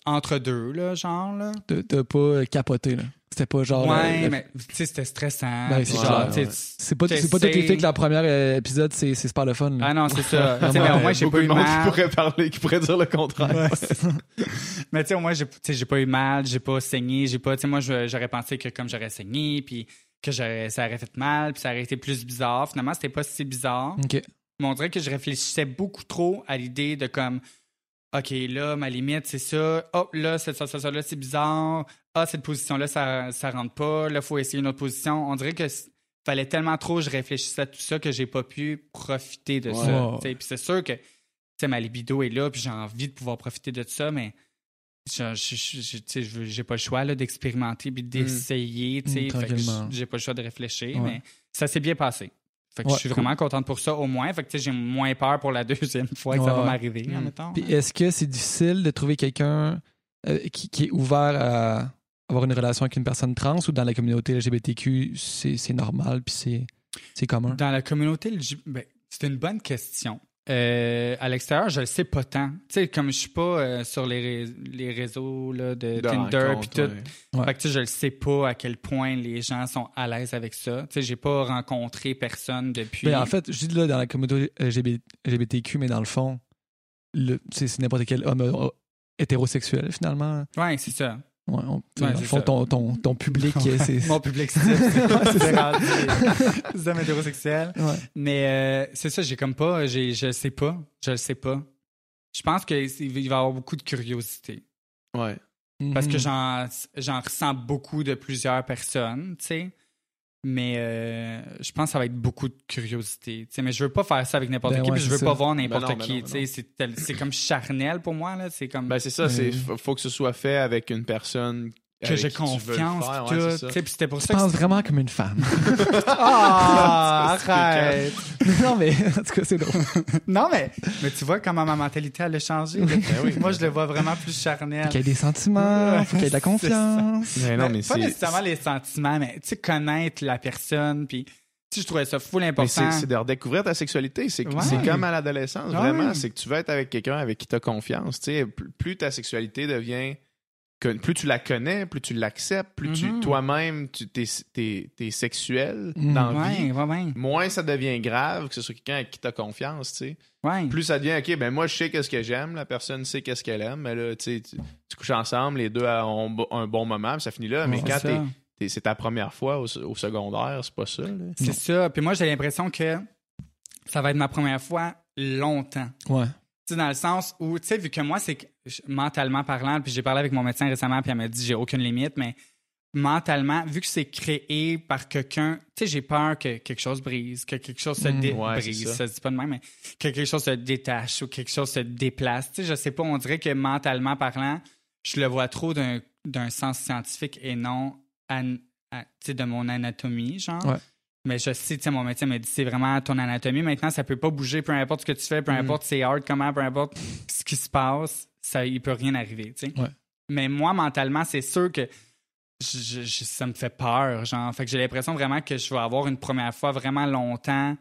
[SPEAKER 3] entre deux, là, genre, là.
[SPEAKER 2] T'as- pas euh, capoté, là. C'était pas genre.
[SPEAKER 3] ouais,
[SPEAKER 2] euh,
[SPEAKER 3] mais tu sais, c'était stressant.
[SPEAKER 2] Ben, c'est
[SPEAKER 1] ouais.
[SPEAKER 2] C'est pas, c'est pas toutes les filles que la première euh, épisode, c'est c'est super le fun. là.
[SPEAKER 3] Ah non, c'est ça. Tu sais,
[SPEAKER 2] Vraiment,
[SPEAKER 3] mais au moins, j'ai pas eu
[SPEAKER 1] monde qui
[SPEAKER 3] mal.
[SPEAKER 1] pourrait parler, qui pourrait dire le contraire.
[SPEAKER 3] Mais tu sais, au moins, j'ai pas eu mal, j'ai pas saigné, j'ai pas. Tu sais, moi, j'aurais pensé que comme j'aurais saigné, puis que j'aurais- ça aurait fait mal, puis ça aurait été plus bizarre. Finalement, c'était pas si bizarre.
[SPEAKER 2] Ok.
[SPEAKER 3] Mais on dirait que je réfléchissais beaucoup trop à l'idée de comme. OK, là, ma limite, c'est ça. Oh, là, cette sensation-là, c'est bizarre. Ah, cette position-là, ça, ça rentre pas. Là, faut essayer une autre position. On dirait que fallait tellement trop, je réfléchissais à tout ça que j'ai pas pu profiter de ça. Puis c'est sûr que, tu sais, ma libido est là, puis j'ai envie de pouvoir profiter de ça, mais j'ai pas le choix là, d'expérimenter puis d'essayer.
[SPEAKER 2] Mm,
[SPEAKER 3] Fait que
[SPEAKER 2] tranquillement.
[SPEAKER 3] j'ai pas le choix de réfléchir,
[SPEAKER 2] Ouais.
[SPEAKER 3] mais ça s'est bien passé. Fait que
[SPEAKER 2] Ouais,
[SPEAKER 3] je suis
[SPEAKER 2] cool.
[SPEAKER 3] vraiment contente pour ça, au moins. Fait que tu sais, j'ai moins peur pour la deuxième fois que ça va m'arriver,
[SPEAKER 1] Mm.
[SPEAKER 3] admettons.
[SPEAKER 2] Puis est-ce que c'est difficile de trouver quelqu'un euh, qui, qui est ouvert à avoir une relation avec une personne trans ou dans la communauté LGBTQ, c'est c'est normal puis c'est c'est commun?
[SPEAKER 3] Dans la communauté, LG ben, c'est une bonne question. Euh, à l'extérieur, je le sais pas tant. Tu sais, comme je suis pas euh, sur les, ré- les réseaux là, de,
[SPEAKER 1] De
[SPEAKER 3] Tinder puis tout.
[SPEAKER 1] ouais.
[SPEAKER 2] Ouais.
[SPEAKER 3] Fait que tu sais, je le sais pas à quel point les gens sont à l'aise avec ça. Tu sais, j'ai pas rencontré personne depuis.
[SPEAKER 2] Ben, en fait, je dis là dans la communauté LGBT LGBTQ, mais dans le fond, le- c'est c'est n'importe quel homme euh, hétérosexuel finalement.
[SPEAKER 3] ouais, c'est ça.
[SPEAKER 2] Ouais, on- fond, ton, ton, ton public, c'est.
[SPEAKER 3] Mon public, c'est les hommes hétérosexuels.
[SPEAKER 2] Ouais.
[SPEAKER 3] Mais euh, c'est ça, j'ai comme pas, j'ai, je sais pas, je le sais pas. Je pense qu'il va y avoir beaucoup de curiosité.
[SPEAKER 1] Ouais.
[SPEAKER 3] Parce que j'en, j'en ressens beaucoup de plusieurs personnes, tu sais. Mais euh, je pense que ça va être beaucoup de curiosité. tu sais. Mais je veux pas faire ça avec n'importe
[SPEAKER 2] Ben
[SPEAKER 3] qui,
[SPEAKER 2] ouais,
[SPEAKER 3] puis je veux pas voir
[SPEAKER 1] Ben
[SPEAKER 3] n'importe
[SPEAKER 1] ben
[SPEAKER 3] qui.
[SPEAKER 1] ben
[SPEAKER 3] sais. C'est, comme charnel pour moi. Là. C'est comme
[SPEAKER 1] Ben, c'est ça, c'est
[SPEAKER 2] oui.
[SPEAKER 1] faut, faut que ce soit fait avec une personne
[SPEAKER 3] que j'ai confiance.
[SPEAKER 1] faire, ouais,
[SPEAKER 3] tu sais. Puis c'était pour
[SPEAKER 2] Tu
[SPEAKER 3] ça que
[SPEAKER 2] penses vraiment comme une femme.
[SPEAKER 3] Ah,
[SPEAKER 1] C'est
[SPEAKER 3] arrête!
[SPEAKER 2] non, mais en tout cas, c'est drôle.
[SPEAKER 3] Non, mais, mais tu vois comment ma mentalité elle a changé.
[SPEAKER 1] oui.
[SPEAKER 3] Moi, je le vois vraiment plus charnel.
[SPEAKER 2] Faut qu'il y ait des sentiments, faut qu'il y ait de la confiance.
[SPEAKER 1] Mais non, mais
[SPEAKER 3] pas
[SPEAKER 1] c'est
[SPEAKER 3] nécessairement les sentiments, mais tu sais, connaître la personne, puis tu sais, je trouvais ça full
[SPEAKER 1] mais
[SPEAKER 3] important.
[SPEAKER 1] c'est de redécouvrir ta sexualité. C'est
[SPEAKER 3] Ouais.
[SPEAKER 1] comme à l'adolescence,
[SPEAKER 3] Ouais.
[SPEAKER 1] vraiment. C'est que tu veux être avec quelqu'un avec qui tu as confiance. Tu sais, plus, plus ta sexualité devient. Plus tu la connais, plus tu l'acceptes, plus tu
[SPEAKER 3] Mhm.
[SPEAKER 1] toi-même, tu t'es, t'es sexuel
[SPEAKER 2] Mhm.
[SPEAKER 1] dans la vie.
[SPEAKER 3] Ouais, ouais, ouais.
[SPEAKER 1] Moins ça devient grave que ce soit quelqu'un avec qui tu as confiance, tu sais.
[SPEAKER 3] ouais.
[SPEAKER 1] Plus ça devient, OK, ben moi, je sais qu'est-ce que j'aime, la personne sait qu'est-ce qu'elle aime, mais là, tu couches ensemble, les deux ont un bon moment, puis ça finit là. Mais
[SPEAKER 3] C'est
[SPEAKER 1] quand c'est ta première fois au, au secondaire, c'est pas ça.
[SPEAKER 3] C'est ça. Puis moi, j'ai l'impression que ça va être ma première fois longtemps.
[SPEAKER 2] Ouais.
[SPEAKER 3] Sais, dans le sens où, tu sais, vu que moi, c'est que mentalement parlant, puis j'ai parlé avec mon médecin récemment, puis elle m'a dit j'ai aucune limite, mais mentalement, vu que c'est créé par quelqu'un, tu sais, j'ai peur que quelque chose brise, que quelque chose se
[SPEAKER 2] Mm.
[SPEAKER 3] dé-
[SPEAKER 1] Ouais, c'est
[SPEAKER 3] brise,
[SPEAKER 1] ça.
[SPEAKER 3] ça se dit pas de même, mais que quelque chose se détache ou quelque chose se déplace. Tu sais, je sais pas, on dirait que mentalement parlant, je le vois trop d'un d'un sens scientifique et non an- à- de mon anatomie, genre.
[SPEAKER 2] Ouais.
[SPEAKER 3] Mais je sais, tu sais, mon médecin m'a dit, c'est vraiment ton anatomie. Maintenant, ça peut pas bouger, peu importe ce que tu fais, peu
[SPEAKER 2] Mm.
[SPEAKER 3] importe c'est hard comment, peu importe ce qui se passe, ça, il peut rien arriver, tu sais.
[SPEAKER 2] Ouais.
[SPEAKER 3] Mais moi, mentalement, c'est sûr que je- je- ça me fait peur, genre. Fait que j'ai l'impression vraiment que je vais avoir une première fois vraiment longtemps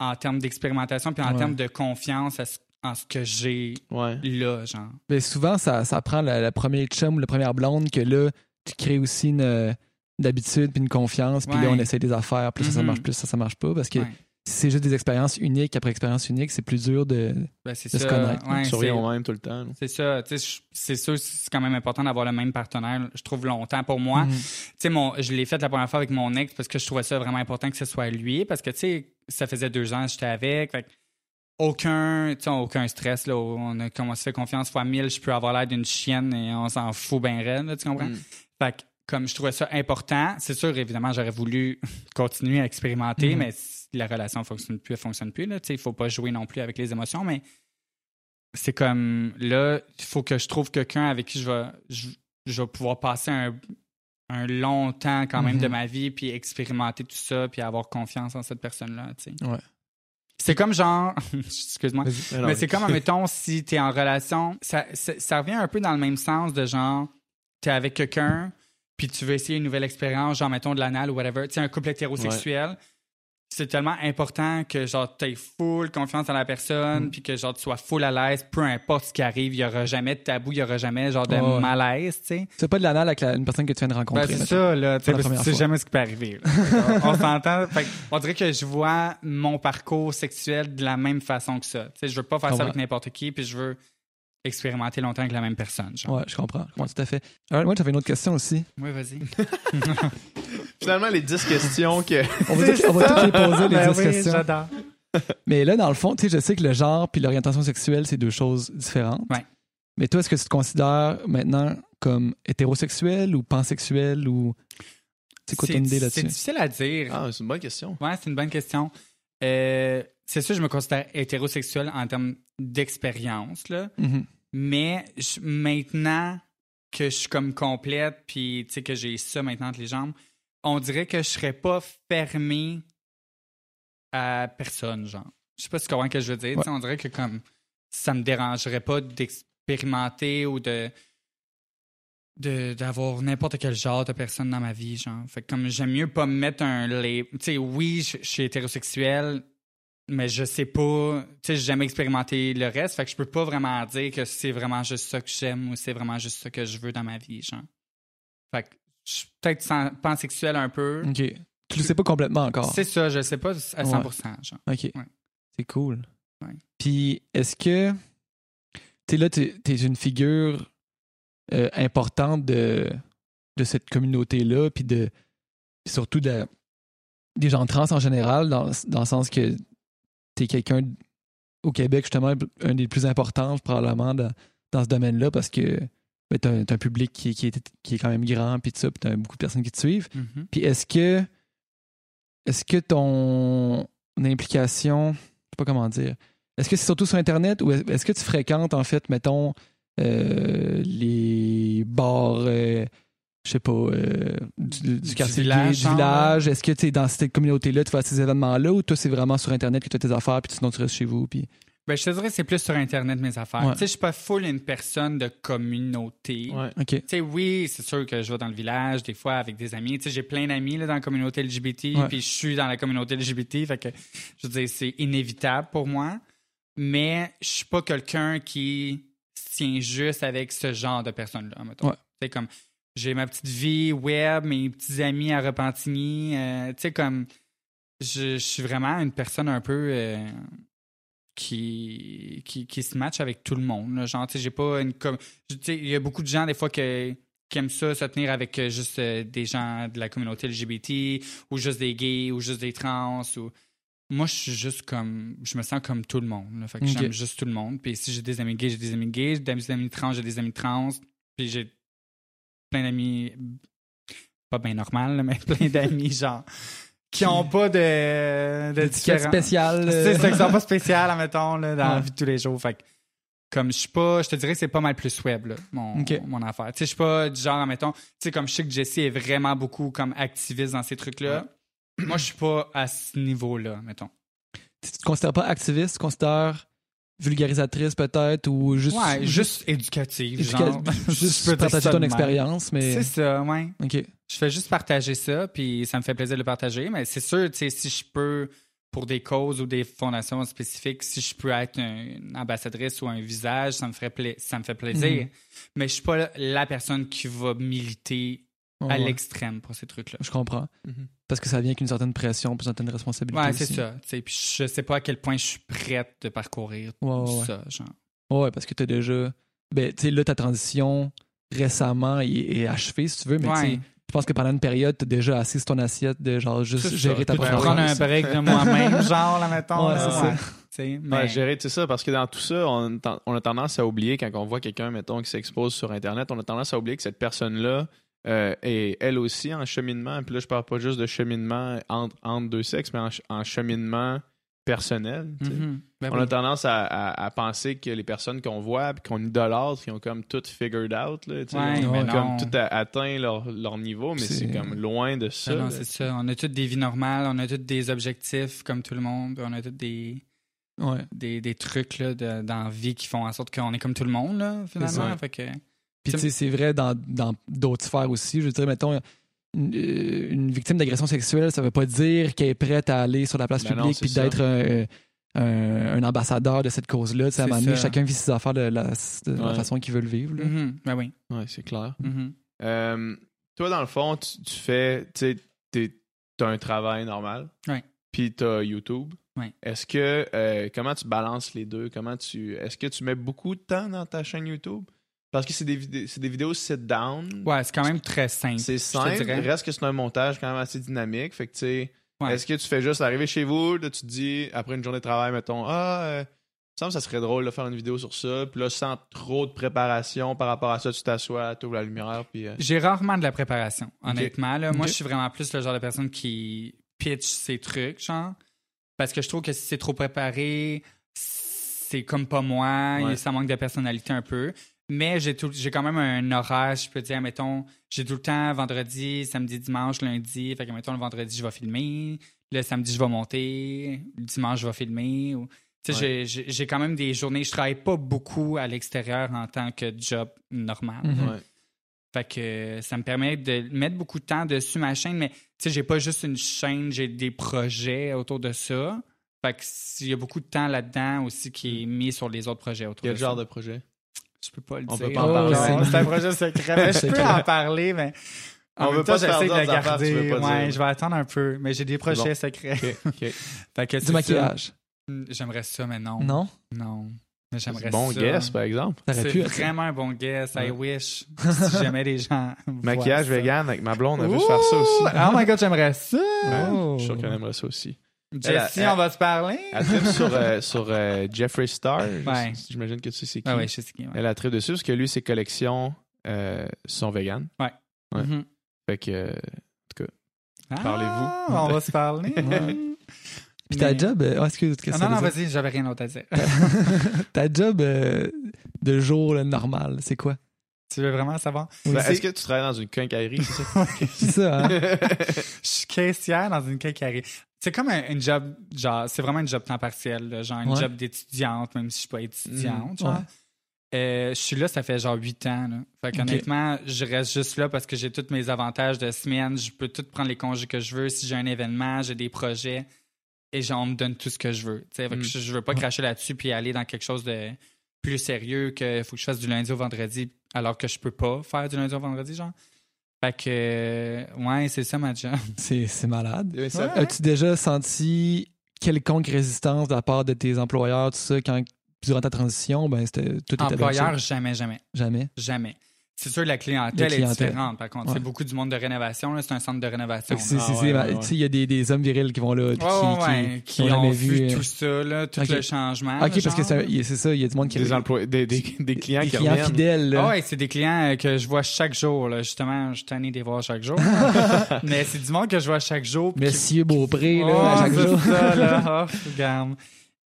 [SPEAKER 3] en termes d'expérimentation puis en
[SPEAKER 2] Ouais.
[SPEAKER 3] termes de confiance à ce- en ce que j'ai
[SPEAKER 1] Ouais.
[SPEAKER 3] là, genre.
[SPEAKER 2] Mais souvent, ça, ça prend la première chum ou la première blonde que là, tu crées aussi une, euh, une habitude puis une confiance. Puis là, on essaie des affaires. Plus ça, ça
[SPEAKER 3] Mhm.
[SPEAKER 2] marche, plus ça, ça marche pas. Parce que
[SPEAKER 3] Ouais.
[SPEAKER 2] si c'est juste des expériences uniques après expérience unique, c'est plus dur de.
[SPEAKER 3] Ben, c'est
[SPEAKER 2] De
[SPEAKER 3] ça.
[SPEAKER 2] se connaître.
[SPEAKER 3] Ouais,
[SPEAKER 1] reviens au même tout le temps.
[SPEAKER 3] C'est ça. Tu sais, je- C'est sûr, c'est quand même important d'avoir le même partenaire, je trouve, longtemps pour moi.
[SPEAKER 2] Mhm.
[SPEAKER 3] Tu sais, mon, je l'ai fait la première fois avec mon ex parce que je trouvais ça vraiment important que ce soit lui. Parce que, tu sais, ça faisait deux ans que j'étais avec. Fait aucun, tu sais, aucun stress. Là, on a commencé à faire confiance fois mille. Je peux avoir l'air d'une chienne et on s'en fout bien raide, là, tu comprends?
[SPEAKER 1] Mm.
[SPEAKER 3] Fait que, comme je trouvais ça important, c'est sûr, évidemment, j'aurais voulu continuer à expérimenter,
[SPEAKER 2] Mhm.
[SPEAKER 3] mais si la relation fonctionne plus, elle fonctionne plus. Tu il faut pas jouer non plus avec les émotions, mais c'est comme là, il faut que je trouve quelqu'un avec qui je vais, je, je vais pouvoir passer un, un long temps quand même
[SPEAKER 2] Mhm.
[SPEAKER 3] de ma vie, puis expérimenter tout ça, puis avoir confiance en cette personne-là. tu.
[SPEAKER 2] Ouais.
[SPEAKER 3] C'est comme genre, excuse-moi.
[SPEAKER 1] Mais
[SPEAKER 3] c'est comme, admettons, si t'es en relation, ça, ça, ça revient un peu dans le même sens de genre, t'es avec quelqu'un, puis tu veux essayer une nouvelle expérience, genre, mettons, de l'anal ou whatever. Tu sais, un couple hétérosexuel, c'est tellement important que, genre, t'aies full confiance en la personne,
[SPEAKER 2] Mm.
[SPEAKER 3] puis que, genre, tu sois full à l'aise, peu importe ce qui arrive, il y aura jamais de tabou, il y aura jamais, genre, de malaise, tu sais.
[SPEAKER 2] C'est pas de l'anal avec la- une personne que tu viens de rencontrer.
[SPEAKER 3] Ben, c'est ça, là. tu sais, jamais ce qui peut arriver. on s'entend. On dirait que je vois mon parcours sexuel de la même façon que ça. Tu sais, je veux pas faire ça avec n'importe qui, puis je veux expérimenter longtemps avec la même personne. Genre.
[SPEAKER 2] Ouais, je comprends. Je comprends tout à fait. Alors, moi, j'avais une autre question aussi.
[SPEAKER 3] Oui, vas-y.
[SPEAKER 1] Finalement, les 10 questions que.
[SPEAKER 2] On va, toutes- on va toutes les poser, les
[SPEAKER 3] Ben
[SPEAKER 2] 10
[SPEAKER 3] oui,
[SPEAKER 2] questions.
[SPEAKER 3] j'adore.
[SPEAKER 2] Mais là, dans le fond, tu sais, je sais que le genre puis l'orientation sexuelle, c'est deux choses différentes.
[SPEAKER 3] Ouais.
[SPEAKER 2] Mais toi, est-ce que tu te considères maintenant comme hétérosexuel ou pansexuel ou. C'est quoi ton
[SPEAKER 3] C'est-
[SPEAKER 2] idée
[SPEAKER 3] C'est
[SPEAKER 2] là-dessus?
[SPEAKER 3] difficile à dire.
[SPEAKER 1] Ah, c'est une bonne question.
[SPEAKER 3] Ouais, c'est une bonne question. Euh, c'est sûr, je me considère hétérosexuel en termes d'expérience, là.
[SPEAKER 2] Mhm.
[SPEAKER 3] Mais je- maintenant que je suis comme complète, puis tu sais que j'ai ça maintenant entre les jambes, on dirait que je serais pas fermé à personne, genre. Je sais pas si ce que je veux dire. On dirait que comme ça me dérangerait pas d'expérimenter ou de d'avoir n'importe quel genre de personne dans ma vie, genre. Fait que comme j'aime mieux pas me mettre un label. Tu sais, oui, je je suis hétérosexuel, mais je sais pas, tu sais, j'ai jamais expérimenté le reste, fait que je peux pas vraiment dire que c'est vraiment juste ça que j'aime ou c'est vraiment juste ça que je veux dans ma vie, genre. Fait que je suis peut-être pansexuel un peu.
[SPEAKER 2] OK. Tu le sais pas complètement encore.
[SPEAKER 3] C'est ça, je sais pas à 100%, genre.
[SPEAKER 2] OK. C'est cool.
[SPEAKER 3] Ouais.
[SPEAKER 2] Puis, est-ce que. Tu sais, là, tu es une figure euh, importante de, de cette communauté-là, puis de. puis surtout de, des gens trans en général, dans, dans le sens que tu es quelqu'un au Québec, justement, un des plus importants, probablement, dans, dans ce domaine-là, parce que ben, tu as, un public qui, qui, est, qui est quand même grand, puis tout ça, puis tu as beaucoup de personnes qui te suivent.
[SPEAKER 3] Mhm.
[SPEAKER 2] Puis est-ce que est-ce que ton implication, je sais pas comment dire, est-ce que c'est surtout sur Internet ou est-ce que tu fréquentes en fait, mettons, euh, les bars, euh, je sais pas, euh, du, du
[SPEAKER 3] Du
[SPEAKER 2] quartier
[SPEAKER 3] village,
[SPEAKER 2] gay, du
[SPEAKER 3] genre,
[SPEAKER 2] village? Est-ce que tu es dans cette communauté-là, tu vas à ces événements-là ou toi c'est vraiment sur Internet que tu as tes affaires puis sinon tu restes chez vous? Puis...
[SPEAKER 3] Ben, je te dirais que c'est plus sur Internet mes affaires.
[SPEAKER 2] Ouais.
[SPEAKER 3] Tu sais, je suis pas full une personne de communauté.
[SPEAKER 1] Ouais.
[SPEAKER 3] Tu sais, oui, c'est sûr que je vais dans le village, des fois, avec des amis. Tu sais, j'ai plein d'amis là, dans la communauté LGBT,
[SPEAKER 2] Ouais.
[SPEAKER 3] puis je suis dans la communauté LGBT, fait que, je veux dire, c'est inévitable pour moi. Mais je suis pas quelqu'un qui se tient juste avec ce genre de personnes-là, mettons.
[SPEAKER 2] Ouais.
[SPEAKER 3] Tu sais, comme, j'ai ma petite vie web, mes petits amis à Repentigny. euh, tu sais, comme, je, je suis vraiment une personne un peu... euh, qui, qui, qui se match avec tout le monde. là. Genre, tu sais, j'ai pas une. com- tu sais, Il y a beaucoup de gens, des fois, que- qui aiment ça, se tenir avec euh, juste euh, des gens de la communauté LGBT, ou juste des gays, ou juste des trans. Ou... Moi, je suis juste comme. Je me sens comme tout le monde. là. Fait que j'aime juste tout le monde. Puis si j'ai des amis gays, j'ai des amis gays. J'ai des amis trans, j'ai des amis trans. Puis j'ai plein d'amis. Pas bien normal, mais plein d'amis, genre. Qui ont pas de. de
[SPEAKER 2] Étiquette
[SPEAKER 3] différents-
[SPEAKER 2] spéciale. euh,
[SPEAKER 3] c'est ça, qui sont pas spéciales, admettons, là, dans la vie de tous les jours. Fait que, comme je suis pas, je te dirais que c'est pas mal plus web, là, mon, mon affaire. Tu sais, je suis pas du genre, admettons, tu sais, comme je sais que Jessie est vraiment beaucoup comme activiste dans ces trucs-là. Moi, je suis pas à ce niveau-là, mettons.
[SPEAKER 2] tu te considères pas activiste, tu te considères vulgarisatrice peut-être ou juste.
[SPEAKER 3] ouais, juste éducative,
[SPEAKER 2] éduca-
[SPEAKER 3] genre.
[SPEAKER 2] juste partager ton expérience, mais.
[SPEAKER 3] C'est ça, ouais.
[SPEAKER 2] Ok.
[SPEAKER 3] Je fais juste partager ça, puis ça me fait plaisir de le partager. Mais c'est sûr, tu sais, si je peux, pour des causes ou des fondations spécifiques, si je peux être un- une ambassadrice ou un visage, ça me, ferait pla- ça me fait plaisir.
[SPEAKER 2] Mhm.
[SPEAKER 3] Mais je suis pas la personne qui va militer
[SPEAKER 2] Ouais,
[SPEAKER 3] à
[SPEAKER 2] ouais.
[SPEAKER 3] l'extrême pour ces trucs-là.
[SPEAKER 2] Je comprends.
[SPEAKER 1] Mhm.
[SPEAKER 2] Parce que ça vient avec une certaine pression, une certaine responsabilité.
[SPEAKER 3] Ouais, c'est ça. tu sais, Puis je sais pas à quel point je suis prête de parcourir
[SPEAKER 2] Ouais, ouais, ouais.
[SPEAKER 3] ça, genre.
[SPEAKER 2] Ouais, parce que t'as déjà. Ben, tu sais, là, ta transition récemment est, est achevée, si tu veux, mais tu sais,
[SPEAKER 3] Ouais.
[SPEAKER 2] je pense que pendant une période, t'as déjà assez sur ton assiette de genre juste gérer ta propre
[SPEAKER 3] prendre un break de moi-même, genre, là, mettons.
[SPEAKER 2] Ouais,
[SPEAKER 3] là,
[SPEAKER 2] c'est ça.
[SPEAKER 3] Tu sais, mais...
[SPEAKER 1] Ouais, gérer, c'est ça, parce que dans tout ça, on, on a tendance à oublier, quand on voit quelqu'un, mettons, qui s'expose sur Internet, on a tendance à oublier que cette personne-là euh, est elle aussi en cheminement. Puis là, je parle pas juste de cheminement entre, entre deux sexes, mais en, ch- en cheminement personnel.
[SPEAKER 3] Mhm. Ben
[SPEAKER 1] On
[SPEAKER 3] oui.
[SPEAKER 1] a tendance à, à- à penser que les personnes qu'on voit puis qu'on idolâtre, qui ont comme tout figured out, là,
[SPEAKER 3] Ouais,
[SPEAKER 1] ont comme
[SPEAKER 3] non.
[SPEAKER 1] tout a- atteint leur, leur niveau, mais
[SPEAKER 2] C'est-
[SPEAKER 1] comme loin de ça.
[SPEAKER 3] Non, c'est ça. On a toutes des vies normales, on a tous des objectifs comme tout le monde, on a tous des,
[SPEAKER 2] Ouais.
[SPEAKER 3] des, des trucs là, de- dans la vie qui font en sorte qu'on est comme tout le monde, là, finalement. Fait que,
[SPEAKER 2] Puis tu sais, c'est vrai dans dans d'autres sphères aussi. Je veux dire, mettons, une, une victime d'agression sexuelle, ça veut pas dire qu'elle est prête à aller sur la place
[SPEAKER 1] Ben
[SPEAKER 2] publique puis d'être un, un- un ambassadeur de cette cause-là. Tu sais, À un moment donné, chacun vit ses affaires de la, de la
[SPEAKER 1] Ouais.
[SPEAKER 2] façon qu'il veut le vivre. là.
[SPEAKER 3] Ben oui.
[SPEAKER 1] Ouais, c'est clair.
[SPEAKER 3] Mhm.
[SPEAKER 1] Euh, toi, dans le fond, tu, tu fais, tu t'as un travail normal.
[SPEAKER 3] Ouais.
[SPEAKER 1] Puis t'as YouTube.
[SPEAKER 3] Ouais.
[SPEAKER 1] Est-ce que, euh, comment tu balances les deux? Comment tu, est-ce que tu mets beaucoup de temps dans ta chaîne YouTube? Parce que c'est des, des vidéos sit-down.
[SPEAKER 3] Ouais, c'est quand même très simple.
[SPEAKER 1] C'est simple. Reste que c'est un montage quand même assez dynamique. Fait que, tu sais,
[SPEAKER 3] Ouais.
[SPEAKER 1] est-ce que tu fais juste arriver chez vous, là, tu te dis, après une journée de travail, mettons, ah, euh, il me semble que ça serait drôle de faire une vidéo sur ça. Puis là, sans trop de préparation par rapport à ça, tu t'assois, tu ouvres la lumière, puis. euh,
[SPEAKER 3] J'ai rarement de la préparation, honnêtement. Là. Moi, je suis vraiment plus le genre de personne qui pitch ses trucs, genre. Parce que je trouve que si c'est trop préparé, c'est comme pas moi,
[SPEAKER 1] Ouais.
[SPEAKER 3] et ça manque de personnalité un peu. Mais j'ai tout- j'ai quand même un horaire, je peux dire, mettons, j'ai tout le temps vendredi, samedi, dimanche, lundi. Fait que, mettons, le vendredi, je vais filmer. Le samedi, je vais monter. Le dimanche, je vais filmer. Ou- Tu sais, j'ai- j'ai j'ai quand même des journées, je travaille pas beaucoup à l'extérieur en tant que job normal.
[SPEAKER 2] Mhm.
[SPEAKER 1] ouais.
[SPEAKER 3] Fait que ça me permet de mettre beaucoup de temps dessus ma chaîne, mais tu sais, j'ai pas juste une chaîne, j'ai des projets autour de ça. Fait que il y a beaucoup de temps là-dedans aussi qui est mis sur les autres projets autour
[SPEAKER 1] Quel
[SPEAKER 3] de
[SPEAKER 1] genre
[SPEAKER 3] ça.
[SPEAKER 1] de projet?
[SPEAKER 3] Je peux pas le
[SPEAKER 1] On
[SPEAKER 3] dire.
[SPEAKER 1] peut pas en
[SPEAKER 2] Oh,
[SPEAKER 1] parler.
[SPEAKER 2] c'est-
[SPEAKER 3] C'est un projet secret, mais je peux en parler, mais en
[SPEAKER 1] On
[SPEAKER 3] même
[SPEAKER 1] veut
[SPEAKER 3] temps,
[SPEAKER 1] pas
[SPEAKER 3] j'essaie de
[SPEAKER 1] affaires tu
[SPEAKER 3] garder.
[SPEAKER 1] veux pas
[SPEAKER 3] Ouais,
[SPEAKER 1] dire.
[SPEAKER 3] je vais attendre un peu, mais j'ai des projets
[SPEAKER 1] bon.
[SPEAKER 3] secrets. Fait que
[SPEAKER 2] Du maquillage.
[SPEAKER 3] J'aimerais ça, mais non.
[SPEAKER 2] Non?
[SPEAKER 3] Non. Mais j'aimerais
[SPEAKER 1] Bon
[SPEAKER 3] ça.
[SPEAKER 1] guess, par exemple.
[SPEAKER 3] C'est vraiment un bon guess. I wish. si jamais les gens.
[SPEAKER 1] Maquillage vegan avec ma blonde, elle veut se faire ça aussi.
[SPEAKER 3] Oh my god, j'aimerais ça.
[SPEAKER 1] Ouais,
[SPEAKER 2] Oh.
[SPEAKER 1] Je suis sûr qu'elle aimerait ça aussi.
[SPEAKER 3] Jessie,
[SPEAKER 1] Elle-
[SPEAKER 3] on va se parler.
[SPEAKER 1] Elle tripe sur, euh, sur euh, Jeffree Star.
[SPEAKER 3] Ouais.
[SPEAKER 1] J'imagine que tu sais c'est qui.
[SPEAKER 3] Ah ouais, je sais qui ouais.
[SPEAKER 1] Elle a tripe dessus parce que lui, ses collections euh, sont véganes. Ouais.
[SPEAKER 3] Mhm.
[SPEAKER 1] Fait que euh,
[SPEAKER 3] Ah,
[SPEAKER 1] Parlez-vous.
[SPEAKER 3] On va se parler.
[SPEAKER 2] Ouais. Puis ta
[SPEAKER 3] Mais-
[SPEAKER 2] job, ah, excuse,
[SPEAKER 3] Ah,
[SPEAKER 2] que
[SPEAKER 3] non, non, vas-y, j'avais rien d'autre à dire.
[SPEAKER 2] ta job euh, de jour là, normal, c'est quoi?
[SPEAKER 3] Tu veux vraiment savoir?
[SPEAKER 2] Oui,
[SPEAKER 1] Ben,
[SPEAKER 2] c'est-
[SPEAKER 1] Est-ce que tu travailles dans une quincaillerie, c'est ça?
[SPEAKER 2] c'est ça, hein?
[SPEAKER 3] Je suis caissière dans une quincaillerie. C'est comme un, une job, genre, c'est vraiment un job temps partiel, là, genre une
[SPEAKER 2] Ouais.
[SPEAKER 3] job d'étudiante, même si je suis pas étudiante.
[SPEAKER 2] Ouais.
[SPEAKER 3] Euh, je suis là, ça fait genre huit ans. Là. Fait qu'honnêtement, je reste juste là parce que j'ai tous mes avantages de semaine. Je peux tout prendre les congés que je veux. Si j'ai un événement, j'ai des projets et genre, on me donne tout ce que je veux. Fait que
[SPEAKER 1] Mm.
[SPEAKER 3] je, je veux pas cracher là-dessus puis aller dans quelque chose de plus sérieux que faut que je fasse du lundi au vendredi alors que je peux pas faire du lundi au vendredi, genre. Fait que, ouais, c'est ça ma job.
[SPEAKER 2] C'est c'est malade.
[SPEAKER 1] Oui, ça-
[SPEAKER 3] Ouais.
[SPEAKER 2] As-tu déjà senti quelconque résistance de la part de tes employeurs, tout ça, quand durant ta transition, ben c'était tout était
[SPEAKER 3] Employeur, jamais, jamais.
[SPEAKER 2] Jamais?
[SPEAKER 3] Jamais. C'est sûr, la clientèle,
[SPEAKER 2] La clientèle.
[SPEAKER 3] est différente, par contre.
[SPEAKER 2] Ouais.
[SPEAKER 3] C'est beaucoup du monde de rénovation. C'est un centre de rénovation.
[SPEAKER 2] C'est-
[SPEAKER 1] Ah ouais, ouais, ouais.
[SPEAKER 2] tu sais, il y a des, des hommes virils qui vont là, qui,
[SPEAKER 3] ouais,
[SPEAKER 2] qui-
[SPEAKER 3] ouais,
[SPEAKER 2] qui
[SPEAKER 3] qui
[SPEAKER 2] ont
[SPEAKER 3] vu
[SPEAKER 2] euh,
[SPEAKER 3] tout ça, là, tout le changement.
[SPEAKER 2] Ok,
[SPEAKER 3] là,
[SPEAKER 2] parce que
[SPEAKER 3] genre.
[SPEAKER 2] c'est il- ça, il y a du monde qui
[SPEAKER 1] Des, employés, des, des, des clients
[SPEAKER 2] des
[SPEAKER 1] qui
[SPEAKER 2] clients fidèles. là.
[SPEAKER 3] Ah ouais, c'est des clients euh, que je vois chaque jour. Là. Justement, je suis tanné de les voir chaque jour. Mais c'est du monde que je vois chaque jour.
[SPEAKER 2] Monsieur Beaupré, là,
[SPEAKER 3] Oh,
[SPEAKER 2] à chaque jour.
[SPEAKER 3] ça, là. Oh, regarde.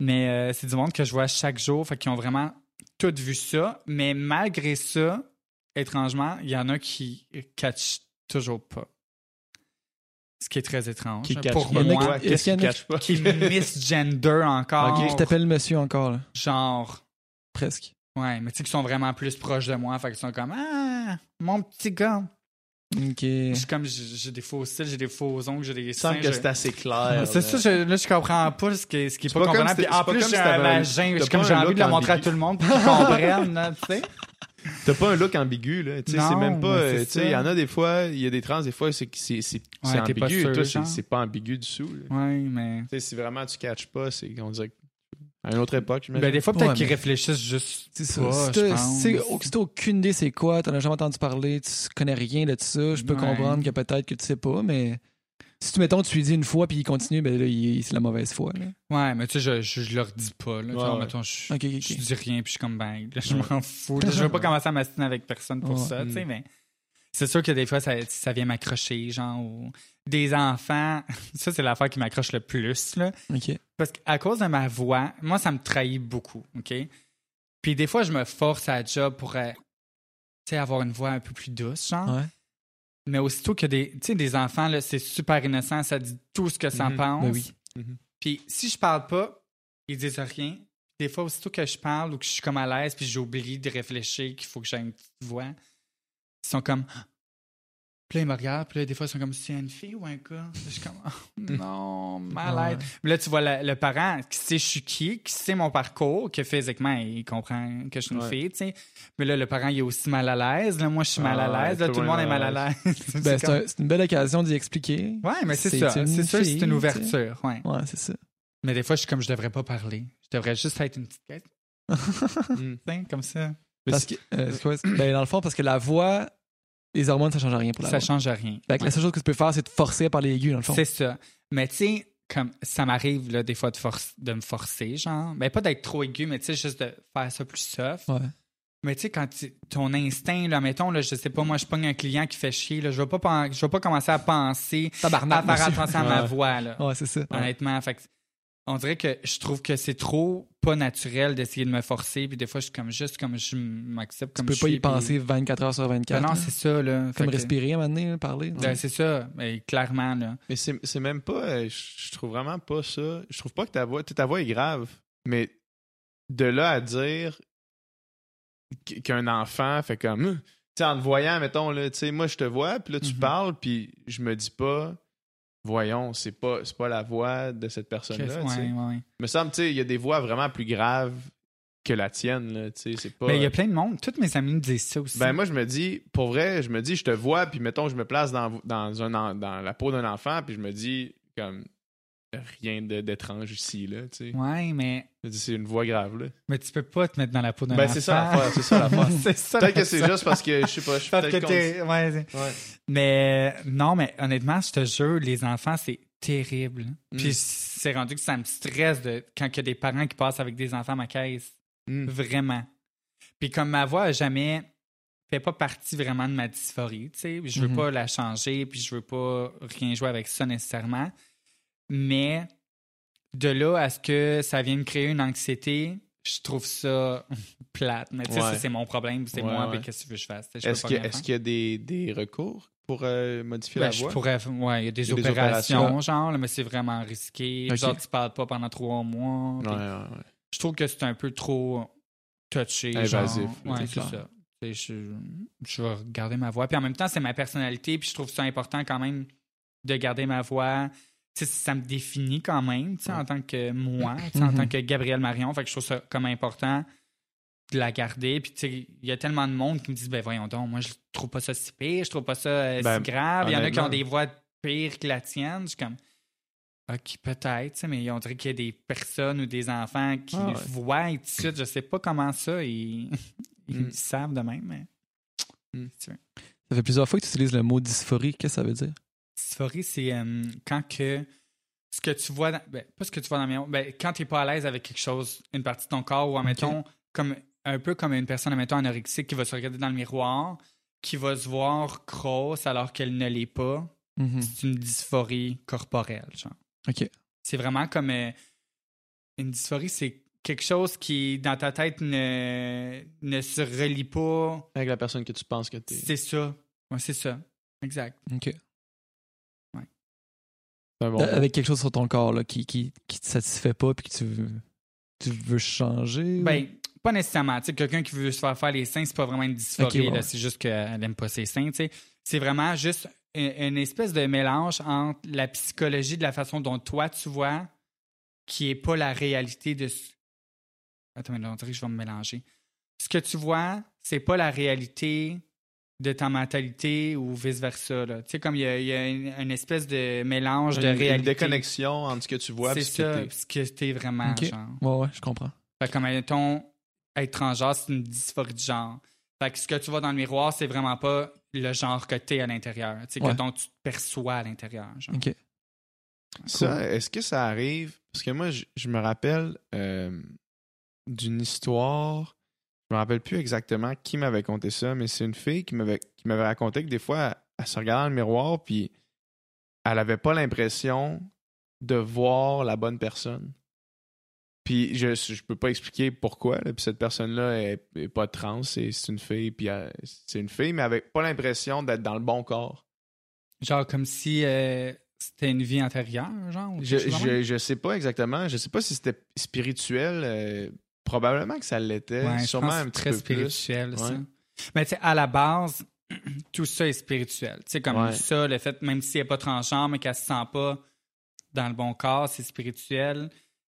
[SPEAKER 3] Mais euh, c'est du monde que je vois chaque jour, fait qu'ils ont vraiment tout vu ça. Mais malgré ça, étrangement, il y en a qui catchent toujours pas. Ce qui est très étrange.
[SPEAKER 1] Qui cache
[SPEAKER 3] pour
[SPEAKER 1] pas.
[SPEAKER 2] moi,
[SPEAKER 3] moi,
[SPEAKER 1] Qu'est-ce
[SPEAKER 2] est-ce qu'il y en a
[SPEAKER 1] pas?
[SPEAKER 3] qui misgender encore.
[SPEAKER 1] Ok.
[SPEAKER 2] Qui t'appelle monsieur encore, là.
[SPEAKER 3] Genre.
[SPEAKER 2] Presque.
[SPEAKER 3] Ouais, mais tu sais qu'ils sont vraiment plus proches de moi. Fait qu'ils sont comme Ah, mon petit gars.
[SPEAKER 2] Ok.
[SPEAKER 3] Je suis comme, j'ai des faux cils, j'ai des faux ongles, j'ai des
[SPEAKER 1] Il semble
[SPEAKER 3] seins.
[SPEAKER 1] que
[SPEAKER 3] je-
[SPEAKER 1] c'est assez clair.
[SPEAKER 3] C'est ça, je, là, je comprends pas ce qui est, ce qui est pas,
[SPEAKER 1] pas
[SPEAKER 3] Puis en plus, j'ai un vagin. Je comme, j'ai envie de le
[SPEAKER 1] look
[SPEAKER 3] montrer à tout le monde pour qu'ils comprennent, tu sais.
[SPEAKER 1] T'as pas un look ambigu, là. Tu sais, c'est même pas.
[SPEAKER 3] c'est
[SPEAKER 1] euh, Tu sais, il y en a des fois, il y a des trans, des fois, c'est c'est c'est c'est
[SPEAKER 3] Ouais, pas
[SPEAKER 1] ambigu.
[SPEAKER 3] sûr,
[SPEAKER 1] Toi, c'est pas ambigu du tout. là.
[SPEAKER 3] Ouais, mais.
[SPEAKER 1] Tu sais, si vraiment tu catches pas, c'est qu'on dirait que- à une autre époque.
[SPEAKER 3] Ben, des fois, peut-être
[SPEAKER 2] Ouais,
[SPEAKER 3] qu'ils
[SPEAKER 2] mais-
[SPEAKER 3] réfléchissent juste.
[SPEAKER 2] C'est ça.
[SPEAKER 3] pas,
[SPEAKER 2] si t'as si aucune idée c'est quoi, t'en as jamais entendu parler, tu connais rien de ça, je peux
[SPEAKER 3] Ouais.
[SPEAKER 2] comprendre que peut-être que tu sais pas, mais si tu mettons tu lui dis une fois puis il continue, ben là il- c'est la mauvaise foi. Là.
[SPEAKER 3] Ouais, mais tu sais, je, je, je leur dis pas, là. Tu
[SPEAKER 1] Ouais,
[SPEAKER 3] vois,
[SPEAKER 1] ouais.
[SPEAKER 3] mettons, je,
[SPEAKER 2] Ok, ok,
[SPEAKER 3] je
[SPEAKER 2] ok.
[SPEAKER 3] dis rien, puis je suis comme, ben, là, je m'en fous. là. je veux pas commencer à m'astiner avec personne pour
[SPEAKER 2] Ouais.
[SPEAKER 3] ça, tu sais,
[SPEAKER 1] Mm.
[SPEAKER 3] mais. C'est sûr que des fois, ça, ça vient m'accrocher, genre, ou des enfants. Ça, c'est l'affaire qui m'accroche le plus, là.
[SPEAKER 2] Ok.
[SPEAKER 3] Parce qu'à cause de ma voix, moi, ça me trahit beaucoup, OK? Puis des fois, je me force à la job pour, euh, tu sais, avoir une voix un peu plus douce, genre.
[SPEAKER 2] Ouais.
[SPEAKER 3] Mais aussitôt que des, tu sais, des enfants, là, c'est super innocent, ça dit tout ce que ça
[SPEAKER 1] Mhm.
[SPEAKER 3] pense.
[SPEAKER 2] Ben oui.
[SPEAKER 3] Puis si je parle pas, ils disent rien. Des fois, aussitôt que je parle ou que je suis comme à l'aise, puis j'oublie de réfléchir qu'il faut que j'ai une petite voix, ils sont comme... Puis là, ils me regardent, puis là, des fois, ils sont comme, c'est une fille ou un gars? Je suis comme, oh, non, malade.
[SPEAKER 2] Ouais.
[SPEAKER 3] Mais là, tu vois le, le parent qui sait je suis qui, qui sait mon parcours, que physiquement, il comprend que je suis une
[SPEAKER 1] Ouais.
[SPEAKER 3] fille, tu sais. Mais là, le parent, il est aussi mal à l'aise. Là, moi, je suis mal
[SPEAKER 1] Ah,
[SPEAKER 3] à l'aise.
[SPEAKER 1] ouais,
[SPEAKER 3] Là, tout le monde est mal à l'aise.
[SPEAKER 2] Ben, c'est
[SPEAKER 3] comme-
[SPEAKER 2] un- c'est une belle occasion d'y expliquer.
[SPEAKER 3] Ouais, mais c'est ça. C'est sûr, c'est une ouverture. Ouais.
[SPEAKER 2] Ouais, c'est ça.
[SPEAKER 3] Mais des fois, je suis comme, je devrais pas parler. Je devrais juste être une petite quête.
[SPEAKER 1] Mm.
[SPEAKER 3] Comme ça.
[SPEAKER 2] Parce que, euh, quoi, ben, dans le fond, parce que la voix, les hormones, ça change rien pour la
[SPEAKER 3] Ça
[SPEAKER 2] voix.
[SPEAKER 3] change rien.
[SPEAKER 2] Fait que
[SPEAKER 3] Ouais.
[SPEAKER 2] la seule chose que tu peux faire, c'est de forcer par les aigus, dans le fond.
[SPEAKER 3] C'est ça. Mais tu sais, comme ça m'arrive là, des fois de, force, de me forcer, genre. Ben, pas d'être trop aigu, mais tu sais, juste de faire ça plus soft.
[SPEAKER 2] Ouais.
[SPEAKER 3] Mais tu sais, quand ton instinct, là, mettons, là, je sais pas, moi, je pogne un client qui fait chier, là, je vais pas, je vais pas commencer à penser, à
[SPEAKER 2] Tabarnak,
[SPEAKER 3] faire
[SPEAKER 2] monsieur.
[SPEAKER 3] attention à ma voix, là.
[SPEAKER 2] Ouais, c'est ça.
[SPEAKER 3] Honnêtement, fait on dirait que je trouve que c'est trop pas naturel d'essayer de me forcer, puis des fois, je suis comme juste comme je m'accepte
[SPEAKER 2] Tu
[SPEAKER 3] comme
[SPEAKER 2] peux
[SPEAKER 3] je
[SPEAKER 2] pas
[SPEAKER 3] suis,
[SPEAKER 2] y penser 24 heures sur
[SPEAKER 3] puis-
[SPEAKER 2] 24.
[SPEAKER 3] Ben non, c'est ça, là. Fait
[SPEAKER 2] Comme
[SPEAKER 3] que-
[SPEAKER 2] respirer à un moment donné, parler.
[SPEAKER 3] Ben, c'est ça, mais clairement, là.
[SPEAKER 1] Mais c'est c'est même pas. euh, Je je trouve vraiment pas ça. Je trouve pas que ta voix. Ta voix est grave. Mais de là à dire qu- qu'un enfant fait comme. Tu sais, en te voyant, mettons, là, tu sais, moi, je te vois, puis là, tu
[SPEAKER 3] Mhm.
[SPEAKER 1] parles, puis je me dis pas. Voyons, c'est pas, c'est pas la voix de cette personne-là.
[SPEAKER 3] Ouais, ouais,
[SPEAKER 1] me semble, tu sais, il y a des voix vraiment plus graves que la tienne, là, tu sais, c'est pas...
[SPEAKER 3] Ben, il y a plein de monde. Toutes mes amies me disent ça aussi.
[SPEAKER 1] Ben moi, je me dis, pour vrai, je me dis, je te vois, puis mettons, je me place dans, dans, un, dans la peau d'un enfant, puis je me dis, comme, rien d'étrange ici, là, tu sais.
[SPEAKER 3] Ouais, mais,
[SPEAKER 1] c'est une voix grave, là.
[SPEAKER 3] mais tu peux pas te mettre dans la peau d'un
[SPEAKER 1] Ben
[SPEAKER 3] enfant.
[SPEAKER 1] c'est ça l'affaire, c'est ça l'affaire.
[SPEAKER 3] c'est ça.
[SPEAKER 1] Peut-être que c'est juste parce que, je sais pas, je suis peut-être.
[SPEAKER 3] Ouais,
[SPEAKER 1] Ouais.
[SPEAKER 3] Mais non, mais honnêtement, je te jure, les enfants, c'est terrible.
[SPEAKER 1] Mm.
[SPEAKER 3] Puis c'est rendu que ça me stresse de, quand il y a des parents qui passent avec des enfants à ma caisse.
[SPEAKER 1] Mm.
[SPEAKER 3] Vraiment. Puis comme ma voix a jamais fait pas partie vraiment de ma dysphorie, tu sais, je veux
[SPEAKER 2] Mhm.
[SPEAKER 3] pas la changer, puis je veux pas rien jouer avec ça nécessairement. Mais de là à ce que ça vienne créer une anxiété, je trouve ça plate. Mais tu sais,
[SPEAKER 1] Ouais.
[SPEAKER 3] c'est mon problème, c'est
[SPEAKER 1] Ouais,
[SPEAKER 3] moi, mais qu'est-ce que tu veux que je fasse?
[SPEAKER 1] Est-ce qu'il y a des, des recours pour euh, modifier
[SPEAKER 3] Ben,
[SPEAKER 1] la
[SPEAKER 3] je
[SPEAKER 1] voix?
[SPEAKER 3] pourrais. Ouais, il y a des
[SPEAKER 1] Il y a des
[SPEAKER 3] opérations,
[SPEAKER 1] opérations.
[SPEAKER 3] genre, là, mais c'est vraiment risqué.
[SPEAKER 2] Ok.
[SPEAKER 3] Genre, tu parles pas pendant trois mois.
[SPEAKER 1] Ouais.
[SPEAKER 3] Je trouve que c'est un peu trop touché.
[SPEAKER 1] Invasif.
[SPEAKER 3] Ouais,
[SPEAKER 2] c'est
[SPEAKER 3] ça. Je, je vais garder ma voix. Puis en même temps, c'est ma personnalité. Puis je trouve ça important quand même de garder ma voix. Ça me définit quand même, en tant que moi, en
[SPEAKER 2] Mhm.
[SPEAKER 3] tant que Gabriel Marion. Fait que je trouve ça comme important de la garder. Puis il y a tellement de monde qui me disent, ben voyons donc, moi je trouve pas ça si pire, je trouve pas ça euh,
[SPEAKER 1] Ben,
[SPEAKER 3] si grave. Il y en a qui ont des voix pires que la tienne. Je suis comme, ok, peut-être, mais on dirait qu'il y a des personnes ou des enfants qui
[SPEAKER 1] Ah ouais.
[SPEAKER 3] voient et tout de suite, je sais pas comment ça, ils, ils
[SPEAKER 1] Mm.
[SPEAKER 3] savent de même, mais.
[SPEAKER 1] Mm.
[SPEAKER 2] Ça fait plusieurs fois que tu utilises le mot dysphorie. Qu'est-ce que ça veut dire?
[SPEAKER 3] Dysphorie, c'est euh, quand que ce que tu vois, dans, ben, pas ce que tu vois dans le miroir, ben, quand tu n'es pas à l'aise avec quelque chose, une partie de ton corps, ou admettons, comme, un peu comme une personne, admettons, anorexique qui va se regarder dans le miroir, qui va se voir grosse alors qu'elle ne l'est pas,
[SPEAKER 2] Mhm.
[SPEAKER 3] c'est une dysphorie corporelle, genre.
[SPEAKER 2] OK.
[SPEAKER 3] C'est vraiment comme euh, une dysphorie, c'est quelque chose qui, dans ta tête, ne, ne se relie pas.
[SPEAKER 1] Avec la personne que tu penses que t'es.
[SPEAKER 3] C'est ça. Ouais, c'est ça. Exact.
[SPEAKER 2] OK.
[SPEAKER 1] Bon
[SPEAKER 2] Avec quelque chose sur ton corps là, qui, qui, qui te satisfait pas puis que tu veux, tu veux changer. ou-
[SPEAKER 3] Ben, pas nécessairement. Quelqu'un qui veut se faire faire les seins, c'est pas vraiment une dysphorie.
[SPEAKER 2] Ouais.
[SPEAKER 3] C'est juste qu'elle aime pas ses seins. tu sais. C'est vraiment juste une, une espèce de mélange entre la psychologie de la façon dont toi tu vois, qui est pas la réalité de. ce- Attends, mais là, on dirait que je vais me mélanger. Ce que tu vois, c'est pas la réalité de ta mentalité ou vice-versa. là. Tu sais, comme il y a, il y a une, une espèce de mélange de
[SPEAKER 1] Une, une
[SPEAKER 3] réalité.
[SPEAKER 1] déconnexion entre ce que tu vois
[SPEAKER 3] C'est
[SPEAKER 1] et ce que
[SPEAKER 3] ça,
[SPEAKER 1] t'es.
[SPEAKER 3] ce que t'es vraiment, genre.
[SPEAKER 2] Ouais, ouais, je comprends.
[SPEAKER 3] Fait que, comme, mettons, être transgenre, c'est une dysphorie de genre. Fait que ce que tu vois dans le miroir, c'est vraiment pas le genre que t'es à l'intérieur. Tu sais,
[SPEAKER 2] Ouais.
[SPEAKER 3] que dont tu te perçois à l'intérieur. genre.
[SPEAKER 2] OK.
[SPEAKER 1] Ça, est-ce que ça arrive? Parce que moi, je, je me rappelle euh, d'une histoire. Je me rappelle plus exactement qui m'avait conté ça, mais c'est une fille qui m'avait qui m'avait raconté que des fois, elle, elle se regardait dans le miroir, puis elle avait pas l'impression de voir la bonne personne. Puis je, je peux pas expliquer pourquoi. là. Puis cette personne-là est, est pas trans, c'est c'est une fille, puis elle- c'est une fille, mais avec pas l'impression d'être dans le bon corps.
[SPEAKER 3] Genre comme si euh, c'était une vie antérieure, genre.
[SPEAKER 1] Je, je, je sais pas exactement. Je sais pas si c'était spirituel. euh, probablement que ça l'était.
[SPEAKER 3] Ouais, je
[SPEAKER 1] Sûrement
[SPEAKER 3] pense que
[SPEAKER 1] un
[SPEAKER 3] c'est
[SPEAKER 1] petit
[SPEAKER 3] très
[SPEAKER 1] peu plus.
[SPEAKER 3] spirituel, ça.
[SPEAKER 1] Ouais.
[SPEAKER 3] Mais tu sais, à la base, tout ça est spirituel. Tu sais, comme
[SPEAKER 1] Ouais.
[SPEAKER 3] ça, le fait, même si elle n'est pas transgenre, mais qu'elle se sent pas dans le bon corps, c'est spirituel.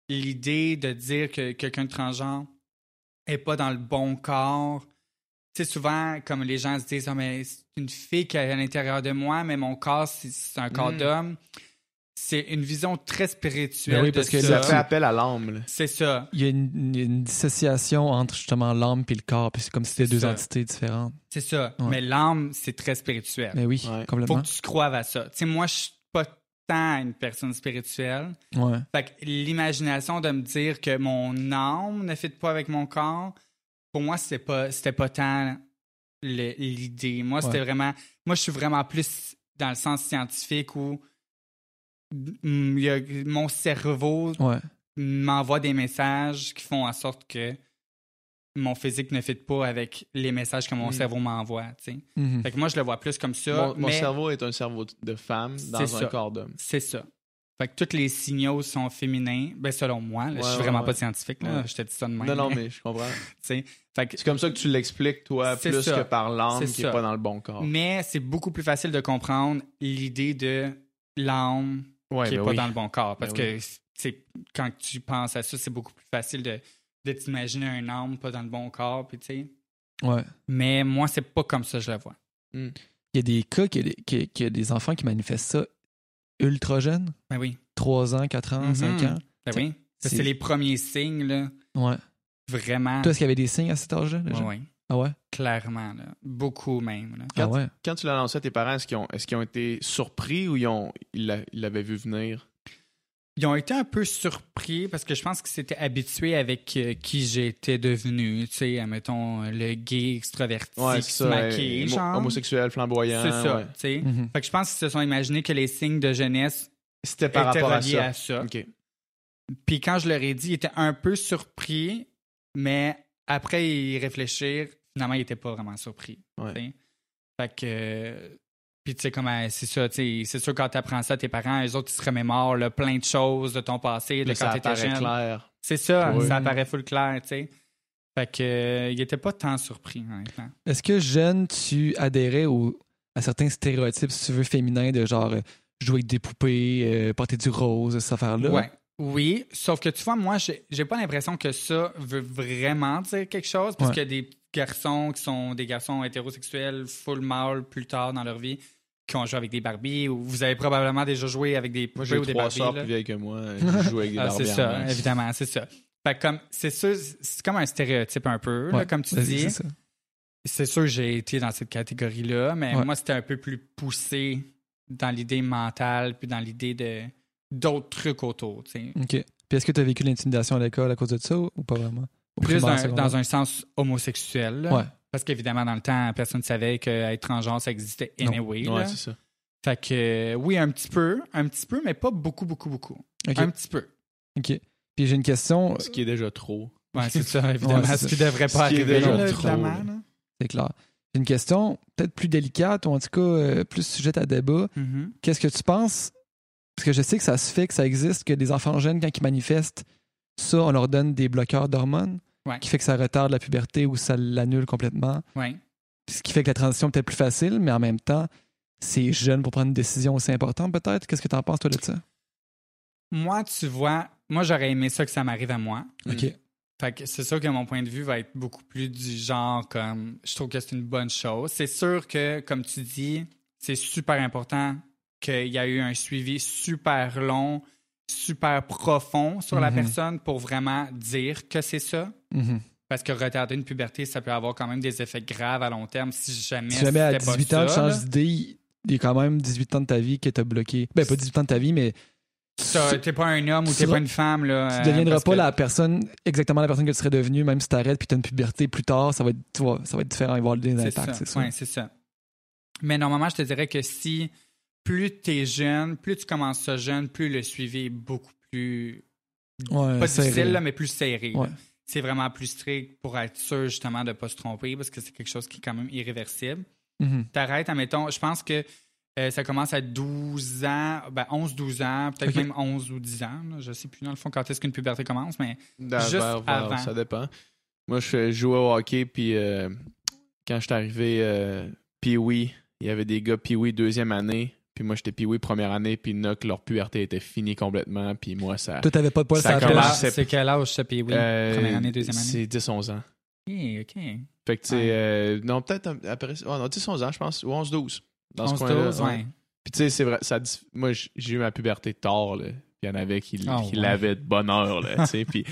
[SPEAKER 3] L'idée de dire que quelqu'un de transgenre est pas dans le bon corps, tu sais, souvent, comme les gens se disent, Ah, mais c'est une fille qui est à l'intérieur de moi, mais mon corps, c'est- c'est un corps
[SPEAKER 1] Mm.
[SPEAKER 3] d'homme. C'est une vision très spirituelle.
[SPEAKER 2] Ben oui,
[SPEAKER 3] de
[SPEAKER 2] parce que
[SPEAKER 3] ça.
[SPEAKER 1] Ça fait appel à l'âme.
[SPEAKER 3] C'est ça.
[SPEAKER 2] Il y a une, dissociation entre justement l'âme et le corps, puis c'est comme si c'était deux
[SPEAKER 3] ça.
[SPEAKER 2] entités différentes.
[SPEAKER 3] C'est ça.
[SPEAKER 2] Ouais.
[SPEAKER 3] Mais l'âme, c'est très spirituel.
[SPEAKER 2] Mais oui,
[SPEAKER 1] Ouais.
[SPEAKER 3] faut
[SPEAKER 2] complètement.
[SPEAKER 3] que tu croives à ça. Tu sais, moi, je suis pas tant une personne spirituelle.
[SPEAKER 2] Ouais.
[SPEAKER 3] Fait que l'imagination de me dire que mon âme ne fit pas avec mon corps, pour moi, c'était pas, c'était pas tant l'idée. Moi, c'était
[SPEAKER 2] Ouais.
[SPEAKER 3] vraiment. Moi, je suis vraiment plus dans le sens scientifique où il y a- mon cerveau
[SPEAKER 2] Ouais.
[SPEAKER 3] m'envoie des messages qui font en sorte que mon physique ne fit pas avec les messages que mon
[SPEAKER 1] Mm.
[SPEAKER 3] cerveau m'envoie.
[SPEAKER 2] Mhm.
[SPEAKER 3] Fait que moi, je le vois plus comme ça.
[SPEAKER 1] Mon, cerveau est un cerveau de femme dans
[SPEAKER 3] C'est
[SPEAKER 1] un
[SPEAKER 3] ça.
[SPEAKER 1] corps d'homme.
[SPEAKER 3] C'est ça. Fait que tous les signaux sont féminins. Ben, selon moi, là, je
[SPEAKER 1] Ouais,
[SPEAKER 3] suis
[SPEAKER 1] ouais,
[SPEAKER 3] vraiment
[SPEAKER 1] ouais.
[SPEAKER 3] pas scientifique. Là.
[SPEAKER 1] Ouais.
[SPEAKER 3] Je te dis ça de même.
[SPEAKER 1] Non, non, mais je comprends.
[SPEAKER 3] Fait que-
[SPEAKER 1] C'est comme ça que tu l'expliques, toi, plus
[SPEAKER 3] ça.
[SPEAKER 1] que par l'âme
[SPEAKER 3] C'est
[SPEAKER 1] qui
[SPEAKER 3] ça.
[SPEAKER 1] est pas dans le bon corps.
[SPEAKER 3] mais c'est beaucoup plus facile de comprendre l'idée de l'âme
[SPEAKER 1] Ouais,
[SPEAKER 3] qui est
[SPEAKER 1] ben
[SPEAKER 3] pas
[SPEAKER 1] oui.
[SPEAKER 3] dans le bon corps. Parce
[SPEAKER 1] Ben
[SPEAKER 3] que quand tu penses à ça, c'est beaucoup plus facile de, de t'imaginer un âme pas dans le bon corps. Puis, tu sais.
[SPEAKER 2] Ouais.
[SPEAKER 3] Mais moi, c'est pas comme ça que je le vois.
[SPEAKER 2] Il y a des cas qu'il y, a des- qu'il y a- qu'il y a des enfants qui manifestent ça ultra jeunes,
[SPEAKER 3] Ben oui.
[SPEAKER 2] 3 ans, 4 ans,
[SPEAKER 3] Mhm.
[SPEAKER 2] 5 ans.
[SPEAKER 3] Ben oui. Ça,
[SPEAKER 2] C'est-
[SPEAKER 3] C'est les premiers signes, là.
[SPEAKER 2] Ouais.
[SPEAKER 3] Vraiment.
[SPEAKER 2] Toi, est-ce qu'il y avait des signes à cet âge-là? déjà?
[SPEAKER 3] Ouais, ouais.
[SPEAKER 2] Ah ouais?
[SPEAKER 3] Clairement, là. Beaucoup même. Là.
[SPEAKER 2] Ah ouais?
[SPEAKER 1] Quand tu l'as lancé à tes parents, est-ce qu'ils ont, est-ce qu'ils ont été surpris ou ils, ont, ils l'a- ils l'avaient vu venir?
[SPEAKER 3] Ils ont été un peu surpris parce que je pense qu'ils s'étaient habitués avec euh, qui j'étais devenu. Tu sais, mettons, le gay extraverti qui se maquille,
[SPEAKER 1] homo-
[SPEAKER 3] genre.
[SPEAKER 1] homosexuel, flamboyant.
[SPEAKER 3] C'est ça,
[SPEAKER 1] ouais.
[SPEAKER 3] tu sais.
[SPEAKER 2] Mhm.
[SPEAKER 3] Fait que je pense qu'ils se sont imaginés que les signes de jeunesse
[SPEAKER 1] C'était par
[SPEAKER 3] étaient
[SPEAKER 1] rapport à
[SPEAKER 3] reliés
[SPEAKER 1] ça.
[SPEAKER 3] à ça.
[SPEAKER 1] OK.
[SPEAKER 3] Puis quand je leur ai dit, ils étaient un peu surpris, mais après y réfléchir, finalement, ils n'étaient pas vraiment surpris.
[SPEAKER 1] Ouais.
[SPEAKER 3] Fait que. euh, Puis tu sais, comment c'est ça, tu sais, c'est sûr, quand tu apprends ça à tes parents, eux autres, ils se remémorent là, plein de choses de ton passé, de
[SPEAKER 1] Là,
[SPEAKER 3] quand
[SPEAKER 1] ça
[SPEAKER 3] tu étais
[SPEAKER 1] apparaît
[SPEAKER 3] jeune.
[SPEAKER 1] clair.
[SPEAKER 3] C'est ça, ça apparaît full clair, tu sais. Fait que, euh, il était pas tant surpris, honnêtement.
[SPEAKER 2] Est-ce que jeune, tu adhérais au- à certains stéréotypes, si tu veux, féminins, de genre euh, jouer avec des poupées, euh, porter du rose, cette affaire-là?
[SPEAKER 3] Ouais. Oui, sauf que tu vois, moi, j'ai j'ai pas l'impression que ça veut vraiment dire quelque chose, parce
[SPEAKER 2] Ouais.
[SPEAKER 3] qu'il y a des garçons qui sont des garçons hétérosexuels, full mâle, plus tard dans leur vie, qui ont joué avec des Barbies, ou vous avez probablement déjà joué avec des poupées
[SPEAKER 1] j'ai
[SPEAKER 3] ou des Barbies.
[SPEAKER 1] plus vieilles que moi. Je joue avec des
[SPEAKER 3] Ah, c'est
[SPEAKER 1] Barbies
[SPEAKER 3] ça, évidemment, c'est ça. Fait comme, c'est sûr, c'est comme un stéréotype un peu, là, comme tu dis.
[SPEAKER 2] c'est
[SPEAKER 3] sûr que j'ai été dans cette catégorie-là, mais
[SPEAKER 2] Ouais.
[SPEAKER 3] moi, c'était un peu plus poussé dans l'idée mentale, puis dans l'idée de d'autres trucs autour.
[SPEAKER 2] OK. Puis est-ce que tu as vécu l'intimidation à l'école à cause de ça ou ou pas vraiment? Au
[SPEAKER 3] Plus
[SPEAKER 2] primaire,
[SPEAKER 3] dans, un sens homosexuel. là.
[SPEAKER 2] Ouais.
[SPEAKER 3] Parce qu'évidemment, dans le temps, personne ne savait qu'être transgenre, ça existait anyway.
[SPEAKER 1] Ouais, c'est ça.
[SPEAKER 3] Fait que euh, oui, un petit peu, un petit peu, mais pas beaucoup, beaucoup, beaucoup.
[SPEAKER 2] OK.
[SPEAKER 3] Un petit peu.
[SPEAKER 2] OK. Puis j'ai une question,
[SPEAKER 1] Ce qui est déjà trop.
[SPEAKER 3] Ouais, c'est ça, évidemment.
[SPEAKER 2] Ouais,
[SPEAKER 3] ce qui devrait pas arriver,
[SPEAKER 2] c'est clair. J'ai une question peut-être plus délicate ou en tout cas euh, plus sujette à débat.
[SPEAKER 3] Mhm.
[SPEAKER 2] Qu'est-ce que tu penses Parce que je sais que ça se fait, que ça existe, que des enfants jeunes, quand ils manifestent, ça, on leur donne des bloqueurs d'hormones,
[SPEAKER 3] Ouais.
[SPEAKER 2] qui fait que ça retarde la puberté ou ça l'annule complètement.
[SPEAKER 3] Ouais.
[SPEAKER 2] Ce qui fait que la transition est peut-être plus facile, mais en même temps, c'est jeune pour prendre une décision aussi importante, peut-être. Qu'est-ce que tu en penses, toi, de ça?
[SPEAKER 3] Moi, tu vois, moi, j'aurais aimé ça que ça m'arrive à moi.
[SPEAKER 2] OK.
[SPEAKER 3] Fait que c'est sûr que mon point de vue va être beaucoup plus du genre comme je trouve que c'est une bonne chose. C'est sûr que, comme tu dis, c'est super important qu'il y a eu un suivi super long, super profond sur la
[SPEAKER 2] Mhm.
[SPEAKER 3] personne pour vraiment dire que c'est ça.
[SPEAKER 2] Mhm.
[SPEAKER 3] Parce que retarder une puberté, ça peut avoir quand même des effets graves à long terme si jamais.
[SPEAKER 2] Si jamais à
[SPEAKER 3] c'était pas
[SPEAKER 2] 18 ans, tu
[SPEAKER 3] ça,
[SPEAKER 2] changes d'idée, il y a quand même 18 ans de ta vie que tu as bloqué. Ben, pas 18 ans de ta vie, mais
[SPEAKER 3] Ça, T'es pas un homme ou t'es pas une femme. Là,
[SPEAKER 2] tu
[SPEAKER 3] euh,
[SPEAKER 2] deviendras pas
[SPEAKER 3] que-
[SPEAKER 2] la personne, exactement la personne que tu serais devenue, même si tu arrêtes puis tu as une puberté plus tard, ça va être, vois, ça va être différent, il va y avoir des impacts, c'est ça.
[SPEAKER 3] Ouais, c'est ça. Mais normalement, je te dirais que si plus tu es jeune, plus tu commences ça jeune, plus le suivi est beaucoup plus.
[SPEAKER 2] Ouais,
[SPEAKER 3] pas
[SPEAKER 2] serré.
[SPEAKER 3] difficile, là, mais plus serré.
[SPEAKER 2] Ouais.
[SPEAKER 3] C'est vraiment plus strict pour être sûr justement de ne pas se tromper parce que c'est quelque chose qui est quand même irréversible.
[SPEAKER 2] Mhm.
[SPEAKER 3] T'arrêtes, admettons, je pense que euh, ça commence à 12 ans, ben 11-12 ans, peut-être même 11 ou 10 ans. là. Je sais plus dans le fond quand est-ce qu'une puberté commence, mais
[SPEAKER 1] Dans-
[SPEAKER 3] Juste
[SPEAKER 1] vers- vers-
[SPEAKER 3] avant.
[SPEAKER 1] Ça dépend. Moi, je jouais au hockey, puis euh, quand je suis arrivé, euh, Pee-Wee, il y avait des gars Pee-Wee deuxième année, puis moi, j'étais Pee-Wee première année, puis que leur puberté était finie complètement, puis moi, ça...
[SPEAKER 2] Toi, t'avais pas de poil
[SPEAKER 1] Ça
[SPEAKER 3] c'est quel âge ça, puis oui,
[SPEAKER 1] Euh,
[SPEAKER 3] première année, deuxième année?
[SPEAKER 1] C'est 10-11 ans.
[SPEAKER 3] Ok, ok.
[SPEAKER 1] Fait que, tu sais,
[SPEAKER 3] Ouais.
[SPEAKER 1] euh, non, peut-être après... Oh, non, 10-11 ans, je pense, ou 11-12. Dans ce
[SPEAKER 3] 11,
[SPEAKER 1] coin-là.
[SPEAKER 3] 12, ouais.
[SPEAKER 1] Puis tu sais, c'est vrai, ça, moi j'ai eu ma puberté tard, là. Il y en avait qui,
[SPEAKER 3] Ah,
[SPEAKER 1] qui
[SPEAKER 3] ouais.
[SPEAKER 1] l'avaient de bonne heure, là, tu sais. Puis,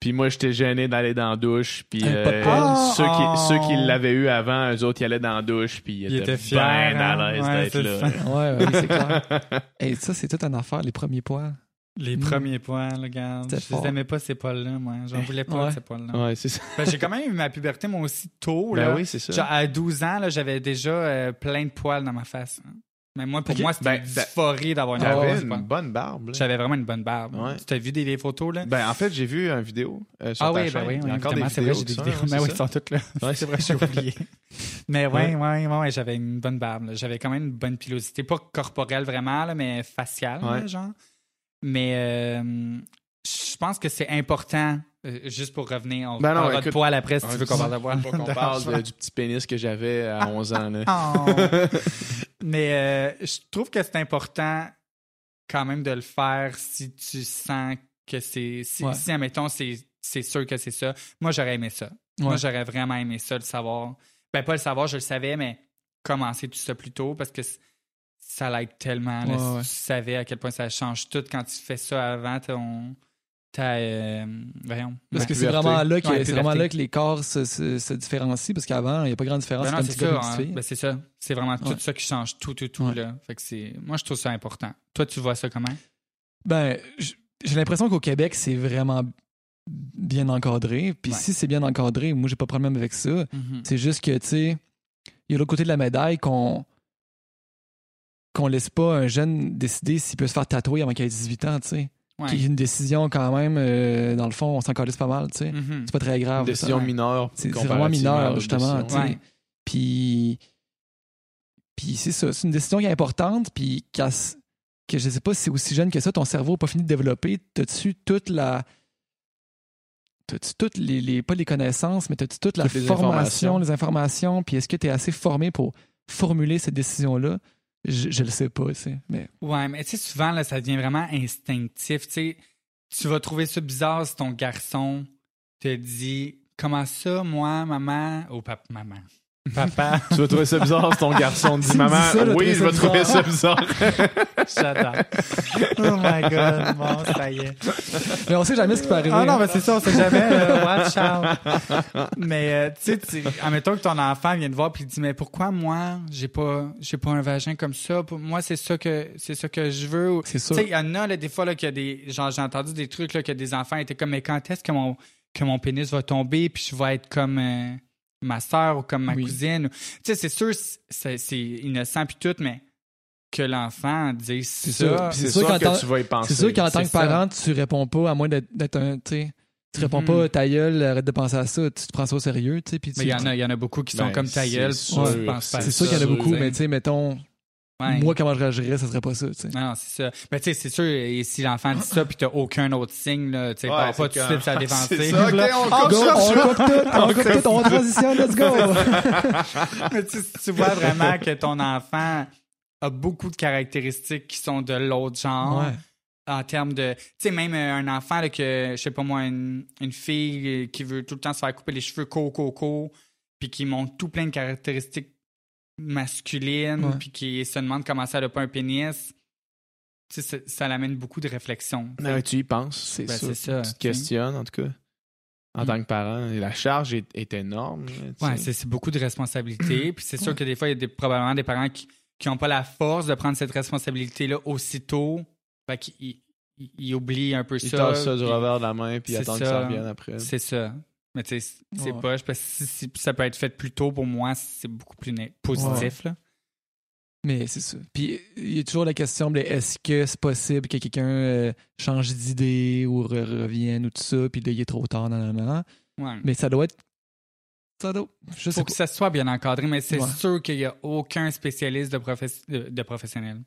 [SPEAKER 1] puis moi, j'étais gêné d'aller dans la douche. Puis
[SPEAKER 2] Un pas de
[SPEAKER 1] euh, ceux,
[SPEAKER 3] Oh.
[SPEAKER 1] qui, ceux qui l'avaient eu avant, eux autres, ils allaient dans la douche. Puis ils,
[SPEAKER 3] Il
[SPEAKER 1] étaient bien
[SPEAKER 3] hein?
[SPEAKER 1] à l'aise
[SPEAKER 3] Ouais,
[SPEAKER 1] d'être là.
[SPEAKER 2] Ouais, ouais, c'est clair. Et ça, c'est toute une affaire, les premiers poils.
[SPEAKER 3] Les
[SPEAKER 2] Mm.
[SPEAKER 3] premiers poils, regarde. Je les aimais pas, ces poils-là, moi. J'en voulais pas,
[SPEAKER 2] Ouais.
[SPEAKER 3] ces poils-là.
[SPEAKER 1] Ouais, c'est ça.
[SPEAKER 3] Ben, j'ai quand même eu ma puberté, moi aussi, tôt. là.
[SPEAKER 1] Ben oui, c'est ça.
[SPEAKER 3] Genre, à 12 ans, là, j'avais déjà euh, plein de poils dans ma face. hein. Mais moi, pour moi, c'était
[SPEAKER 1] Ben,
[SPEAKER 3] une dysphorie d'avoir une poil.
[SPEAKER 1] bonne barbe.
[SPEAKER 3] J'avais vraiment une bonne barbe.
[SPEAKER 1] Ouais.
[SPEAKER 3] Tu t'as vu des vieilles photos, là?
[SPEAKER 1] Ben, en fait, j'ai vu une vidéo euh, sur
[SPEAKER 3] ah
[SPEAKER 1] ta
[SPEAKER 3] oui,
[SPEAKER 1] chaîne.
[SPEAKER 3] ben oui, oui,
[SPEAKER 1] encore des
[SPEAKER 3] évidemment, c'est vrai, j'ai
[SPEAKER 1] vidéos
[SPEAKER 3] des
[SPEAKER 1] de
[SPEAKER 3] vidéos. Mais
[SPEAKER 1] c'est
[SPEAKER 3] oui, ils sont toutes là.
[SPEAKER 1] Ouais,
[SPEAKER 3] c'est vrai, j'ai oublié. Mais
[SPEAKER 1] Ouais.
[SPEAKER 3] ouais, ouais, ouais, j'avais une bonne barbe. J'avais quand même une bonne pilosité. Pas corporelle vraiment, là, mais faciale, là, genre. Mais euh, je pense que c'est important, euh, juste pour revenir, on
[SPEAKER 1] Ben non,
[SPEAKER 3] parlera de
[SPEAKER 1] écoute,
[SPEAKER 3] poils après si tu veux qu'on parle de.
[SPEAKER 1] Faut qu'on parle de- du petit pénis que j'avais à 11 ans. Là.
[SPEAKER 3] Oh. Mais euh, je trouve que c'est important quand même de le faire si tu sens que c'est. Si,
[SPEAKER 2] Ouais.
[SPEAKER 3] si, admettons, c'est sûr que c'est ça. Moi, j'aurais aimé ça. Moi, j'aurais vraiment aimé ça, le savoir. Ben, pas le savoir, je le savais, mais commencer tout ça plus tôt parce que ça l'aide tellement. là.
[SPEAKER 2] Ouais,
[SPEAKER 3] si
[SPEAKER 2] ouais.
[SPEAKER 3] tu savais à quel point ça change tout quand tu fais ça avant ton. Euh, voyons.
[SPEAKER 2] Parce que c'est vraiment là que
[SPEAKER 3] Ouais,
[SPEAKER 2] c'est vraiment là que les corps se, se, se différencient parce qu'avant, il n'y a pas grande différence
[SPEAKER 3] Ben c'est ça. hein. Ben, c'est ça. C'est vraiment tout ça qui change tout, tout, tout.
[SPEAKER 2] Ouais.
[SPEAKER 3] Là. Fait que c'est... Moi, je trouve ça important. Toi, tu vois ça comment?
[SPEAKER 2] Ben, j'ai l'impression qu'au Québec, c'est vraiment bien encadré. Puis
[SPEAKER 3] Ouais.
[SPEAKER 2] si c'est bien encadré, moi, j'ai pas de problème avec ça. C'est juste que, tu sais, il y a l'autre côté de la médaille qu'on qu'on laisse pas un jeune décider s'il peut se faire tatouer avant qu'il ait 18 ans, tu sais.
[SPEAKER 3] Ouais.
[SPEAKER 2] Qui est une décision quand même, euh, dans le fond, on s'en calisse pas mal, tu sais.
[SPEAKER 3] Mhm.
[SPEAKER 2] C'est pas très grave.
[SPEAKER 1] Une décision
[SPEAKER 2] ça.
[SPEAKER 1] mineure.
[SPEAKER 2] C'est vraiment mineur,
[SPEAKER 1] à d'autres
[SPEAKER 2] justement. tu sais. Puis, puis c'est ça. C'est une décision qui est importante. Puis, que je sais pas si c'est aussi jeune que ça, ton cerveau n'a pas fini de développer. T'as-tu toute la. T'as-tu toutes les, les- Pas les connaissances, mais t'as-tu toute la
[SPEAKER 1] Toutes les
[SPEAKER 2] formation,
[SPEAKER 1] informations.
[SPEAKER 2] les informations. Puis, est-ce que tu es assez formé pour formuler cette décision-là? Je, le sais pas, tu. Mais
[SPEAKER 3] Ouais, mais tu sais, souvent, là, ça devient vraiment instinctif. Tu tu vas trouver ça bizarre si ton garçon te dit Comment ça, moi, maman Ou papa, maman. Papa,
[SPEAKER 1] Tu vas trouver ça bizarre si ton garçon
[SPEAKER 2] Tu
[SPEAKER 1] dit Maman,
[SPEAKER 2] ça,
[SPEAKER 1] oui, je vais trouver ça
[SPEAKER 2] bizarre.
[SPEAKER 3] j'adore. Oh my god, bon, ça y est.
[SPEAKER 2] Mais on sait jamais ce qui peut arriver.
[SPEAKER 3] Ah non, mais c'est ça, on sait jamais. euh, watch out. Mais euh, tu sais, tu- admettons que ton enfant vient te voir puis il dit mais pourquoi moi j'ai pas j'ai pas un vagin comme ça? Pour moi c'est ça que c'est ça que je veux.
[SPEAKER 2] C'est
[SPEAKER 3] Tu
[SPEAKER 2] sûr.
[SPEAKER 3] sais, il y en a là, des fois là qu'il y a des genre j'ai entendu des trucs là que des enfants étaient comme mais quand est-ce que mon que mon pénis va tomber puis je vais être comme euh, ma sœur ou comme ma
[SPEAKER 2] Oui.
[SPEAKER 3] cousine. ou- Tu sais, c'est sûr c'est c'est innocent puis tout mais que l'enfant dise
[SPEAKER 2] C'est
[SPEAKER 3] ça.
[SPEAKER 2] sûr.
[SPEAKER 1] C'est
[SPEAKER 2] sûr
[SPEAKER 1] sûr que
[SPEAKER 2] tant-
[SPEAKER 1] tu vas y penser.
[SPEAKER 2] C'est sûr qu'en tant que
[SPEAKER 3] ça.
[SPEAKER 2] parent, tu réponds pas, à moins d'être un. Tu sais, tu réponds
[SPEAKER 3] Mhm.
[SPEAKER 2] pas ta gueule, arrête de penser à ça, tu te prends ça au sérieux, tu sais. puis tu-
[SPEAKER 3] Mais il y en a il y en a beaucoup qui sont
[SPEAKER 1] Ben,
[SPEAKER 3] comme ta
[SPEAKER 1] c'est
[SPEAKER 3] gueule,
[SPEAKER 1] sûr,
[SPEAKER 3] tu penses pas à
[SPEAKER 2] C'est
[SPEAKER 1] c'est
[SPEAKER 2] sûr qu'il y en a
[SPEAKER 1] sûr,
[SPEAKER 2] beaucoup,
[SPEAKER 1] ben.
[SPEAKER 2] mais tu sais, mettons,
[SPEAKER 3] Ouais.
[SPEAKER 2] Moi, comment je réagirais, ça serait pas ça, tu sais.
[SPEAKER 3] Non, c'est ça. Mais tu sais, c'est sûr, et si l'enfant dit ça puis t'as aucun autre signe, là, tu sais,
[SPEAKER 1] Ouais,
[SPEAKER 3] pas tout de suite sa
[SPEAKER 1] C'est
[SPEAKER 3] défensive.
[SPEAKER 1] ça, ok,
[SPEAKER 3] là.
[SPEAKER 1] on
[SPEAKER 3] Ah,
[SPEAKER 1] coupe
[SPEAKER 2] Go,
[SPEAKER 1] ça.
[SPEAKER 2] on coupe tout, on coupe tout, on transitionne, let's go!
[SPEAKER 3] Mais tu, tu vois vraiment que ton enfant a beaucoup de caractéristiques qui sont de l'autre genre.
[SPEAKER 2] Ouais.
[SPEAKER 3] En termes de. Tu sais, même euh, un enfant, là, que, je sais pas moi, une, une fille euh, qui veut tout le temps se faire couper les cheveux co, co, co, puis qui montre tout plein de caractéristiques masculines,
[SPEAKER 2] Ouais.
[SPEAKER 3] puis qui se demande comment ça n'a pas un pénis. Tu sais, ça, ça l'amène beaucoup de réflexion.
[SPEAKER 1] Ouais, tu y penses,
[SPEAKER 2] C'est
[SPEAKER 3] Ben,
[SPEAKER 2] ça.
[SPEAKER 3] c'est ça.
[SPEAKER 1] tu te questionnes, en tout cas, en
[SPEAKER 3] Mm.
[SPEAKER 1] tant que parent. Et la charge est, est énorme. sais.
[SPEAKER 3] c'est beaucoup de responsabilités. Puis c'est sûr que des fois, il y a des, probablement des parents qui n'ont pas la force de prendre cette responsabilité-là aussitôt. Fait qu'ils ils- ils- ils oublient un peu
[SPEAKER 1] Ils
[SPEAKER 3] ça.
[SPEAKER 1] tassent ça du
[SPEAKER 3] puis
[SPEAKER 1] revers de la main puis ils attendent que
[SPEAKER 3] ça
[SPEAKER 1] revienne après.
[SPEAKER 3] C'est ça. Mais tu sais, c'est
[SPEAKER 2] Ouais.
[SPEAKER 3] poche. Parce que si, si ça peut être fait plus tôt, pour moi, c'est beaucoup plus positif. Là.
[SPEAKER 2] Mais c'est ça. Puis il y a toujours la question de est-ce que c'est possible que quelqu'un euh, change d'idée ou re- revienne ou tout ça, puis là, il est trop tard, nan, nan, nan.
[SPEAKER 3] Ouais.
[SPEAKER 2] Mais ça doit être. Ça doit. Je
[SPEAKER 3] faut que ça soit bien encadré, mais c'est sûr qu'il n'y a aucun spécialiste de, professe- de, de professionnel.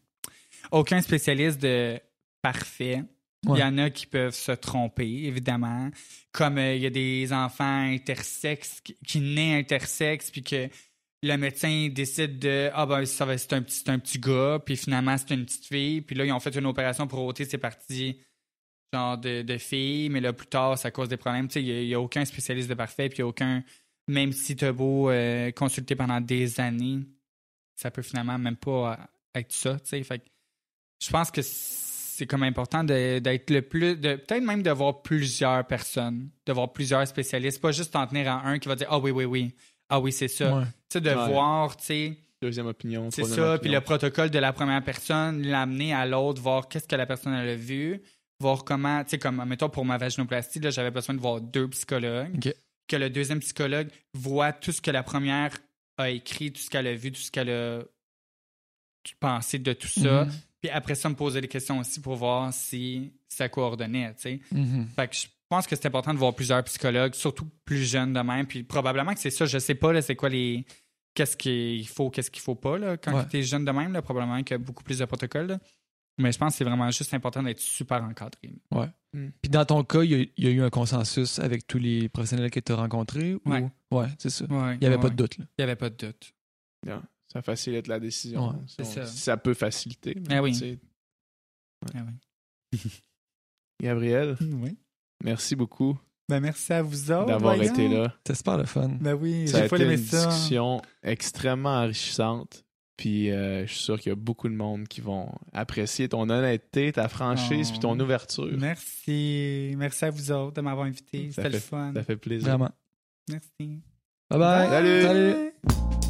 [SPEAKER 3] Aucun spécialiste de parfait. Il y en a qui peuvent se tromper, évidemment. Comme euh, il y a des enfants intersexes qui, qui naissent intersexes, puis que le médecin décide de Ah ben ça va c'est un petit un petit gars, puis finalement c'est une petite fille, puis là ils ont fait une opération pour ôter ces parties genre de, de filles, mais là plus tard ça cause des problèmes. Tu sais, il n'y a, aucun spécialiste de parfait, puis aucun même si tu as beau euh, consulter pendant des années, ça peut finalement même pas être ça. tu sais. Je pense que c'est comme important de- d'être le plus, de peut-être même de voir plusieurs personnes, de voir plusieurs spécialistes, pas juste t'en tenir à un qui va dire ah oui oui oui, ah oui c'est ça.
[SPEAKER 2] Ouais.
[SPEAKER 3] Tu sais de
[SPEAKER 1] Ouais.
[SPEAKER 3] voir, tu sais,
[SPEAKER 1] Deuxième opinion.
[SPEAKER 3] c'est ça,
[SPEAKER 1] opinion.
[SPEAKER 3] puis le protocole de la première personne, l'amener à l'autre, voir qu'est-ce que la personne elle a vu, voir comment, tu sais comme mettons pour ma vaginoplastie là, j'avais besoin de voir deux psychologues que le deuxième psychologue voit tout ce que la première a écrit, tout ce qu'elle a vu, tout ce qu'elle a pensé de tout ça.
[SPEAKER 2] Mhm.
[SPEAKER 3] Puis après ça, me poser des questions aussi pour voir si ça coordonnait, tu sais.
[SPEAKER 2] Mhm.
[SPEAKER 3] Fait que je pense que c'est important de voir plusieurs psychologues, surtout plus jeunes de même. Puis probablement que c'est ça, je sais pas, là, c'est quoi les... Qu'est-ce qu'il faut, qu'est-ce qu'il faut pas, là, quand
[SPEAKER 2] Ouais.
[SPEAKER 3] tu es jeune de même, là, probablement qu'il y a beaucoup plus de protocoles, là. Mais je pense que c'est vraiment juste important d'être super encadré.
[SPEAKER 2] Puis dans ton cas, il y, a, il y a eu un consensus avec tous les professionnels que tu as rencontrés? ou-
[SPEAKER 3] Ouais.
[SPEAKER 2] Ouais, c'est ça.
[SPEAKER 3] Ouais,
[SPEAKER 2] Il n'y avait
[SPEAKER 3] ouais,
[SPEAKER 2] pas de doute. Là.
[SPEAKER 3] Il n'y avait pas de doute.
[SPEAKER 1] Ça facilite la décision.
[SPEAKER 2] Ouais,
[SPEAKER 1] Si
[SPEAKER 3] c'est
[SPEAKER 1] on-
[SPEAKER 3] ça.
[SPEAKER 1] si ça peut faciliter. mais
[SPEAKER 3] Ah oui. Ah.
[SPEAKER 1] Gabriel,
[SPEAKER 3] Oui.
[SPEAKER 1] merci beaucoup
[SPEAKER 3] Ben merci à vous autres.
[SPEAKER 1] d'avoir
[SPEAKER 3] voyons.
[SPEAKER 1] été là.
[SPEAKER 2] C'était super le fun.
[SPEAKER 3] Ben oui,
[SPEAKER 1] Ça a
[SPEAKER 3] j'ai pas
[SPEAKER 1] été une
[SPEAKER 3] ça.
[SPEAKER 1] discussion extrêmement enrichissante. Puis euh, je suis sûr qu'il y a beaucoup de monde qui vont apprécier ton honnêteté, ta franchise,
[SPEAKER 3] Oh.
[SPEAKER 1] puis ton ouverture.
[SPEAKER 3] Merci. Merci à vous autres de m'avoir invité.
[SPEAKER 1] Ça
[SPEAKER 3] C'était le fun.
[SPEAKER 1] Ça fait plaisir.
[SPEAKER 2] Vraiment.
[SPEAKER 3] Merci.
[SPEAKER 2] Bye bye.
[SPEAKER 1] Salut.
[SPEAKER 2] Salut.